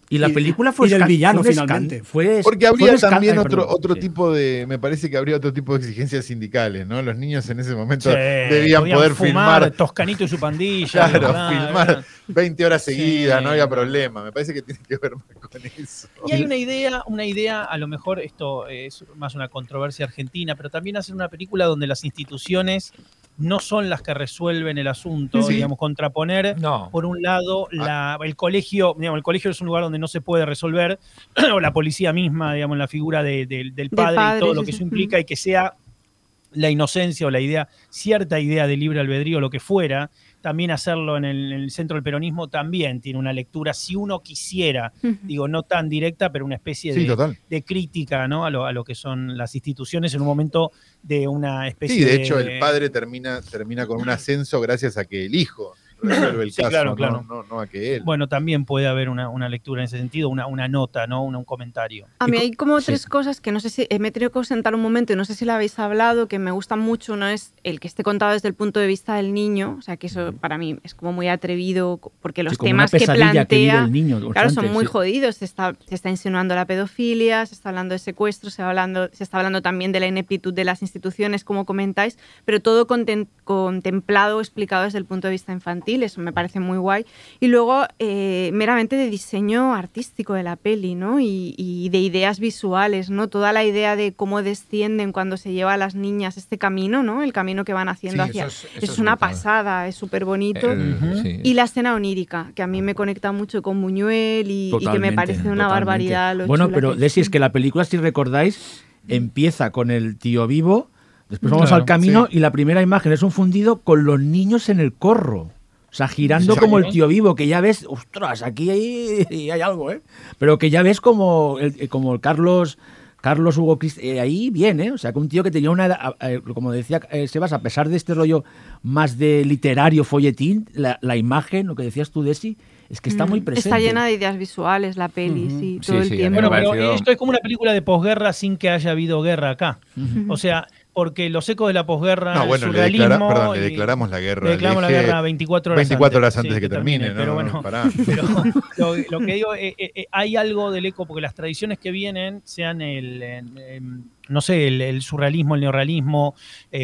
Y la Y- película fue y del villano, fue finalmente. Fue, Porque habría también otro, perdón, otro sí. tipo de. Me parece que habría otro tipo de exigencias sindicales, ¿no? Los niños en ese momento Sí, debían poder fumar, filmar. Toscanito y su pandilla. [laughs] Claro, ¿verdad? filmar 20 horas seguidas, Sí. no había problema. Me parece que tiene que ver más con eso. Y hay una idea, una idea, a lo mejor esto es más una controversia argentina, pero también hacer una película donde las instituciones no son las que resuelven el asunto, Sí. digamos, contraponer No. por un lado la- el colegio, digamos, el colegio es un lugar donde no se puede resolver, [clears throat] o la policía misma, digamos, la figura de- de- del padre, padre, y todo lo que sí. eso implica y que sea la inocencia o la idea, cierta idea de libre albedrío, lo que fuera, también hacerlo en el, en el centro del peronismo también tiene una lectura, si uno quisiera, digo, no tan directa, pero una especie Sí, de, de crítica ¿no? a, lo, a lo que son las instituciones en un momento de una especie Sí, de hecho, el padre termina, termina con un ascenso gracias a que el hijo resuelve el Sí, caso, claro, no, claro. No, no a que él. Bueno, también puede haber una, una lectura en ese sentido, una, una nota, ¿no? Un, un comentario. A mí hay como sí. tres cosas que no sé si eh, me he tenido que ausentar un momento y no sé si lo habéis hablado, que me gustan mucho. Uno es el que esté contado desde el punto de vista del niño, o sea, que eso para mí es como muy atrevido, porque los Sí, temas una que pesadilla que vive plantea. el niño Claro, son muy sí. jodidos. Se está, se está insinuando la pedofilia, se está hablando de secuestro, se, va hablando, se está hablando también de la ineptitud de las instituciones, como comentáis, pero todo contemplado, explicado desde el punto de vista infantil. Eso me parece muy guay. Y luego, eh, meramente de diseño artístico de la peli, ¿no? Y, y de ideas visuales, ¿no? Toda la idea de cómo descienden cuando se lleva a las niñas este camino, ¿no? El camino que van haciendo Sí, hacia. eso es- eso es, es una brutal. pasada, es súper bonito. El- Ujú. sí. Y la escena onírica, que a mí me conecta mucho con Buñuel y, y que me parece una totalmente. barbaridad. Lo bueno, pero Desi, es que la película, si recordáis, empieza con el tío vivo, después vamos Claro, al camino sí. y la primera imagen es un fundido con los niños en el corro. O sea, girando como el ¿eh? tío vivo, que ya ves, ostras, aquí hay, [laughs] hay algo, ¿eh? Pero que ya ves como el, como el Carlos Carlos Hugo Crist, eh, ahí viene, o sea, que un tío que tenía una, edad- eh, como decía eh, Sebas, a pesar de este rollo más de literario, folletín, la, la imagen, lo que decías tú, Desi, es que está muy Mm, presente. Está llena de ideas visuales, la peli, sí, Sí, todo el sí, a mí tiempo. Bueno, pero esto es como una película de posguerra sin que haya habido guerra acá. O sea, porque los ecos de la posguerra, No, el bueno, le, declara- perdón, le y- declaramos la guerra. le declaramos la guerra 24 horas 24 horas antes, antes sí, de que que termine. pero no, bueno. pará. [laughs] Pero lo, lo que digo, eh, eh, eh, hay algo del eco, porque las tradiciones que vienen, sean el, no sé, el, el surrealismo, el neorrealismo,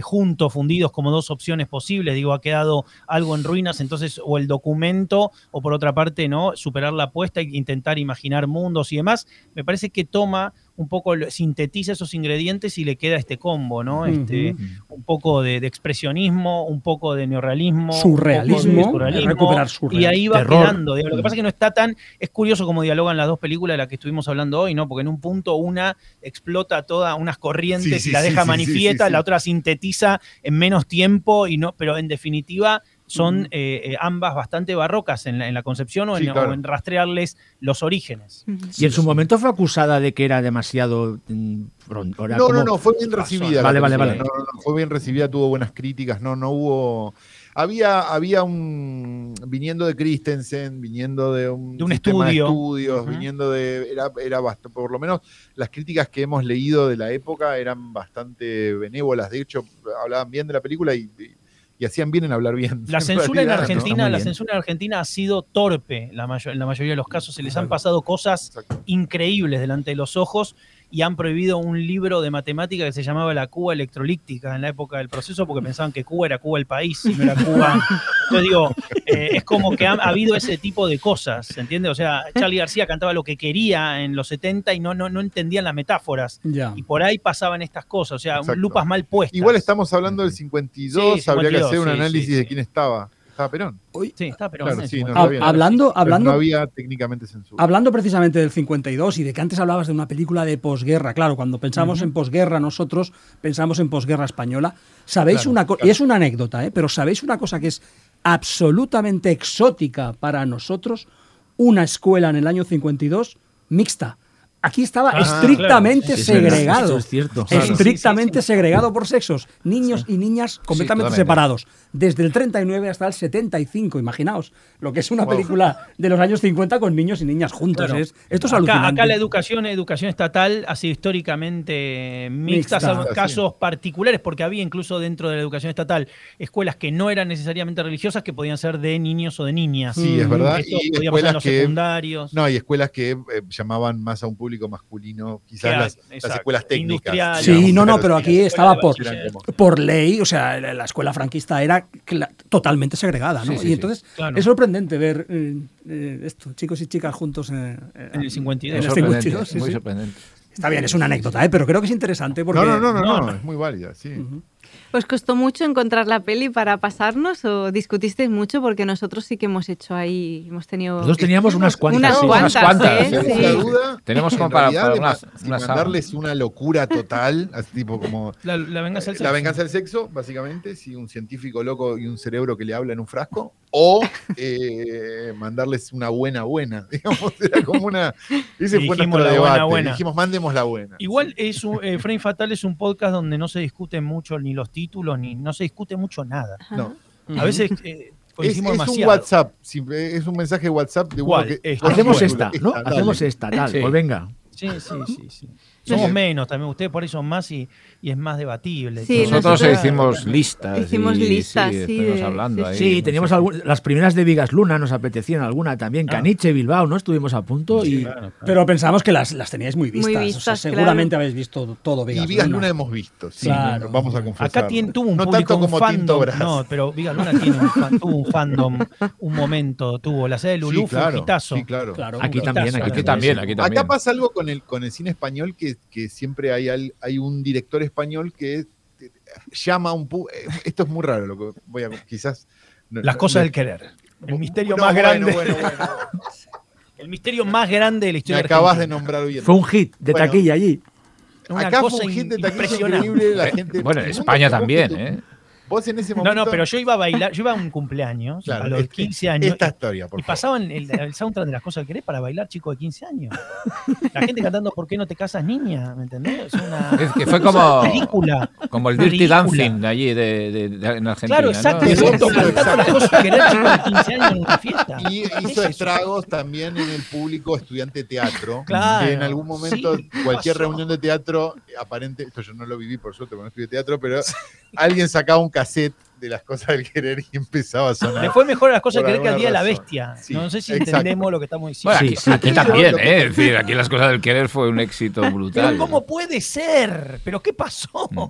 juntos, fundidos como dos opciones posibles, digo, ha quedado algo en ruinas, entonces, o el documento, o por otra parte, ¿no? Superar la apuesta e intentar imaginar mundos y demás, me parece que toma un poco, sintetiza esos ingredientes y le queda este combo, ¿no? Este, un poco de, de expresionismo, un poco de neorrealismo, un poco de Surrealismo, surrealismo, recuperar y surrealismo. ahí va Terror. quedando. digamos. Lo que pasa es que no está tan. Es curioso cómo dialogan las dos películas de las que estuvimos hablando hoy, ¿no? Porque en un punto una explota todas unas corrientes Sí, sí, y la deja sí, manifiesta, sí, sí, la sí. otra sintetiza en menos tiempo, y no, pero en definitiva son eh, eh, ambas bastante barrocas en la, en la concepción o en, Sí, claro. o en rastrearles los orígenes. Y en su momento fue acusada de que era demasiado. mm, era No, como- no, no, fue bien recibida. Vale, vale, vale. No, no, no, fue bien recibida, tuvo buenas críticas, no, no hubo. Había, había un. Viniendo de Christensen, viniendo de un, De un estudio. estudios, viniendo de. Era, era bast- por lo menos las críticas que hemos leído de la época eran bastante benévolas. De hecho, hablaban bien de la película y, y- y hacían bien en hablar bien. La [laughs] censura en. Argentina, la censura en Argentina ha sido torpe la en la mayoría de los casos. Se les han pasado cosas Exacto. increíbles delante de los ojos y han prohibido un libro de matemática que se llamaba La Cuba electrolíptica en la época del proceso porque pensaban que Cuba era Cuba el país y no era Cuba. Entonces digo, eh, es como que ha, ha habido ese tipo de cosas, ¿se entiende? O sea, Charlie García cantaba lo que quería en los 70 y no, no, no entendían las metáforas. Ya. Y por ahí pasaban estas cosas, o sea, Exacto. lupas mal puestas. Igual estamos hablando del 52, Sí, habría que 52, hacer un sí, análisis sí, de quién estaba. Estaba Perón. Sí, está, pero Claro, no es sí, no, igual. está Hab- bien. hablando, hablando, no había técnicamente censura. Hablando precisamente del 52 y de que antes hablabas de una película de posguerra, claro, cuando pensamos en posguerra nosotros pensamos en posguerra española. ¿Sabéis Claro, una cosa? claro. Y es una anécdota, ¿eh? pero ¿sabéis una cosa que es absolutamente exótica para nosotros? Una escuela en el año 52 mixta. Aquí estaba Ah, estrictamente claro. Es segregado. es cierto. Claro. Estrictamente Sí, sí, sí. segregado por sexos. Niños y niñas completamente separados. Desde el 39 hasta el 75. Imaginaos lo que es una Wow. película de los años 50 con niños y niñas juntos. Claro. Es- esto es acá, alucinante. acá la educación, educación estatal ha sido históricamente mixta, Mixta. salvo Sí. casos particulares, porque había incluso dentro de la educación estatal escuelas que no eran necesariamente religiosas, que podían ser de niños o de niñas. Sí, es Mm, verdad. Esto Y podía pasar en escuelas los que. secundarios. No, hay escuelas que eh, llamaban más a un público masculino, quizás las, las escuelas técnicas. industriales. Sí, no, no, pero aquí estaba por, por ley, o sea, la la escuela franquista era totalmente segregada, ¿no? Sí, sí, y sí. entonces Claro. es sorprendente ver eh, eh, esto, chicos y chicas juntos eh, En el 52. en el sorprendente, 52, sí, muy sí. sorprendente. Está bien, es una anécdota, ¿eh? pero creo que es interesante porque... No, no, no, no, No, no, no. es muy válida, sí. ¿Os costó mucho encontrar la peli para pasarnos o discutisteis mucho? Porque nosotros sí que hemos hecho ahí, hemos tenido... Nosotros teníamos unas cuantas. Unas sí. cuantas, unas cuantas, ¿eh? Tengo Sí. una duda. Tenemos en como para- para si unas mandarles una locura total, así tipo como La, la venganza del la sexo. venganza del sexo, básicamente, si un científico loco y un cerebro que le habla en un frasco, o eh, mandarles una buena buena, [laughs] digamos, era como una... Ese fue Dijimos nuestro la buena debate. buena. Dijimos, mandemos la buena. Igual es un, eh, Frame Fatal es un podcast donde no se discuten mucho ni los títulos, ni no se discute mucho nada. No. A veces eh, Es, un. WhatsApp, es un mensaje de WhatsApp de uno que... Hacemos Bueno, esta, ¿no? Hacemos esta, tal. Sí. Pues venga. Sí, sí, sí, sí. Somos menos también, ustedes por ahí son más y, y es más debatible. Sí. Nosotros nosotros- hicimos listas. Hicimos y, listas, sí, de- hablando sí, ahí. Sí, teníamos algún- las primeras de Vigas Luna, nos apetecían alguna también. Ah. Caniche, Bilbao, ¿no? Estuvimos a punto y. Claro, claro. Pero pensamos que las, las teníais muy vistas. Muy o sea, vistas, seguramente claro. habéis visto todo Vigas Y Vigas Luna. Luna hemos visto, sí, Claro. vamos a confesar. Acá tiene, tuvo un no público, tanto como un fandom. Brass. No, pero Viga Luna tiene un, fan- tuvo un fandom, un momento, tuvo. La sede de Lulú sí, fue un claro, hitazo. sí, claro. Claro. Aquí ¿no? también, aquí también. Acá pasa algo con el, con el cine español que, que siempre hay, al- hay un director español que llama a un pu- eh, Esto es muy raro, lo que voy a quizás. no- Las cosas no- del querer. El misterio No, más bueno, grande. bueno, bueno. [laughs] El misterio más grande de la Me historia. acabas de nombrar bien. Fue un hit de Bueno, taquilla allí. Una Acá cosa fue un hit de taquilla increíble. La gente, Bueno, en España también, ¿eh? Vos en ese No, momento. no, pero yo iba a bailar, yo iba a un cumpleaños, Claro, a los este- 15 años. Esta y- historia, por Y favor. pasaban el, el soundtrack de las cosas que querés para bailar chico de 15 años. La gente cantando ¿Por qué no te casas niña? ¿Me entendés? Es una Es que fue como, película. como el Dirty. Dancing de allí de, de- de- en Argentina. Claro, ¿no? exacto. Exacto, sí, cantando exacto. las cosas que querés chico de 15 años en una fiesta. Y ¿Qué hizo es eso? estragos también en el público estudiante de teatro. Claro, que en algún momento, sí, ¿qué cualquier pasó? reunión de teatro, aparente, esto yo no lo viví por suerte porque no estudié teatro, pero alguien sacaba un cassette de las cosas del querer y empezaba a sonar. Le fue mejor a las cosas Por que querés que al día de la bestia. Sí, no sé si exacto. entendemos lo que estamos diciendo. Bueno, aquí, Sí, sí, aquí sí. también, que- ¿eh? Es decir, aquí las cosas del querer fue un éxito brutal. Pero ¿cómo puede ser? ¿Pero qué pasó? Mm.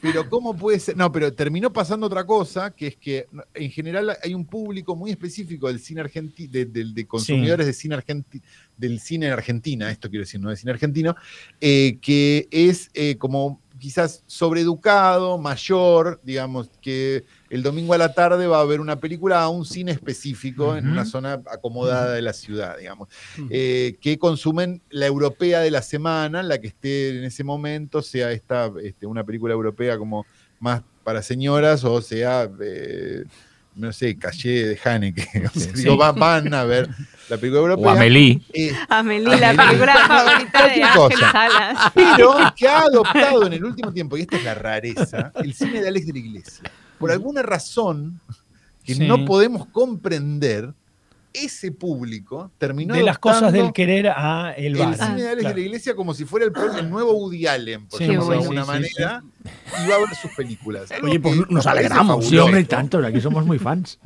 Pero ¿cómo puede ser? No, pero terminó pasando otra cosa, que es que en general hay un público muy específico del cine argentino, de, de- de consumidores de cine argentino, del cine en Argentina, esto quiero decir, no de cine argentino, eh, que es eh, como quizás sobreeducado, mayor, digamos, que el domingo a la tarde va a ver una película a un cine específico en una zona acomodada de la ciudad, digamos, eh, que consumen la europea de la semana, la que esté en ese momento, sea esta, este, una película europea como más para señoras o sea, eh, no sé, Calle de Haneke. [laughs] Sea, digo, van, van a ver [laughs] la película europea. O Amelie. Eh, Amelie, la película favorita de Ángel cosa. Salas. pero que ha adoptado en el último tiempo, y esta es la rareza, el cine de Alex de la Iglesia. Por alguna razón que Sí. no podemos comprender, ese público terminó De las cosas del querer a el el bar. cine de Alex Claro. de la Iglesia como si fuera el, el nuevo Woody Allen, por Sí, decirlo de alguna Sí, sí, manera, y va a ver sus películas. Oye, pues nos alegramos. Sí, hombre, tanto. Aquí somos muy fans.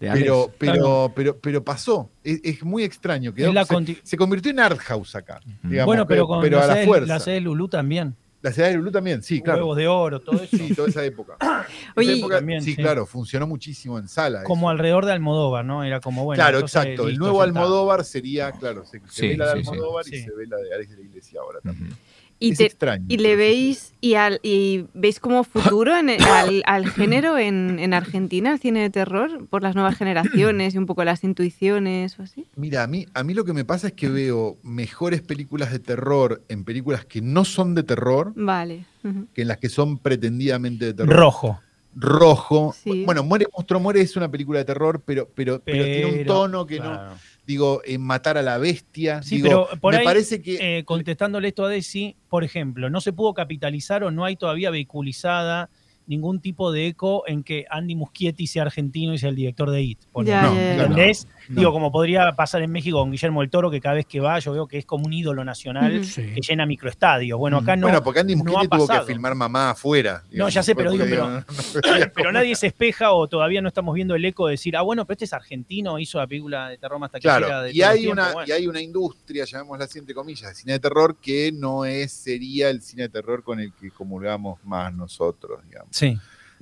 De. Pero, pero, Claro. pero, pero pasó. Es, es muy extraño. quedó- la se, convirtió en art house acá. digamos, bueno, pero con pero la, a la sede, fuerza. la sede de Lulú también. La ciudad de Lulú también, sí, claro. Huevos de oro, todo eso. Sí, toda esa época. [coughs] Esa Oye, época, También, sí, sí. claro, funcionó muchísimo en sala. como eso. alrededor de Almodóvar, ¿no? Era como bueno. claro, exacto. el nuevo está. Almodóvar sería, claro, se, se Sí, ve la de sí, sí. Almodóvar y Sí. se ve la de Alex de la Iglesia ahora también. Y, es te- extraño. y pero le veis y, al, y veis como futuro en el- [laughs] al, al género en, en Argentina, el cine de terror, por las nuevas generaciones y un poco las intuiciones o así. Mira, a mí, a mí lo que me pasa es que veo mejores películas de terror en películas que no son de terror Vale. que en las que son pretendidamente de terror. Rojo. Rojo. Sí. Bueno, Muere Monstruo Muere es una película de terror, pero, pero, pero, tiene un Pero, tono que no. Digo, en Matar a la Bestia. Sí, digo, pero por me ahí, parece que. eh, contestándole esto a Desi, por ejemplo, no se pudo capitalizar o no hay todavía vehiculizada ningún tipo de eco en que Andy Muschietti sea argentino y sea el director de IT. No, ya, ya. claro. ¿Entendés? No. Digo, como podría pasar en México con Guillermo del Toro, que cada vez que va yo veo que es como un ídolo nacional. Sí. que llena microestadios. Bueno, acá no. bueno, porque Andy no Muschietti ha tuvo que pasado. filmar mamá afuera. No, ya sé, pero digo, no- no- [laughs] Pero nadie se espeja o todavía no estamos viendo el eco de decir, ah, bueno, pero este es argentino, hizo la película de terror más taquillera Claro, de y hay, tiempo, una, bueno. y hay una industria, llamémosla así entre comillas, de cine de terror que no es, sería el cine de terror con el que comulgamos más nosotros, digamos. Sí.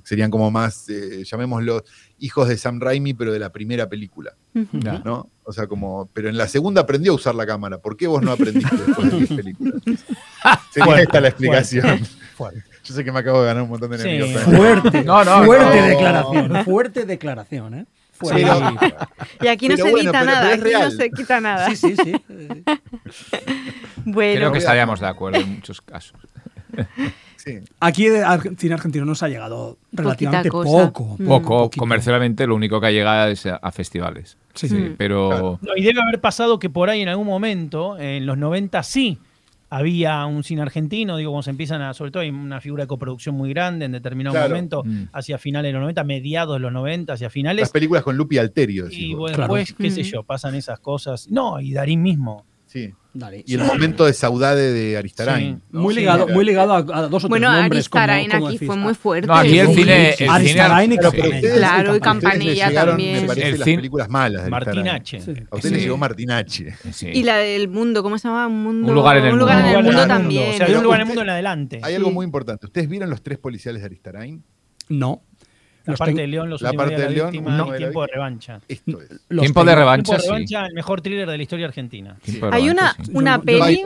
Serían como más, eh, llamémoslo, hijos de Sam Raimi, pero de la primera película. ¿no? O sea, como, pero en la segunda aprendió a usar la cámara. ¿Por qué vos no aprendiste después de 10 películas? [laughs] Sería Fuerte, esta la explicación. Fuerte. Yo sé que me acabo de ganar un montón de Sí. enemigos. Fuerte, No, no, fuerte no. declaración, [laughs] fuerte declaración, ¿eh? Fuerte. Pero- Y aquí no se bueno, edita pero- nada, pero aquí no se quita nada. Sí, sí, sí. [laughs] Bueno, Creo que estaríamos de acuerdo en muchos casos. Sí. Aquí de cine argentino nos ha llegado relativamente poco. Mm. Poco, poquito. comercialmente, lo único que ha llegado es a, a festivales. Sí, Sí, Mm. pero Claro. No, y debe haber pasado que por ahí en algún momento, en los 90 sí, había un cine argentino, digo, cuando se empiezan a, sobre todo hay una figura de coproducción muy grande en determinado Claro. momento, Mm. hacia finales de los 90, mediados de los 90, hacia finales. Las películas con Lupi Alterio. Y bueno, Claro. después, qué sé yo, pasan esas cosas. No, y Darín mismo. Sí. Dale. Y el momento de saudade de Aristarain. Sí. ¿no? Muy Sí, ligado, era- muy ligado a, a dos o bueno, tres nombres. como- Aristarain como aquí decís. fue muy fuerte. No, aquí el Sí. cine. El Aristarain y Campanella. Claro, y Campanella llegaron, también. Me parece El las películas malas de. Martinache. Sí. A usted le llegó Martinache. Sí. Y la del mundo, ¿cómo se llama? Un, mundo, Un lugar en el un lugar mundo. en el Un mundo lugar en el también. O sea, un lugar en el mundo en adelante. Hay algo Sí. muy importante. ¿Ustedes vieron los tres policiales de Aristarain? No. La Los parte del león, los La últimos parte días de león, de la tiempo de revancha. Esto es. Tiempo de revancha, Tiempo de sí. revancha, el mejor thriller de la historia argentina. De Hay una, sí. una peli,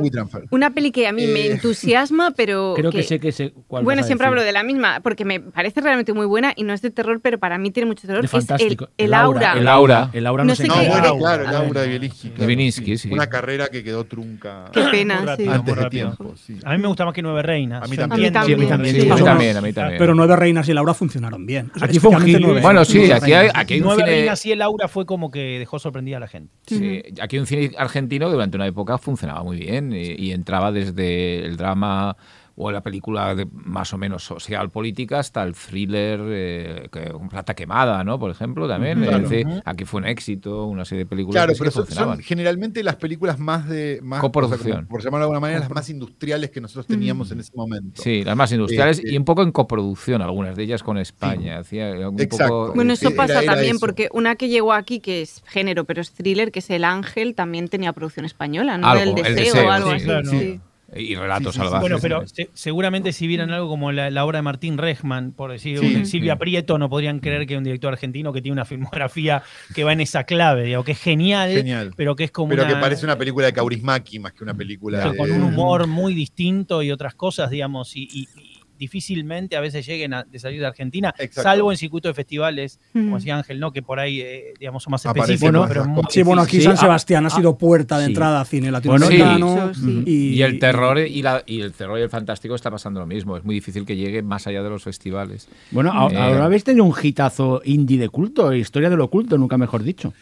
una peli que a mí me Eh, entusiasma, pero [laughs] Creo que sé que sé cuál Bueno, siempre decir. hablo de la misma, porque me parece realmente muy buena y no es de terror, pero para mí tiene mucho terror. De es el, fantástico. el aura. El El aura. aura. El aura No no, sé No, qué- bueno, claro, ah, Laura de Bielinski. claro, Bielinski, sí. Una carrera que quedó trunca Qué pena, sí. antes de tiempo. sí. A mí me gusta más que Nueve Reinas. A mí también. Sí, a mí que- también. Sí, Sí. Pero Nueve Reinas y Laura funcionaron bien. Aquí fue un giro. Nueve. Bueno, sí, Nueve aquí hay, aquí hay un Nueve cine... Y el aura fue como que dejó sorprendida a la gente. Sí, aquí un cine argentino durante una época funcionaba muy bien y, y entraba desde el drama o la película de más o menos social política hasta el thriller eh, que- plata quemada, ¿no? Por ejemplo, también. Claro. Es decir, aquí fue un éxito, una serie de películas Claro, que sí pero que son, generalmente las películas más de. Más, Coproducción. o sea, como por llamarlo de alguna manera, las más industriales que nosotros teníamos en ese momento. Sí, las más industriales Este- y un poco en coproducción, algunas de ellas con España. Hacía un Exacto. poco- Bueno, eso Era- pasa era también eso. porque una que llegó aquí, que es género, pero es thriller, que es El Ángel, también tenía producción española, ¿no? Algo, el, El deseo, Deseo, o algo sí, así. claro. sí. Y relatos Sí, salvajes. Bueno, pero se- seguramente si vieran algo como la, la obra de Martín Rejman, por decir, Sí. Silvia Prieto, no podrían creer que un director argentino que tiene una filmografía que va en esa clave, digo, que es genial, Genial. pero que es como Pero una- que parece una película de Kaurismäki más que una película de- con un humor muy distinto y otras cosas, digamos, y difícilmente a veces lleguen a de salir de Argentina, Exacto. salvo en circuitos de festivales, Mm. como decía Ángel, ¿no? Que por ahí, eh, digamos, son más específicos, pero muy. Sí, bueno, aquí Sí, San ah, Sebastián ha sido puerta de sí. entrada a cine Bueno, latinoamericano. sí. Sí. Y, Y el terror y, la- y el terror y el fantástico está pasando lo mismo. Es muy difícil que llegue más allá de los festivales. Bueno, Eh, ahora habéis tenido un hitazo indie de culto, historia del oculto, nunca mejor dicho.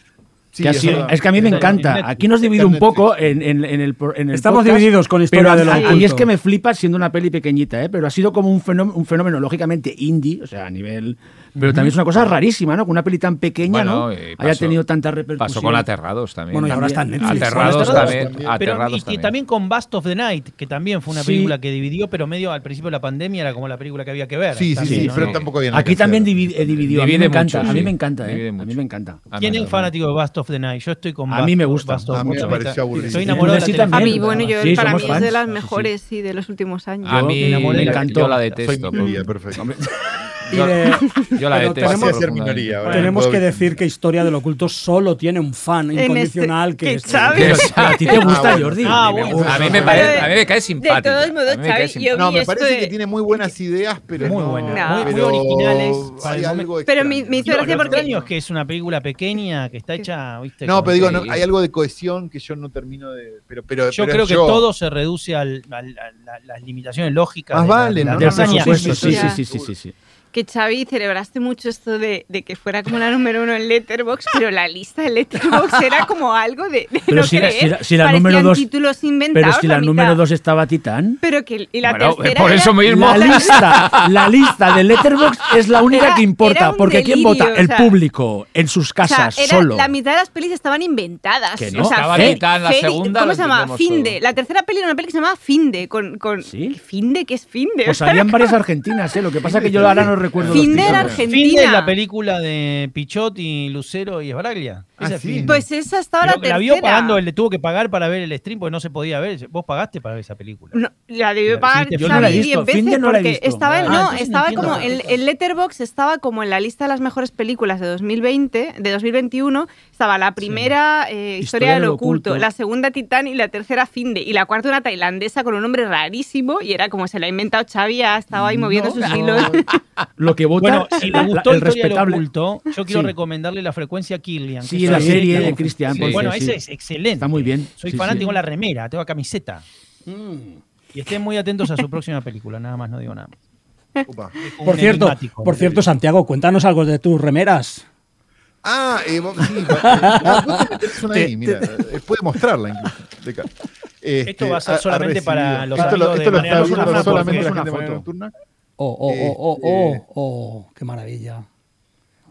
Sí, Que ha es sido- verdad. es que a mí me encanta. Aquí nos divide un poco en, en- en el, pro- en el Estamos podcast, divididos con historia pero a- del a, mí es que me flipa siendo una peli pequeñita, ¿eh? pero ha sido como un fenómeno, un fenómeno lógicamente indie, o sea, a nivel... Pero también es una cosa rarísima, ¿no? Que una peli tan pequeña, Bueno, ¿no? eh, haya tenido tanta repercusión. Pasó con Aterrados también. Bueno, y ahora está en También. Netflix. Aterrados Aterrados también. también. Pero, Aterrados y, y también. también con Bust of the Night, que también fue una Sí. película que dividió, pero medio al principio de la pandemia era como la película que había que ver. Sí, sí, también, sí, ¿no? pero tampoco había Aquí también dividió. a mí Divide me encanta, mucho, a mí me encanta, ¿eh? Divide A mí me encanta. ¿Quién es no, fanático de Bust of the Night? Yo estoy con A Bust- mí me gusta. Bust of A mí me pareció aburrido. Estoy enamorado de la. A también. mí, bueno, yo Sí, para mí es de las mejores sí, de los últimos años. A mí me enamoré, me encantó. yo la Soy detesto. minoría, perfecto. Y Yo, de- yo la pero detesto. tenemos- minoría. que decir que Historia del Oculto solo tiene un fan En incondicional este- que que es Xavi. Pero a ti te gusta, Ah, bueno. Jordi. Ah, A mí me bueno. gusta. A mí me, parece, a mí me cae simpática. De todos modos, Xavi, yo No, me parece de- que tiene muy buenas ideas, pero Muy no- buenas, No. muy, muy pero originales. Hay algo. Pero me, me hizo gracia porque... es que es una película pequeña que está hecha, ¿viste? No, pero digo, no, hay algo de cohesión que yo no termino de. Pero, pero, Yo pero creo que yo- todo se reduce al- al- a, la- las limitaciones lógicas. Más de vale, sí, sí, sí, sí, sí. Que Xavi celebraste mucho esto de, de que fuera como la número uno en Letterboxd, [laughs] pero la lista de Letterboxd era como algo de, de Pero no si la- creer. si la- si la Parecían número dos- títulos inventados. Pero si la número 2 estaba Titán. Pero que y la Bueno, tercera por era- eso mismo. La lista, la lista de Letterboxd es la única Era- que importa, porque ¿quién delirio, vota? o El sea- público, en sus O sea, casas, era- solo. la mitad de las pelis estaban inventadas. Que O no. sea, Estaba Fe- Titán, la segunda ¿Cómo se llama? Finde. todo. La tercera peli era una peli que se llamaba Finde. Con, con, ¿Sí? ¿Finde? ¿Qué es Finde? Pues [laughs] salían varias argentinas, ¿eh? Lo que pasa es que yo ahora no recuerdo los Finde era títulos. argentina. Fin de la película de Pichot y Lucero y Esbaraglia. Ah, Esa es sí. Pues esa la que tercera. la vio pagando, le tuvo que pagar para ver el stream porque no se podía ver. Vos pagaste para ver esa película. No, la debió pagar sí, Yo no la he visto, 10 veces no la he porque visto. estaba, Ah, no, no estaba como el, el Letterbox estaba como en la lista de las mejores películas de 2020, de 2021, estaba la primera eh, Historia, del oculto, la segunda Titán y la tercera Finde y la cuarta una tailandesa con un nombre rarísimo y era como se la ha inventado Xavi, ha estado ahí moviendo sus hilos. [laughs] Lo que vota Bueno, si [laughs] la- le gustó el respetable. Oculto, yo quiero Sí. recomendarle la frecuencia Killian. Sí, la serie de Christian. Sí. Bueno, sí. esa es excelente. Está muy bien. Soy Sí, fanático, sí. tengo la remera, tengo camiseta. Y estén muy atentos a su próxima película, nada más, no digo nada Por cierto, por cierto, Santiago, cuéntanos algo de tus remeras. Ah, eh, vos- sí, [laughs] va- eh, vos ahí, mira, eh, puede mostrarla incluso. de. Este, Esto va a ser ha solamente para los esto lo, amigos esto de lo está viendo solamente la gente de una Mariano foto. Nocturna. Oh, oh, oh, oh, oh, Este- oh, qué maravilla.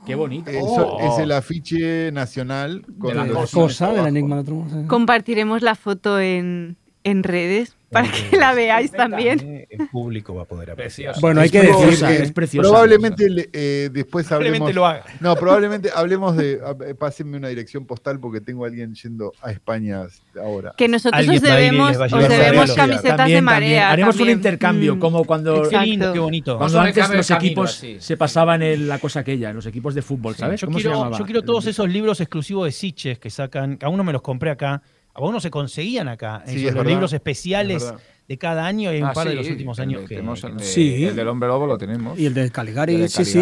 Qué bonito. Oh. es el afiche nacional con De la cosa del enigma mundo. Compartiremos la foto en, en redes para que la veáis también. Eh, El público va a poder apreciar. Bueno, hay que decir que es preciosa. Probablemente le- eh, después hablemos. Probablemente lo haga. No, probablemente hablemos de. a- Pásenme una dirección postal porque tengo a alguien yendo a España ahora. Que nosotros os debemos, os debemos camisetas También, de marea. también. Haremos un también. intercambio, Mm. como cuando, Exacto. Qué lindo, qué bonito. cuando antes los camino equipos así. se pasaban en la cosa aquella, los equipos de fútbol, ¿sabes? Yo ¿Cómo se quiero, llamaba? yo quiero todos esos libros exclusivos de Siches que sacan, que aún no me los compré acá, aún no se conseguían acá. Sí, Esos, es los verdad, libros es especiales de cada año y hay un Ah, par de los últimos el años de- que, el de- Sí. el del hombre lobo lo tenemos. Y el de Caligari, El de sí, sí.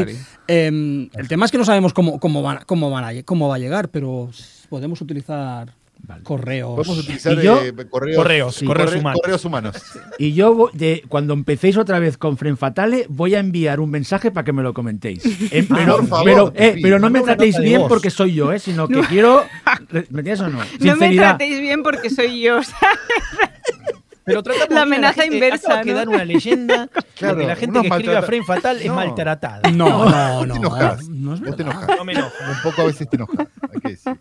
Em, el tema es que no sabemos cómo, cómo, van, cómo, van a, lle- cómo va a llegar, pero podemos utilizar correos. Podemos utilizar ¿Y yo? eh, correos, Correos, sí, correos corre- humanos. correos humanos. Y yo, de, cuando empecéis otra vez con Fren Fatale, voy a enviar un mensaje para que me lo comentéis. Eh, [laughs] pero, por favor, pero, eh, pido. pero no me tratéis bien voz. porque soy yo, eh, sino [laughs] que quiero. ¿Me entiendes o no? No me Sinceridad. tratéis bien porque soy yo. [laughs] Pero La a amenaza gente, inversa, ¿no? quedar una leyenda Claro, de que la gente que escribe a Frame Fatal es No. maltratada. No, no, Vos no. te enojas. no es Vos te enojas. No me enojo. Un poco a veces te enojas. Hay que decir.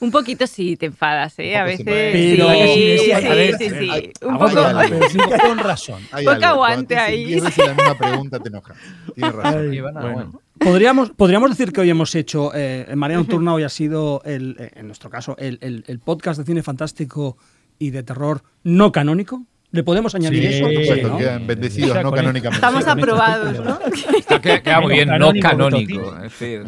Un poquito sí te enfadas, ¿eh? A poco veces. Pero- sí, Sí, sí, a ver, sí, hay- Un aguanta poco. con razón. [laughs] Cuando aguante ahí. diez veces la misma pregunta te enoja. Tienes razón. Ay, Bueno, bueno. bueno. Podríamos, podríamos decir que hoy hemos hecho, eh, en Marea Nocturna hoy ha sido, el, eh, en nuestro caso, el, el- el podcast de cine fantástico y de terror no canónico. ¿Le podemos añadir Sí, eso? Por supuesto, ¿no? quedan bendecidos, no canónicamente. Estamos aprobados, ¿no? Está- queda, muy bien, no canónico. Es decir,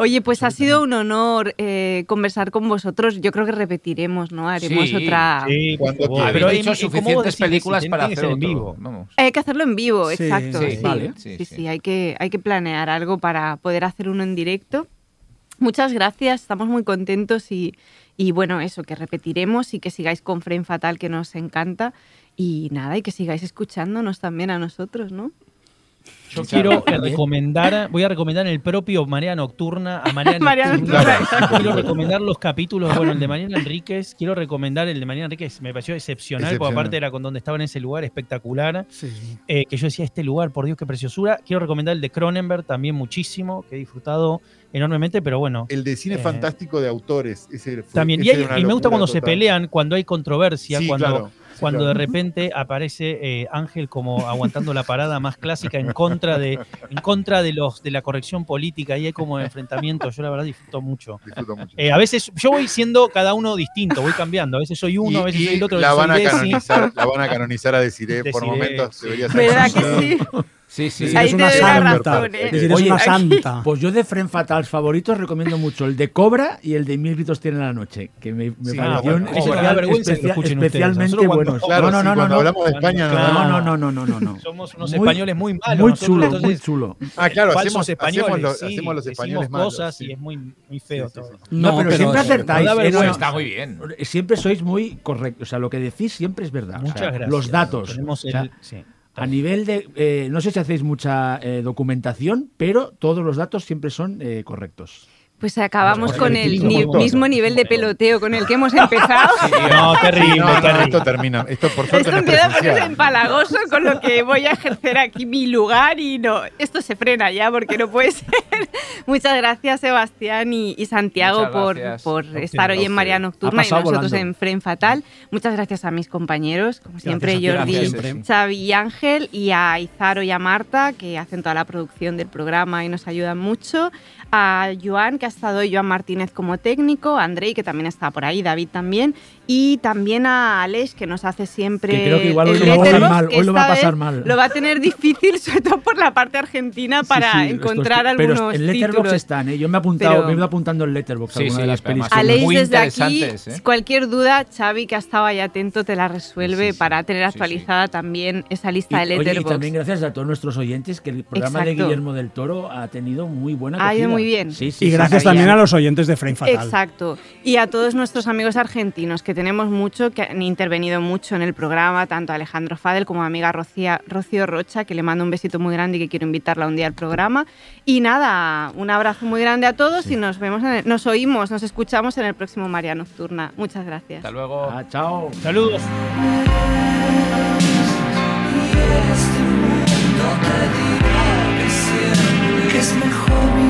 Oye, pues ha sido un honor eh, conversar con vosotros. Yo creo que repetiremos, ¿no? Haremos Sí, otra. Sí, Cuando quieras. habéis hecho ¿y- y cómo suficientes películas para que hacer ser otro. en vivo? Vamos. Hay que hacerlo en vivo, Sí, exacto. sí, Sí, vale. sí, Sí, sí, sí. Hay, que, hay que planear algo para poder hacer uno en directo. Muchas gracias, estamos muy contentos y, y bueno, eso, que repetiremos y que sigáis con Frame Fatal, que nos encanta. Y nada, y que sigáis escuchándonos también a nosotros, ¿no? Yo quiero eh, recomendar, voy a recomendar el propio Marea Nocturna a Marea [laughs] Nocturna. Nocturna. Quiero recomendar los capítulos, bueno, el de Mariana Enríquez, quiero recomendar el de Mariana Enríquez, me pareció excepcional, porque Excepcional. aparte era con donde estaba en ese lugar espectacular, Sí. eh, que yo decía, este lugar, por Dios, qué preciosura. Quiero recomendar el de Cronenberg también muchísimo, que he disfrutado enormemente, pero bueno. El de cine Eh, fantástico de autores. Ese fue- También, y, ese hay- y me gusta cuando se pelean, cuando hay controversia, Sí, cuando, claro, cuando claro. de repente aparece eh, Ángel como aguantando la parada más clásica en contra de, en contra de los de la corrección política y hay como enfrentamiento. Yo la verdad disfruto mucho. Disfruto mucho. Eh, a veces yo voy siendo cada uno distinto, voy cambiando. A veces soy uno, a veces y soy el otro. la van a soy canonizar, la van a canonizar a Desiree por momentos. sí. Debería ser ¿Verdad que canonizada. Sí? Sí, sí. Decir, Ahí es una santa. ¿eh? Es Oye, una santa. Pues yo de Fren Fatals favoritos recomiendo mucho el de Cobra y el de Mil gritos tiene la noche, que me, me Sí, parecieron ah, bueno, especial- me da vergüenza que lo especia- escuchen ustedes. especialmente cuando- buenos. Claro, no, no, sí, no, no, hablamos de España, no, No, no, no, no, no, no. Somos unos Muy- españoles muy malos. Muy nosotros, chulo, entonces, muy chulo. Ah, claro, hacemos, españoles. hacemos, los, sí, hacemos los españoles malos. cosas sí. y es muy, muy feo Sí, sí, todo. No, pero siempre acertáis. eh. Está muy bien. Siempre sois muy correctos. O sea, lo que decís siempre es verdad. Muchas gracias. Los datos. Tenemos el- sí. A nivel de. eh, no sé si hacéis mucha eh, documentación, pero todos los datos siempre son eh, correctos. Pues acabamos con el ni- mismo nivel de peloteo con el que hemos empezado. [laughs] No, terrible, Sí, no, no, terrible. esto termina. Esto por suerte Esto no empieza a ponerse empalagoso con lo que voy a ejercer aquí mi lugar y no, esto se frena ya porque no puede [laughs] ser. Muchas gracias Sebastián y, y Santiago por, por estar hoy en María Nocturna y nosotros volando. en Fren Fatal. Muchas gracias a mis compañeros, como siempre Jordi, gracias, siempre. Xavi y Ángel y a Izaro y a Marta que hacen toda la producción del programa y nos ayudan mucho. A Joan, que ha estado Joan Martínez como técnico, a Andrei, que también está por ahí, David también, y también a Alex, que nos hace siempre. Que creo que igual hoy lo va a pasar mal, que hoy lo va a pasar mal. Lo va a tener difícil, [laughs] sobre todo por la parte argentina, para Sí, sí, encontrar estos- algunos Pero en Letterboxd títulos. están, ¿eh? Yo me he apuntado, Pero- me he ido apuntando en Letterboxd Sí, alguna sí, de las son Aleix, muy desde aquí, ¿eh? cualquier duda, Xavi, que ha estado ahí atento, te la resuelve Sí, sí. para tener Sí, sí. actualizada también esa Y, lista de oye, y Letterboxd. también gracias a todos nuestros oyentes que el programa de. Guillermo del Toro ha tenido muy buena Ha ido muy bien. Sí, sí, Y sí, gracias también a los oyentes de Frame Fatal. Exacto. Y a todos nuestros amigos argentinos, que tenemos mucho, que han intervenido mucho en el programa, tanto Alejandro Fadel como mi amiga Rocía- Rocío Rocha, que le mando un besito muy grande y que quiero invitarla un día al programa. Y nada, un abrazo muy grande a todos y nos vemos, en el- nos oímos, nos escuchamos en el próximo María Nocturna. Muchas gracias. Hasta luego. Ah, chao. Saludos. que es mejor